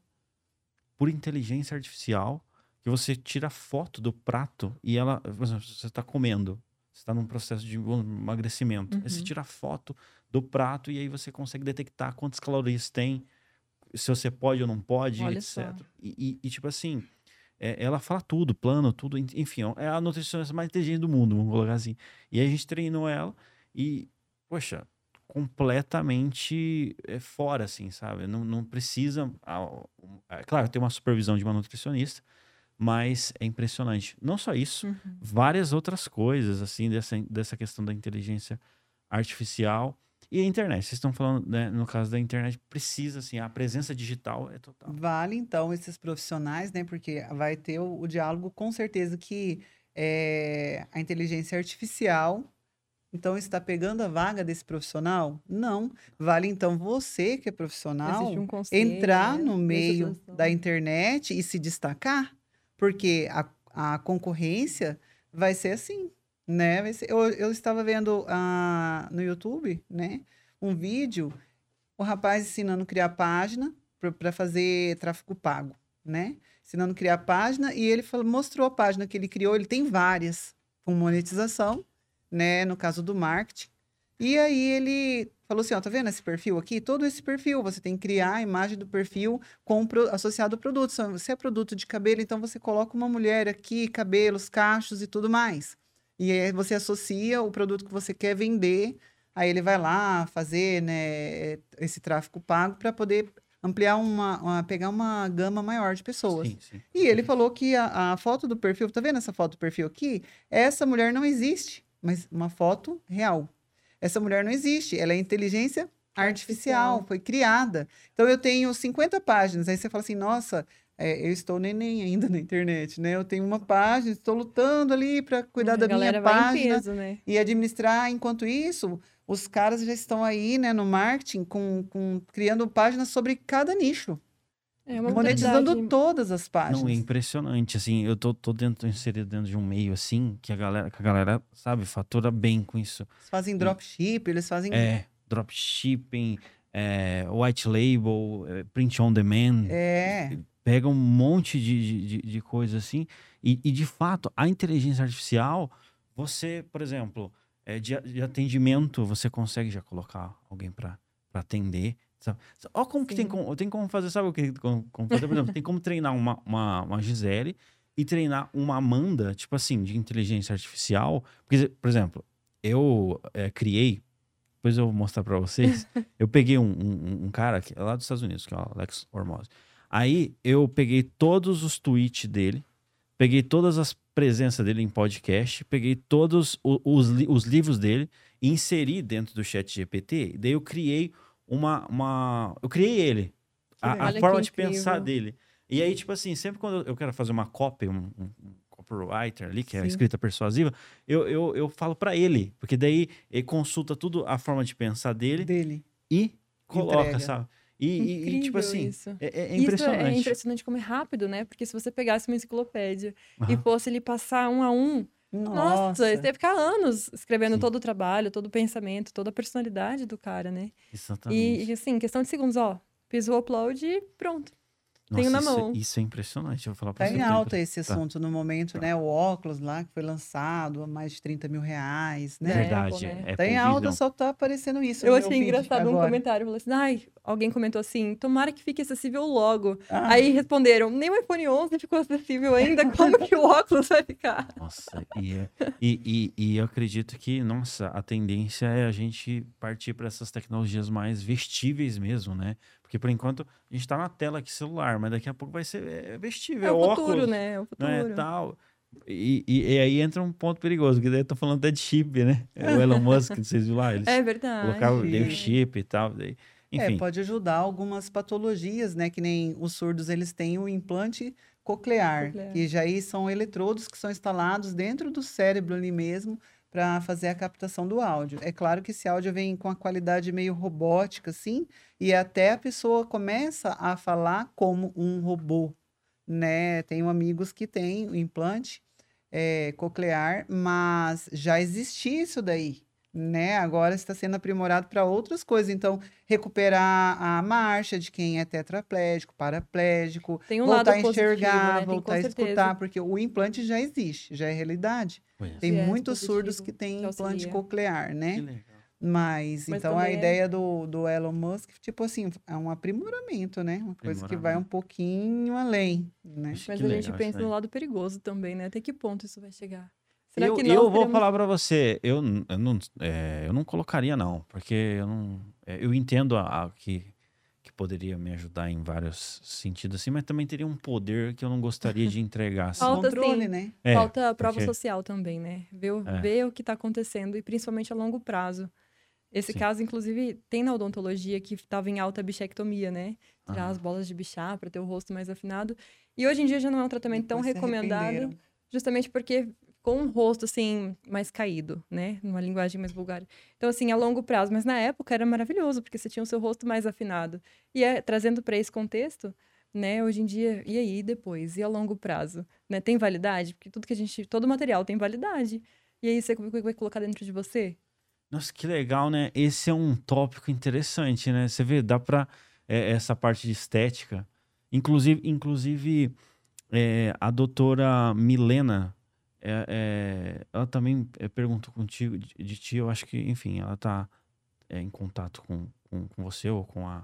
por inteligência artificial, que você tira foto do prato e ela, por exemplo, você está comendo, você está num processo de emagrecimento, aí você Uhum. tira foto do prato e aí você consegue detectar quantas calorias tem, se você pode ou não pode, Olha etc. E, e- e, tipo assim, é, ela fala tudo, plano, tudo, en- enfim, é a nutricionista mais inteligente do mundo, vamos colocar assim. E aí a gente treinou ela e, poxa, completamente é, fora, assim, sabe? Não, não precisa. ah, É claro, tem uma supervisão de uma nutricionista, mas é impressionante. Não só isso, Uhum. várias outras coisas, assim, dessa, dessa questão da inteligência artificial e a internet. Vocês estão falando, né, no caso da internet, precisa, assim, a presença digital é total. Vale, então, esses profissionais, né? Porque vai ter o, o diálogo, com certeza, que é, a inteligência artificial. Então, está pegando a vaga desse profissional? Não. Vale, então, você que é profissional, um conselho, entrar né, no de meio da internet e se destacar, porque a, a concorrência vai ser assim, né? Ser- eu, eu estava vendo ah, no YouTube, né, um vídeo, o rapaz ensinando a criar página para fazer tráfego pago, né? Ensinando a criar página e ele falou- mostrou a página que ele criou, ele tem várias com monetização, né, no caso do marketing. E aí ele falou assim, ó, tá vendo esse perfil aqui? Todo esse perfil, você tem que criar a imagem do perfil com associado ao produto. Se é produto de cabelo, então você coloca uma mulher aqui, cabelos, cachos e tudo mais. E aí você associa o produto que você quer vender, aí ele vai lá fazer, né, esse tráfego pago para poder ampliar uma, uma- pegar uma gama maior de pessoas. Sim, sim. E ele falou que a, a foto do perfil, tá vendo essa foto do perfil aqui? Essa mulher não existe, mas uma foto real. Essa mulher não existe, ela é inteligência artificial, Artificial. foi criada. Então eu tenho 50 páginas, aí você fala assim, nossa, é, eu estou neném ainda na internet, né? Eu tenho uma página, estou lutando ali para cuidar a da minha página peso, né? e administrar. Enquanto isso, os caras já estão aí, né, no marketing, com, com criando páginas sobre cada nicho, É uma monetizando oportunidade. todas as páginas. Não, é impressionante, assim, eu tô, tô dentro, inserido dentro de um meio, assim, que a galera, que a galera, sabe, fatura bem com isso. Eles fazem dropship, eles fazem É, dropshipping, é, white label, é, print on demand, É, pega um monte de, de, de- de coisa assim, e, e, de fato, a inteligência artificial, você, por exemplo, é, de, de atendimento, você consegue já colocar alguém para atender, sabe? Olha como que tem Sim. como, tem como fazer, sabe o que como, como fazer? Por exemplo, tem como treinar uma, uma, uma Gisele e treinar uma Amanda, tipo assim, de inteligência artificial, porque, por exemplo, eu é, criei, depois eu vou mostrar para vocês, eu peguei um, um, um cara que é lá dos Estados Unidos, que é o Alex Hormozzi, Aí eu peguei todos os tweets dele, peguei todas as presenças dele em podcast, peguei todos os, li- os livros dele inseri dentro do chat GPT. Daí eu criei uma. uma eu criei ele. A, a forma de pensar dele. E aí, tipo assim, sempre quando eu quero fazer uma copy, um, um- copywriter ali, que é a escrita persuasiva, eu, eu, eu falo pra ele. Porque daí ele consulta tudo a forma de pensar dele dele. e coloca, Entrega. sabe? E, e- e, tipo assim, isso. é, é Isso impressionante. é impressionante como é rápido, né? Porque se você pegasse uma enciclopédia e Aham. fosse ele passar um a um, nossa, você ia ficar anos escrevendo Sim. todo o trabalho, todo o pensamento, toda a personalidade do cara, né? Exatamente. E, e, assim, questão de segundos, ó, fiz o upload e pronto. Tenho na isso, mão. Isso é impressionante. Eu vou falar pra Tá você. em alta esse tá. assunto no momento, né? O óculos lá, que foi lançado a mais de 30 mil reais, né? Da Verdade. Né? é Tá em alta, só tá aparecendo isso. Eu achei engraçado um agora. comentário, falou assim, ai, alguém comentou assim, tomara que fique acessível logo. Ah, Aí responderam, nem o iPhone 11 ficou acessível ainda, como que o óculos vai ficar? Nossa, e, é- e, e, e eu acredito que, nossa, a tendência é a gente partir para essas tecnologias mais vestíveis mesmo, né? Porque por enquanto a gente tá na tela aqui celular, mas daqui a pouco vai ser é, vestível, É o óculos, futuro, né? É o futuro. né, tal. E, e, e aí entra um ponto perigoso, que daí eu tô falando até de chip, né? É O Elon Musk, vocês viram lá, eles É verdade. colocavam deu É. chip e tal. Daí, enfim, É, pode ajudar algumas patologias, né? Que nem os surdos, eles têm o implante coclear, Coclear. que já aí são eletrodos que são instalados dentro do cérebro ali mesmo para fazer a captação do áudio. É claro que esse áudio vem com a qualidade meio robótica, assim, e até a pessoa começa a falar como um robô, né? Tenho amigos que têm o implante é, coclear, mas já existia isso daí, né? Agora está sendo aprimorado para outras coisas. Então, recuperar a marcha de quem é tetraplégico, paraplégico, Tem um voltar a lado positivo, enxergar, né? Tem, voltar a certeza. escutar, porque o implante já existe, já é realidade. é. Tem Viés muitos surdos que têm que implante coclear, né? Que legal. Mas, Mas então, a é- ideia do, do Elon Musk, tipo assim, é um aprimoramento, né? Uma coisa que vai um pouquinho além, né? Acho Mas a legal gente pensa no lado perigoso também, né? Até que ponto isso vai chegar? Será eu, que nós eu vou teremos- falar pra você, eu, eu, não, é, eu não colocaria não, porque eu não, é, eu entendo a, a que, que poderia me ajudar em vários sentidos assim, mas também teria um poder que eu não gostaria de entregar. Assim. Falta, Controle, sim. né? É, Falta a prova porque- social também, né? Ver, o- É. ver o que está acontecendo e principalmente a longo prazo. Esse Sim. caso, inclusive, tem na odontologia que estava em alta bichectomia, né? Tirar Ah. as bolas de bichar para ter o rosto mais afinado. E hoje em dia já não é um tratamento tão Depois se recomendado, justamente porque com um rosto assim mais caído, né? Numa linguagem mais vulgar. Então assim, a longo prazo, mas na época era maravilhoso, porque você tinha o seu rosto mais afinado. E é, trazendo para esse contexto, né, hoje em dia, e aí depois, e a longo prazo, né? Tem validade? Porque tudo que a gente, todo material tem validade. E aí você vai colocar dentro de você? Nossa, que legal, né? Esse é um tópico interessante, né? Você vê, dá pra é, essa parte de estética. Inclusive, inclusive é, a doutora Milena, é, é, ela também é, perguntou contigo, de, de ti, eu acho que, enfim, ela tá é, em contato com, com, com você ou com a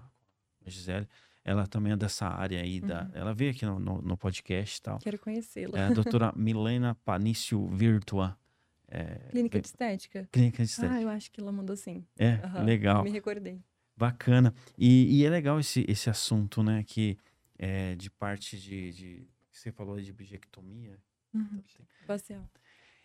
Gisele. Ela também é dessa área aí, da, Uhum. ela veio aqui no, no, no podcast e tal. Quero conhecê-la. É a doutora Milena Panício Virtua. É, Clínica de estética? Clínica de estética. Ah, eu acho que ela mandou sim. É, Aham, legal. Me recordei. Bacana. E, e é legal esse, esse assunto, né? Que é de parte de, de. Você falou de bichectomia. Uhum. Facial.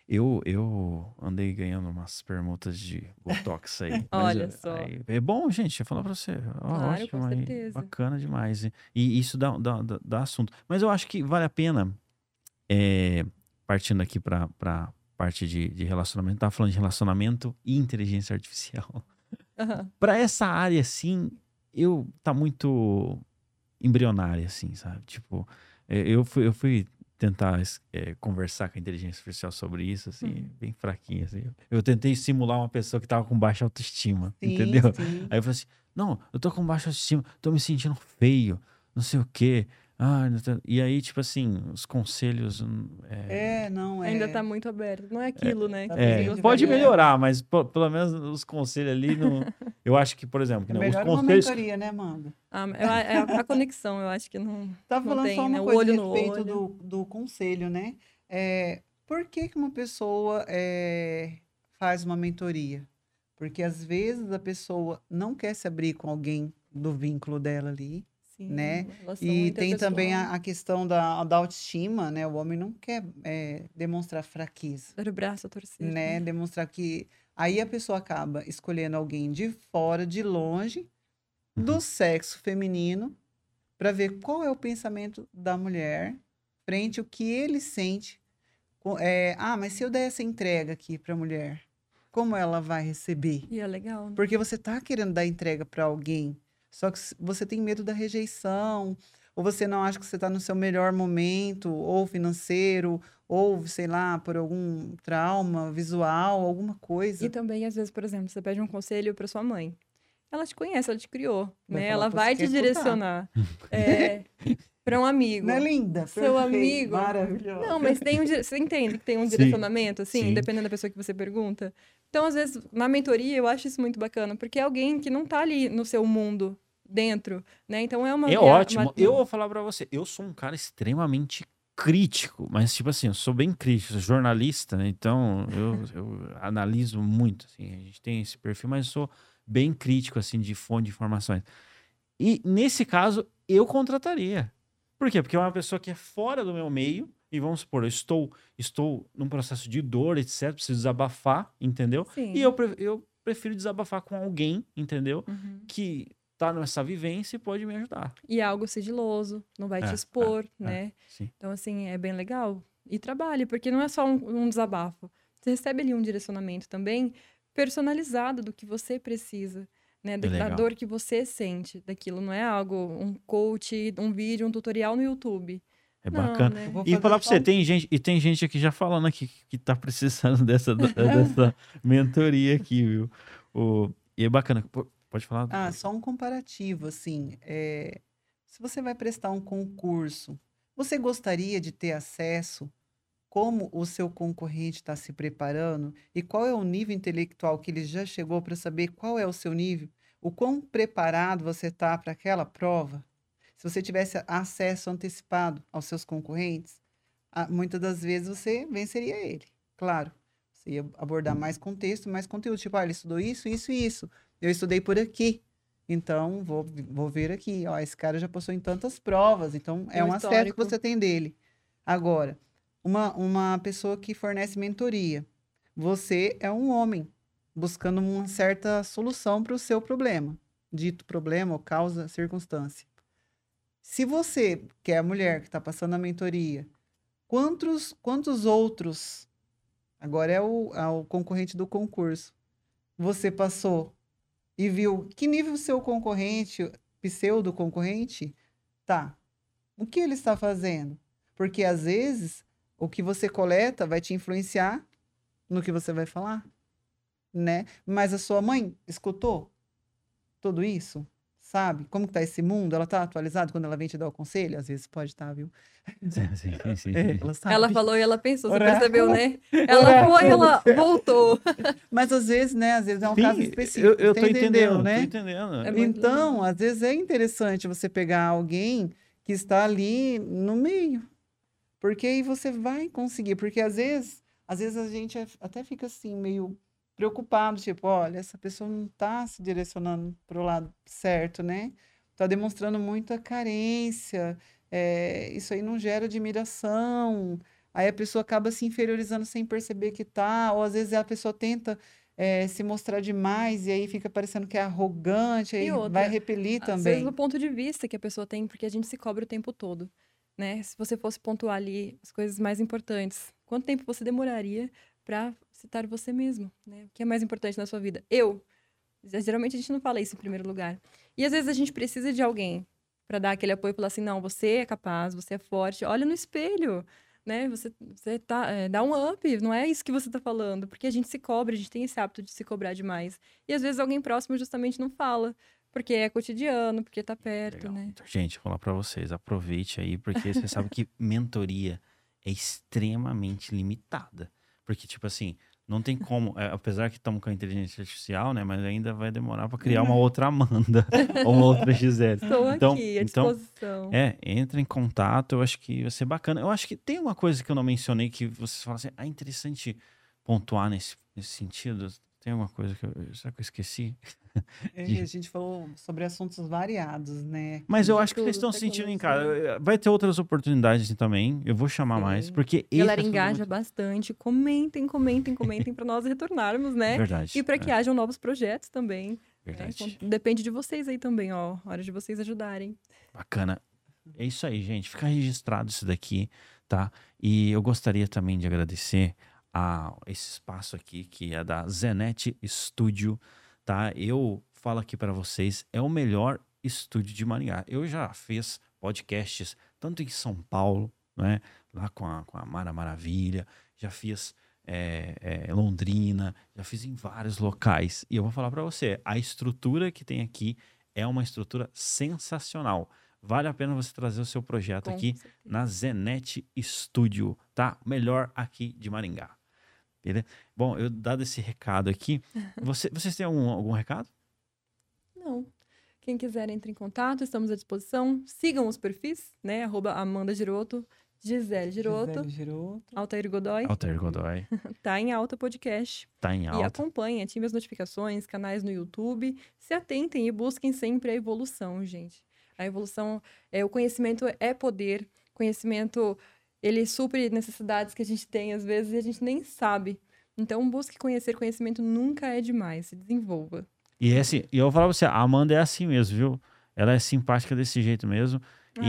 Eu, eu andei ganhando umas permutas de Botox aí. Olha eu- só. aí- é bom, gente, eu falar pra você. Ó, Claro, ótimo com aí, certeza. Bacana demais. E, e isso dá, dá, dá, assunto. Mas eu acho que vale a pena, é, partindo aqui pra, pra parte de, de relacionamento, tava falando de relacionamento e inteligência artificial. Aham. Pra essa área, assim, eu tá muito embrionária, assim, sabe? Tipo, é, eu fui, eu fui tentar é, conversar com a inteligência artificial sobre isso, assim, Uhum. bem fraquinho, assim. Eu tentei simular uma pessoa que tava com baixa autoestima, Sim, entendeu? sim. Aí eu falei assim, não, eu tô com baixa autoestima, tô me sentindo feio, não sei o quê. Ah, tá- e aí, tipo assim, os conselhos... hum, É, É, não é. Ainda tá muito aberto. Não é aquilo, né? tá é, você bem pode melhorar, mas pô, pelo menos os conselhos ali, não... eu acho que, por exemplo, que É não, os melhor uma conselhos... mentoria, né, Amanda? Ah, é a, a conexão, eu acho que não. Tá Não falando tem, só uma né? O coisa olho a no respeito olho. do, do conselho, né? É, por que, que uma pessoa é, faz uma mentoria? Porque às vezes a pessoa não quer se abrir com alguém do vínculo dela ali. Sim, Né? E tem também a, a questão da, da autoestima, né? O homem não quer é, demonstrar fraqueza, Dar o braço a torcer. né? Demonstrar que. Aí a pessoa acaba escolhendo alguém de fora, de longe, do sexo feminino, para ver qual é o pensamento da mulher frente ao que ele sente. É, ah, mas se eu der essa entrega aqui para a mulher, como ela vai receber? E é legal. né? Porque você tá querendo dar entrega para alguém, só que você tem medo da rejeição, ou você não acha que você está no seu melhor momento, ou financeiro, ou sei lá, por algum trauma visual, alguma coisa. E também, às vezes, por exemplo, você pede um conselho para sua mãe. Ela te conhece, ela te criou, Vai né? falar Ela vai te escutar. direcionar é, para um amigo. Não é linda? Seu Perfeito, amigo. Maravilhosa. Não, mas tem um, você entende que tem um direcionamento, assim, sim. dependendo da pessoa que você pergunta. Então, às vezes, na mentoria, eu acho isso muito bacana, porque é alguém que não tá ali no seu mundo dentro, né? Então é uma É ótimo. uma- Eu vou falar pra você, eu sou um cara extremamente crítico, mas tipo assim, eu sou bem crítico, sou jornalista, né? então eu, eu analiso muito, assim, a gente tem esse perfil, mas sou bem crítico, assim, de fonte de informações. E nesse caso, eu contrataria. Por quê? Porque é uma pessoa que é fora do meu meio, e vamos supor, eu estou, estou num processo de dor, etc, preciso desabafar, entendeu? Sim. E eu, eu prefiro desabafar com alguém, entendeu? Uhum. Que tá nessa vivência e pode me ajudar. E é algo sigiloso, não vai É, te expor, é, né? Sim. Então, assim, é bem legal. E trabalhe, porque não é só um, um desabafo. Você recebe ali um direcionamento também personalizado do que você precisa, né? Da, da dor que você sente daquilo. Não é algo, um coach, um vídeo, um tutorial no YouTube. É Não, bacana. né? E falar pra você, tem gente, e tem gente aqui já falando aqui que tá precisando dessa, dessa mentoria aqui, viu? O, e é bacana. Pode falar? Ah, só um comparativo, assim. é, se você vai prestar um concurso, você gostaria de ter acesso como o seu concorrente está se preparando e qual é o nível intelectual que ele já chegou para saber qual é o seu nível? O quão preparado você está para aquela prova? Se você tivesse acesso antecipado aos seus concorrentes, muitas das vezes você venceria ele. Claro, você ia abordar mais contexto, mais conteúdo. Tipo, ah, ele estudou isso, isso e isso. Eu estudei por aqui. Então, vou, vou ver aqui. Ó, esse cara já passou em tantas provas. Então, é um um acesso que você tem dele. Agora, uma, uma pessoa que fornece mentoria. Você é um homem buscando uma certa solução para o seu problema. Dito problema ou causa, circunstância. Se você, que é a mulher que está passando a mentoria, quantos, quantos outros, agora é o, é o concorrente do concurso, você passou e viu que nível seu concorrente, pseudo concorrente, tá? O que ele está fazendo? Porque às vezes o que você coleta vai te influenciar no que você vai falar, né? Mas a sua mãe escutou tudo isso? Sabe? Como que tá esse mundo? Ela tá atualizada quando ela vem te dar o conselho? Às vezes pode estar, viu? Sim, sim, sim, sim. É, ela sabe. Ela falou e ela pensou, você Oráculo. percebeu, né? Ela foi, ela voltou. Mas às vezes, né? Às vezes é um Sim, caso específico. Eu, eu tô entendendo, né? tô entendendo. É Então, legal. às vezes é interessante você pegar alguém que está ali no meio. Porque aí você vai conseguir. Porque às vezes, às vezes a gente é- até fica assim, meio preocupado, tipo, olha, essa pessoa não está se direcionando para o lado certo, né? Está demonstrando muita carência, é, isso aí não gera admiração. Aí a pessoa acaba se inferiorizando sem perceber que tá, ou às vezes a pessoa tenta é, se mostrar demais e aí fica parecendo que é arrogante, aí outra, vai repelir Às também. vezes do ponto de vista que a pessoa tem, porque a gente se cobra o tempo todo, né? Se você fosse pontuar ali as coisas mais importantes, quanto tempo você demoraria para citar você mesmo, né? O que é mais importante na sua vida? Eu. Geralmente a gente não fala isso em primeiro lugar. E às vezes a gente precisa de alguém para dar aquele apoio e falar assim: não, você é capaz, você é forte, olha no espelho, né? Você, você tá, é, dá um up, não é isso que você tá falando, porque a gente se cobra, a gente tem esse hábito de se cobrar demais. E às vezes alguém próximo justamente não fala, porque é cotidiano, porque tá perto, Legal. né? Então, gente, vou falar pra vocês, aproveite aí, porque você sabe que mentoria é extremamente limitada. Porque, tipo assim, não tem como, é, apesar que estamos com a inteligência artificial, né? Mas ainda vai demorar pra criar uma outra Amanda ou uma outra Gisele. Estou Então- aqui, à então, disposição. É, entra em contato, eu acho que vai ser bacana. Eu acho que tem uma coisa que eu não mencionei que vocês falam assim, ah, interessante pontuar nesse, nesse sentido. Tem alguma coisa que eu. Será que eu esqueci? É, de- a gente falou sobre assuntos variados, né? Mas eu acho que eles tudo, estão sentindo em casa. Vai ter outras oportunidades também. Eu vou chamar mais, Sim. porque A galera é engaja muito- bastante. Comentem, comentem, comentem para nós retornarmos, né? Verdade. E para que é, hajam novos projetos também. né? verdade. Então, Depende de vocês aí também, ó. Hora de vocês ajudarem. Bacana. É isso aí, gente. Fica registrado isso daqui, tá? E eu gostaria também de agradecer a esse espaço aqui, que é da Zenet Studio, tá? Eu falo aqui para vocês, é o melhor estúdio de Maringá. Eu já fiz podcasts tanto em São Paulo, né? Lá com a, com a Mara Maravilha, já fiz é, é, Londrina, já fiz em vários locais. E eu vou falar para você, a estrutura que tem aqui é uma estrutura sensacional. Vale a pena você trazer o seu projeto Com aqui certeza. na Zenet Studio, tá? Melhor aqui de Maringá. Beleza? Bom, eu dado esse recado aqui, você- vocês têm algum, algum recado? Não. Quem quiser entre em contato, estamos à disposição. Sigam os perfis, né? Arroba Amanda Giroto, Gisele Giroto, Gisele Giroto. Altair Godoy. Altair Godoy, Tá em alta podcast. tá em E alta. acompanhem, ativem as notificações, canais no YouTube. Se atentem e busquem sempre a evolução, gente. A evolução, é, o conhecimento é poder. Conhecimento, ele supre necessidades que a gente tem, às vezes, e a gente nem sabe. Então, busque conhecer. Conhecimento nunca é demais. Se desenvolva. E é assim, e eu vou falar pra você, a Amanda é assim mesmo, viu? Ela é simpática desse jeito mesmo. Ah.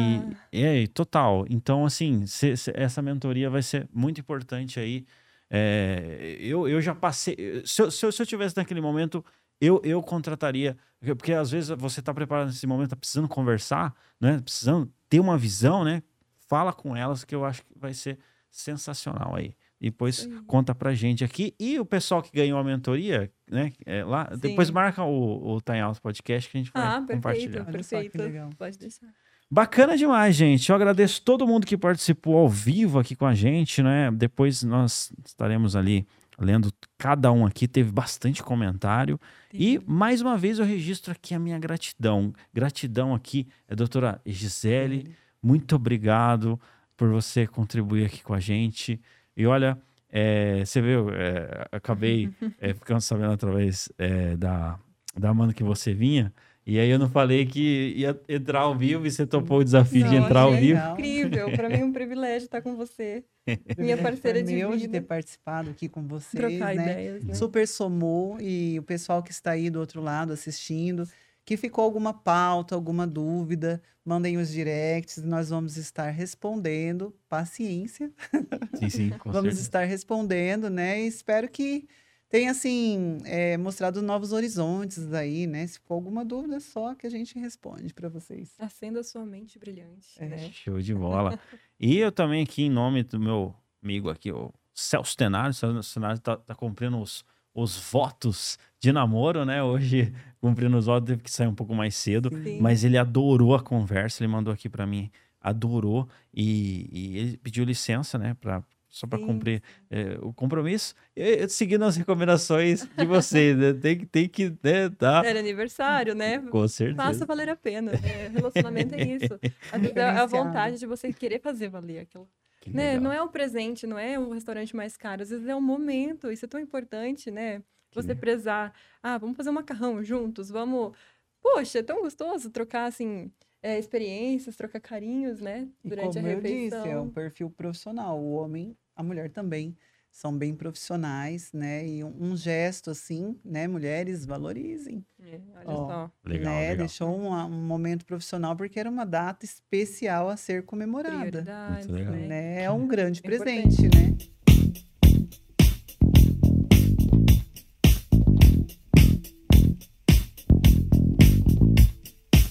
E, é, total. Então, assim, cê- cê- essa mentoria vai ser muito importante aí. É, eu, eu já passei. Se eu, se eu, se eu tivesse naquele momento, eu, eu contrataria. porque- Porque às vezes você está preparado nesse momento, tá precisando conversar, né? Precisando ter uma visão, né? Fala com elas que eu acho que vai ser sensacional aí. Depois aí. conta pra gente aqui. E o pessoal que ganhou a mentoria, né? é, lá, depois Sim. marca o, o Time Out Podcast que a gente vai Ah, perfeito. compartilhar. Perfeito. legal. Pode deixar. Bacana demais, gente. Eu agradeço todo mundo que participou ao vivo aqui com a gente, né? Depois nós estaremos ali lendo cada um aqui. Teve bastante comentário. E mais uma vez eu registro aqui a minha gratidão. Gratidão aqui é a doutora Gisele. Muito obrigado por você contribuir aqui com a gente. E olha, é, você viu, é, acabei é, ficando sabendo através é, da, da Amanda que você vinha. E aí eu não falei que ia entrar ao vivo e você topou o desafio de Não, entrar ao vivo. Incrível. Para mim é um privilégio estar com você. Minha parceira de meu de vida. ter participado aqui com vocês, Trocar né? ideias, né? Super somou e o pessoal que está aí do outro lado assistindo, que ficou alguma pauta, alguma dúvida, mandem os directs, nós vamos estar respondendo. Paciência, Sim, sim, com vamos certeza. estar respondendo, né? E espero que tenha assim é, mostrado novos horizontes aí, né? Se for alguma dúvida, só que a gente responde para vocês. Acenda a sua mente brilhante, É. né? Show de bola. e eu também aqui, em nome do meu amigo aqui, o Celso Tenário, o Celso Tenário tá, tá cumprindo os, os votos de namoro, né? Hoje, cumprindo os votos, teve que sair um pouco mais cedo. Sim. Mas ele adorou a conversa, ele mandou aqui pra mim, adorou. E, e ele pediu licença, né? Pra, só para cumprir é, o compromisso, e- seguindo as recomendações de vocês, né? Tem, que- tem que, né, tá? Era aniversário, né? Com certeza. Faça valer a pena. Né? Relacionamento é isso. É a Diferenciado. vontade de você querer fazer valer aquilo. Que Né? legal. Não é o presente, não é o restaurante mais caro. Às vezes é o momento. Isso é tão importante, né? você legal. prezar, ah, vamos fazer um macarrão juntos, vamos. Poxa, é tão gostoso trocar assim é, experiências, trocar carinhos, né? E Durante como a eu disse, refeição. é um perfil profissional. O homem, a mulher também são bem profissionais, né? E um, um gesto assim, né? Mulheres valorizem. É, olha Ó, só. Legal, né? legal. Deixou um, um momento profissional porque era uma data especial a ser comemorada. Né? Né? É um grande É presente, importante. né?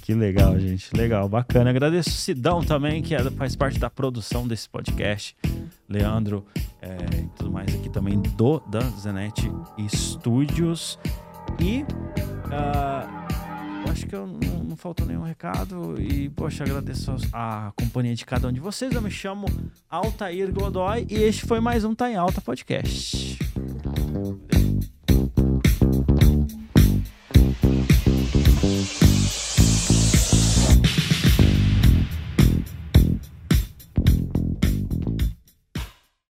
Que legal, gente. Legal, bacana. Agradeço o Sidão também, que é- faz parte da produção desse podcast. Leandro é, e tudo mais aqui também do da Zenet Studios. E eu acho que eu não, não faltou nenhum recado. E, poxa, agradeço a, a companhia de cada um de vocês. Eu me chamo Altair Godoy e este foi mais um Tá em Alta Podcast.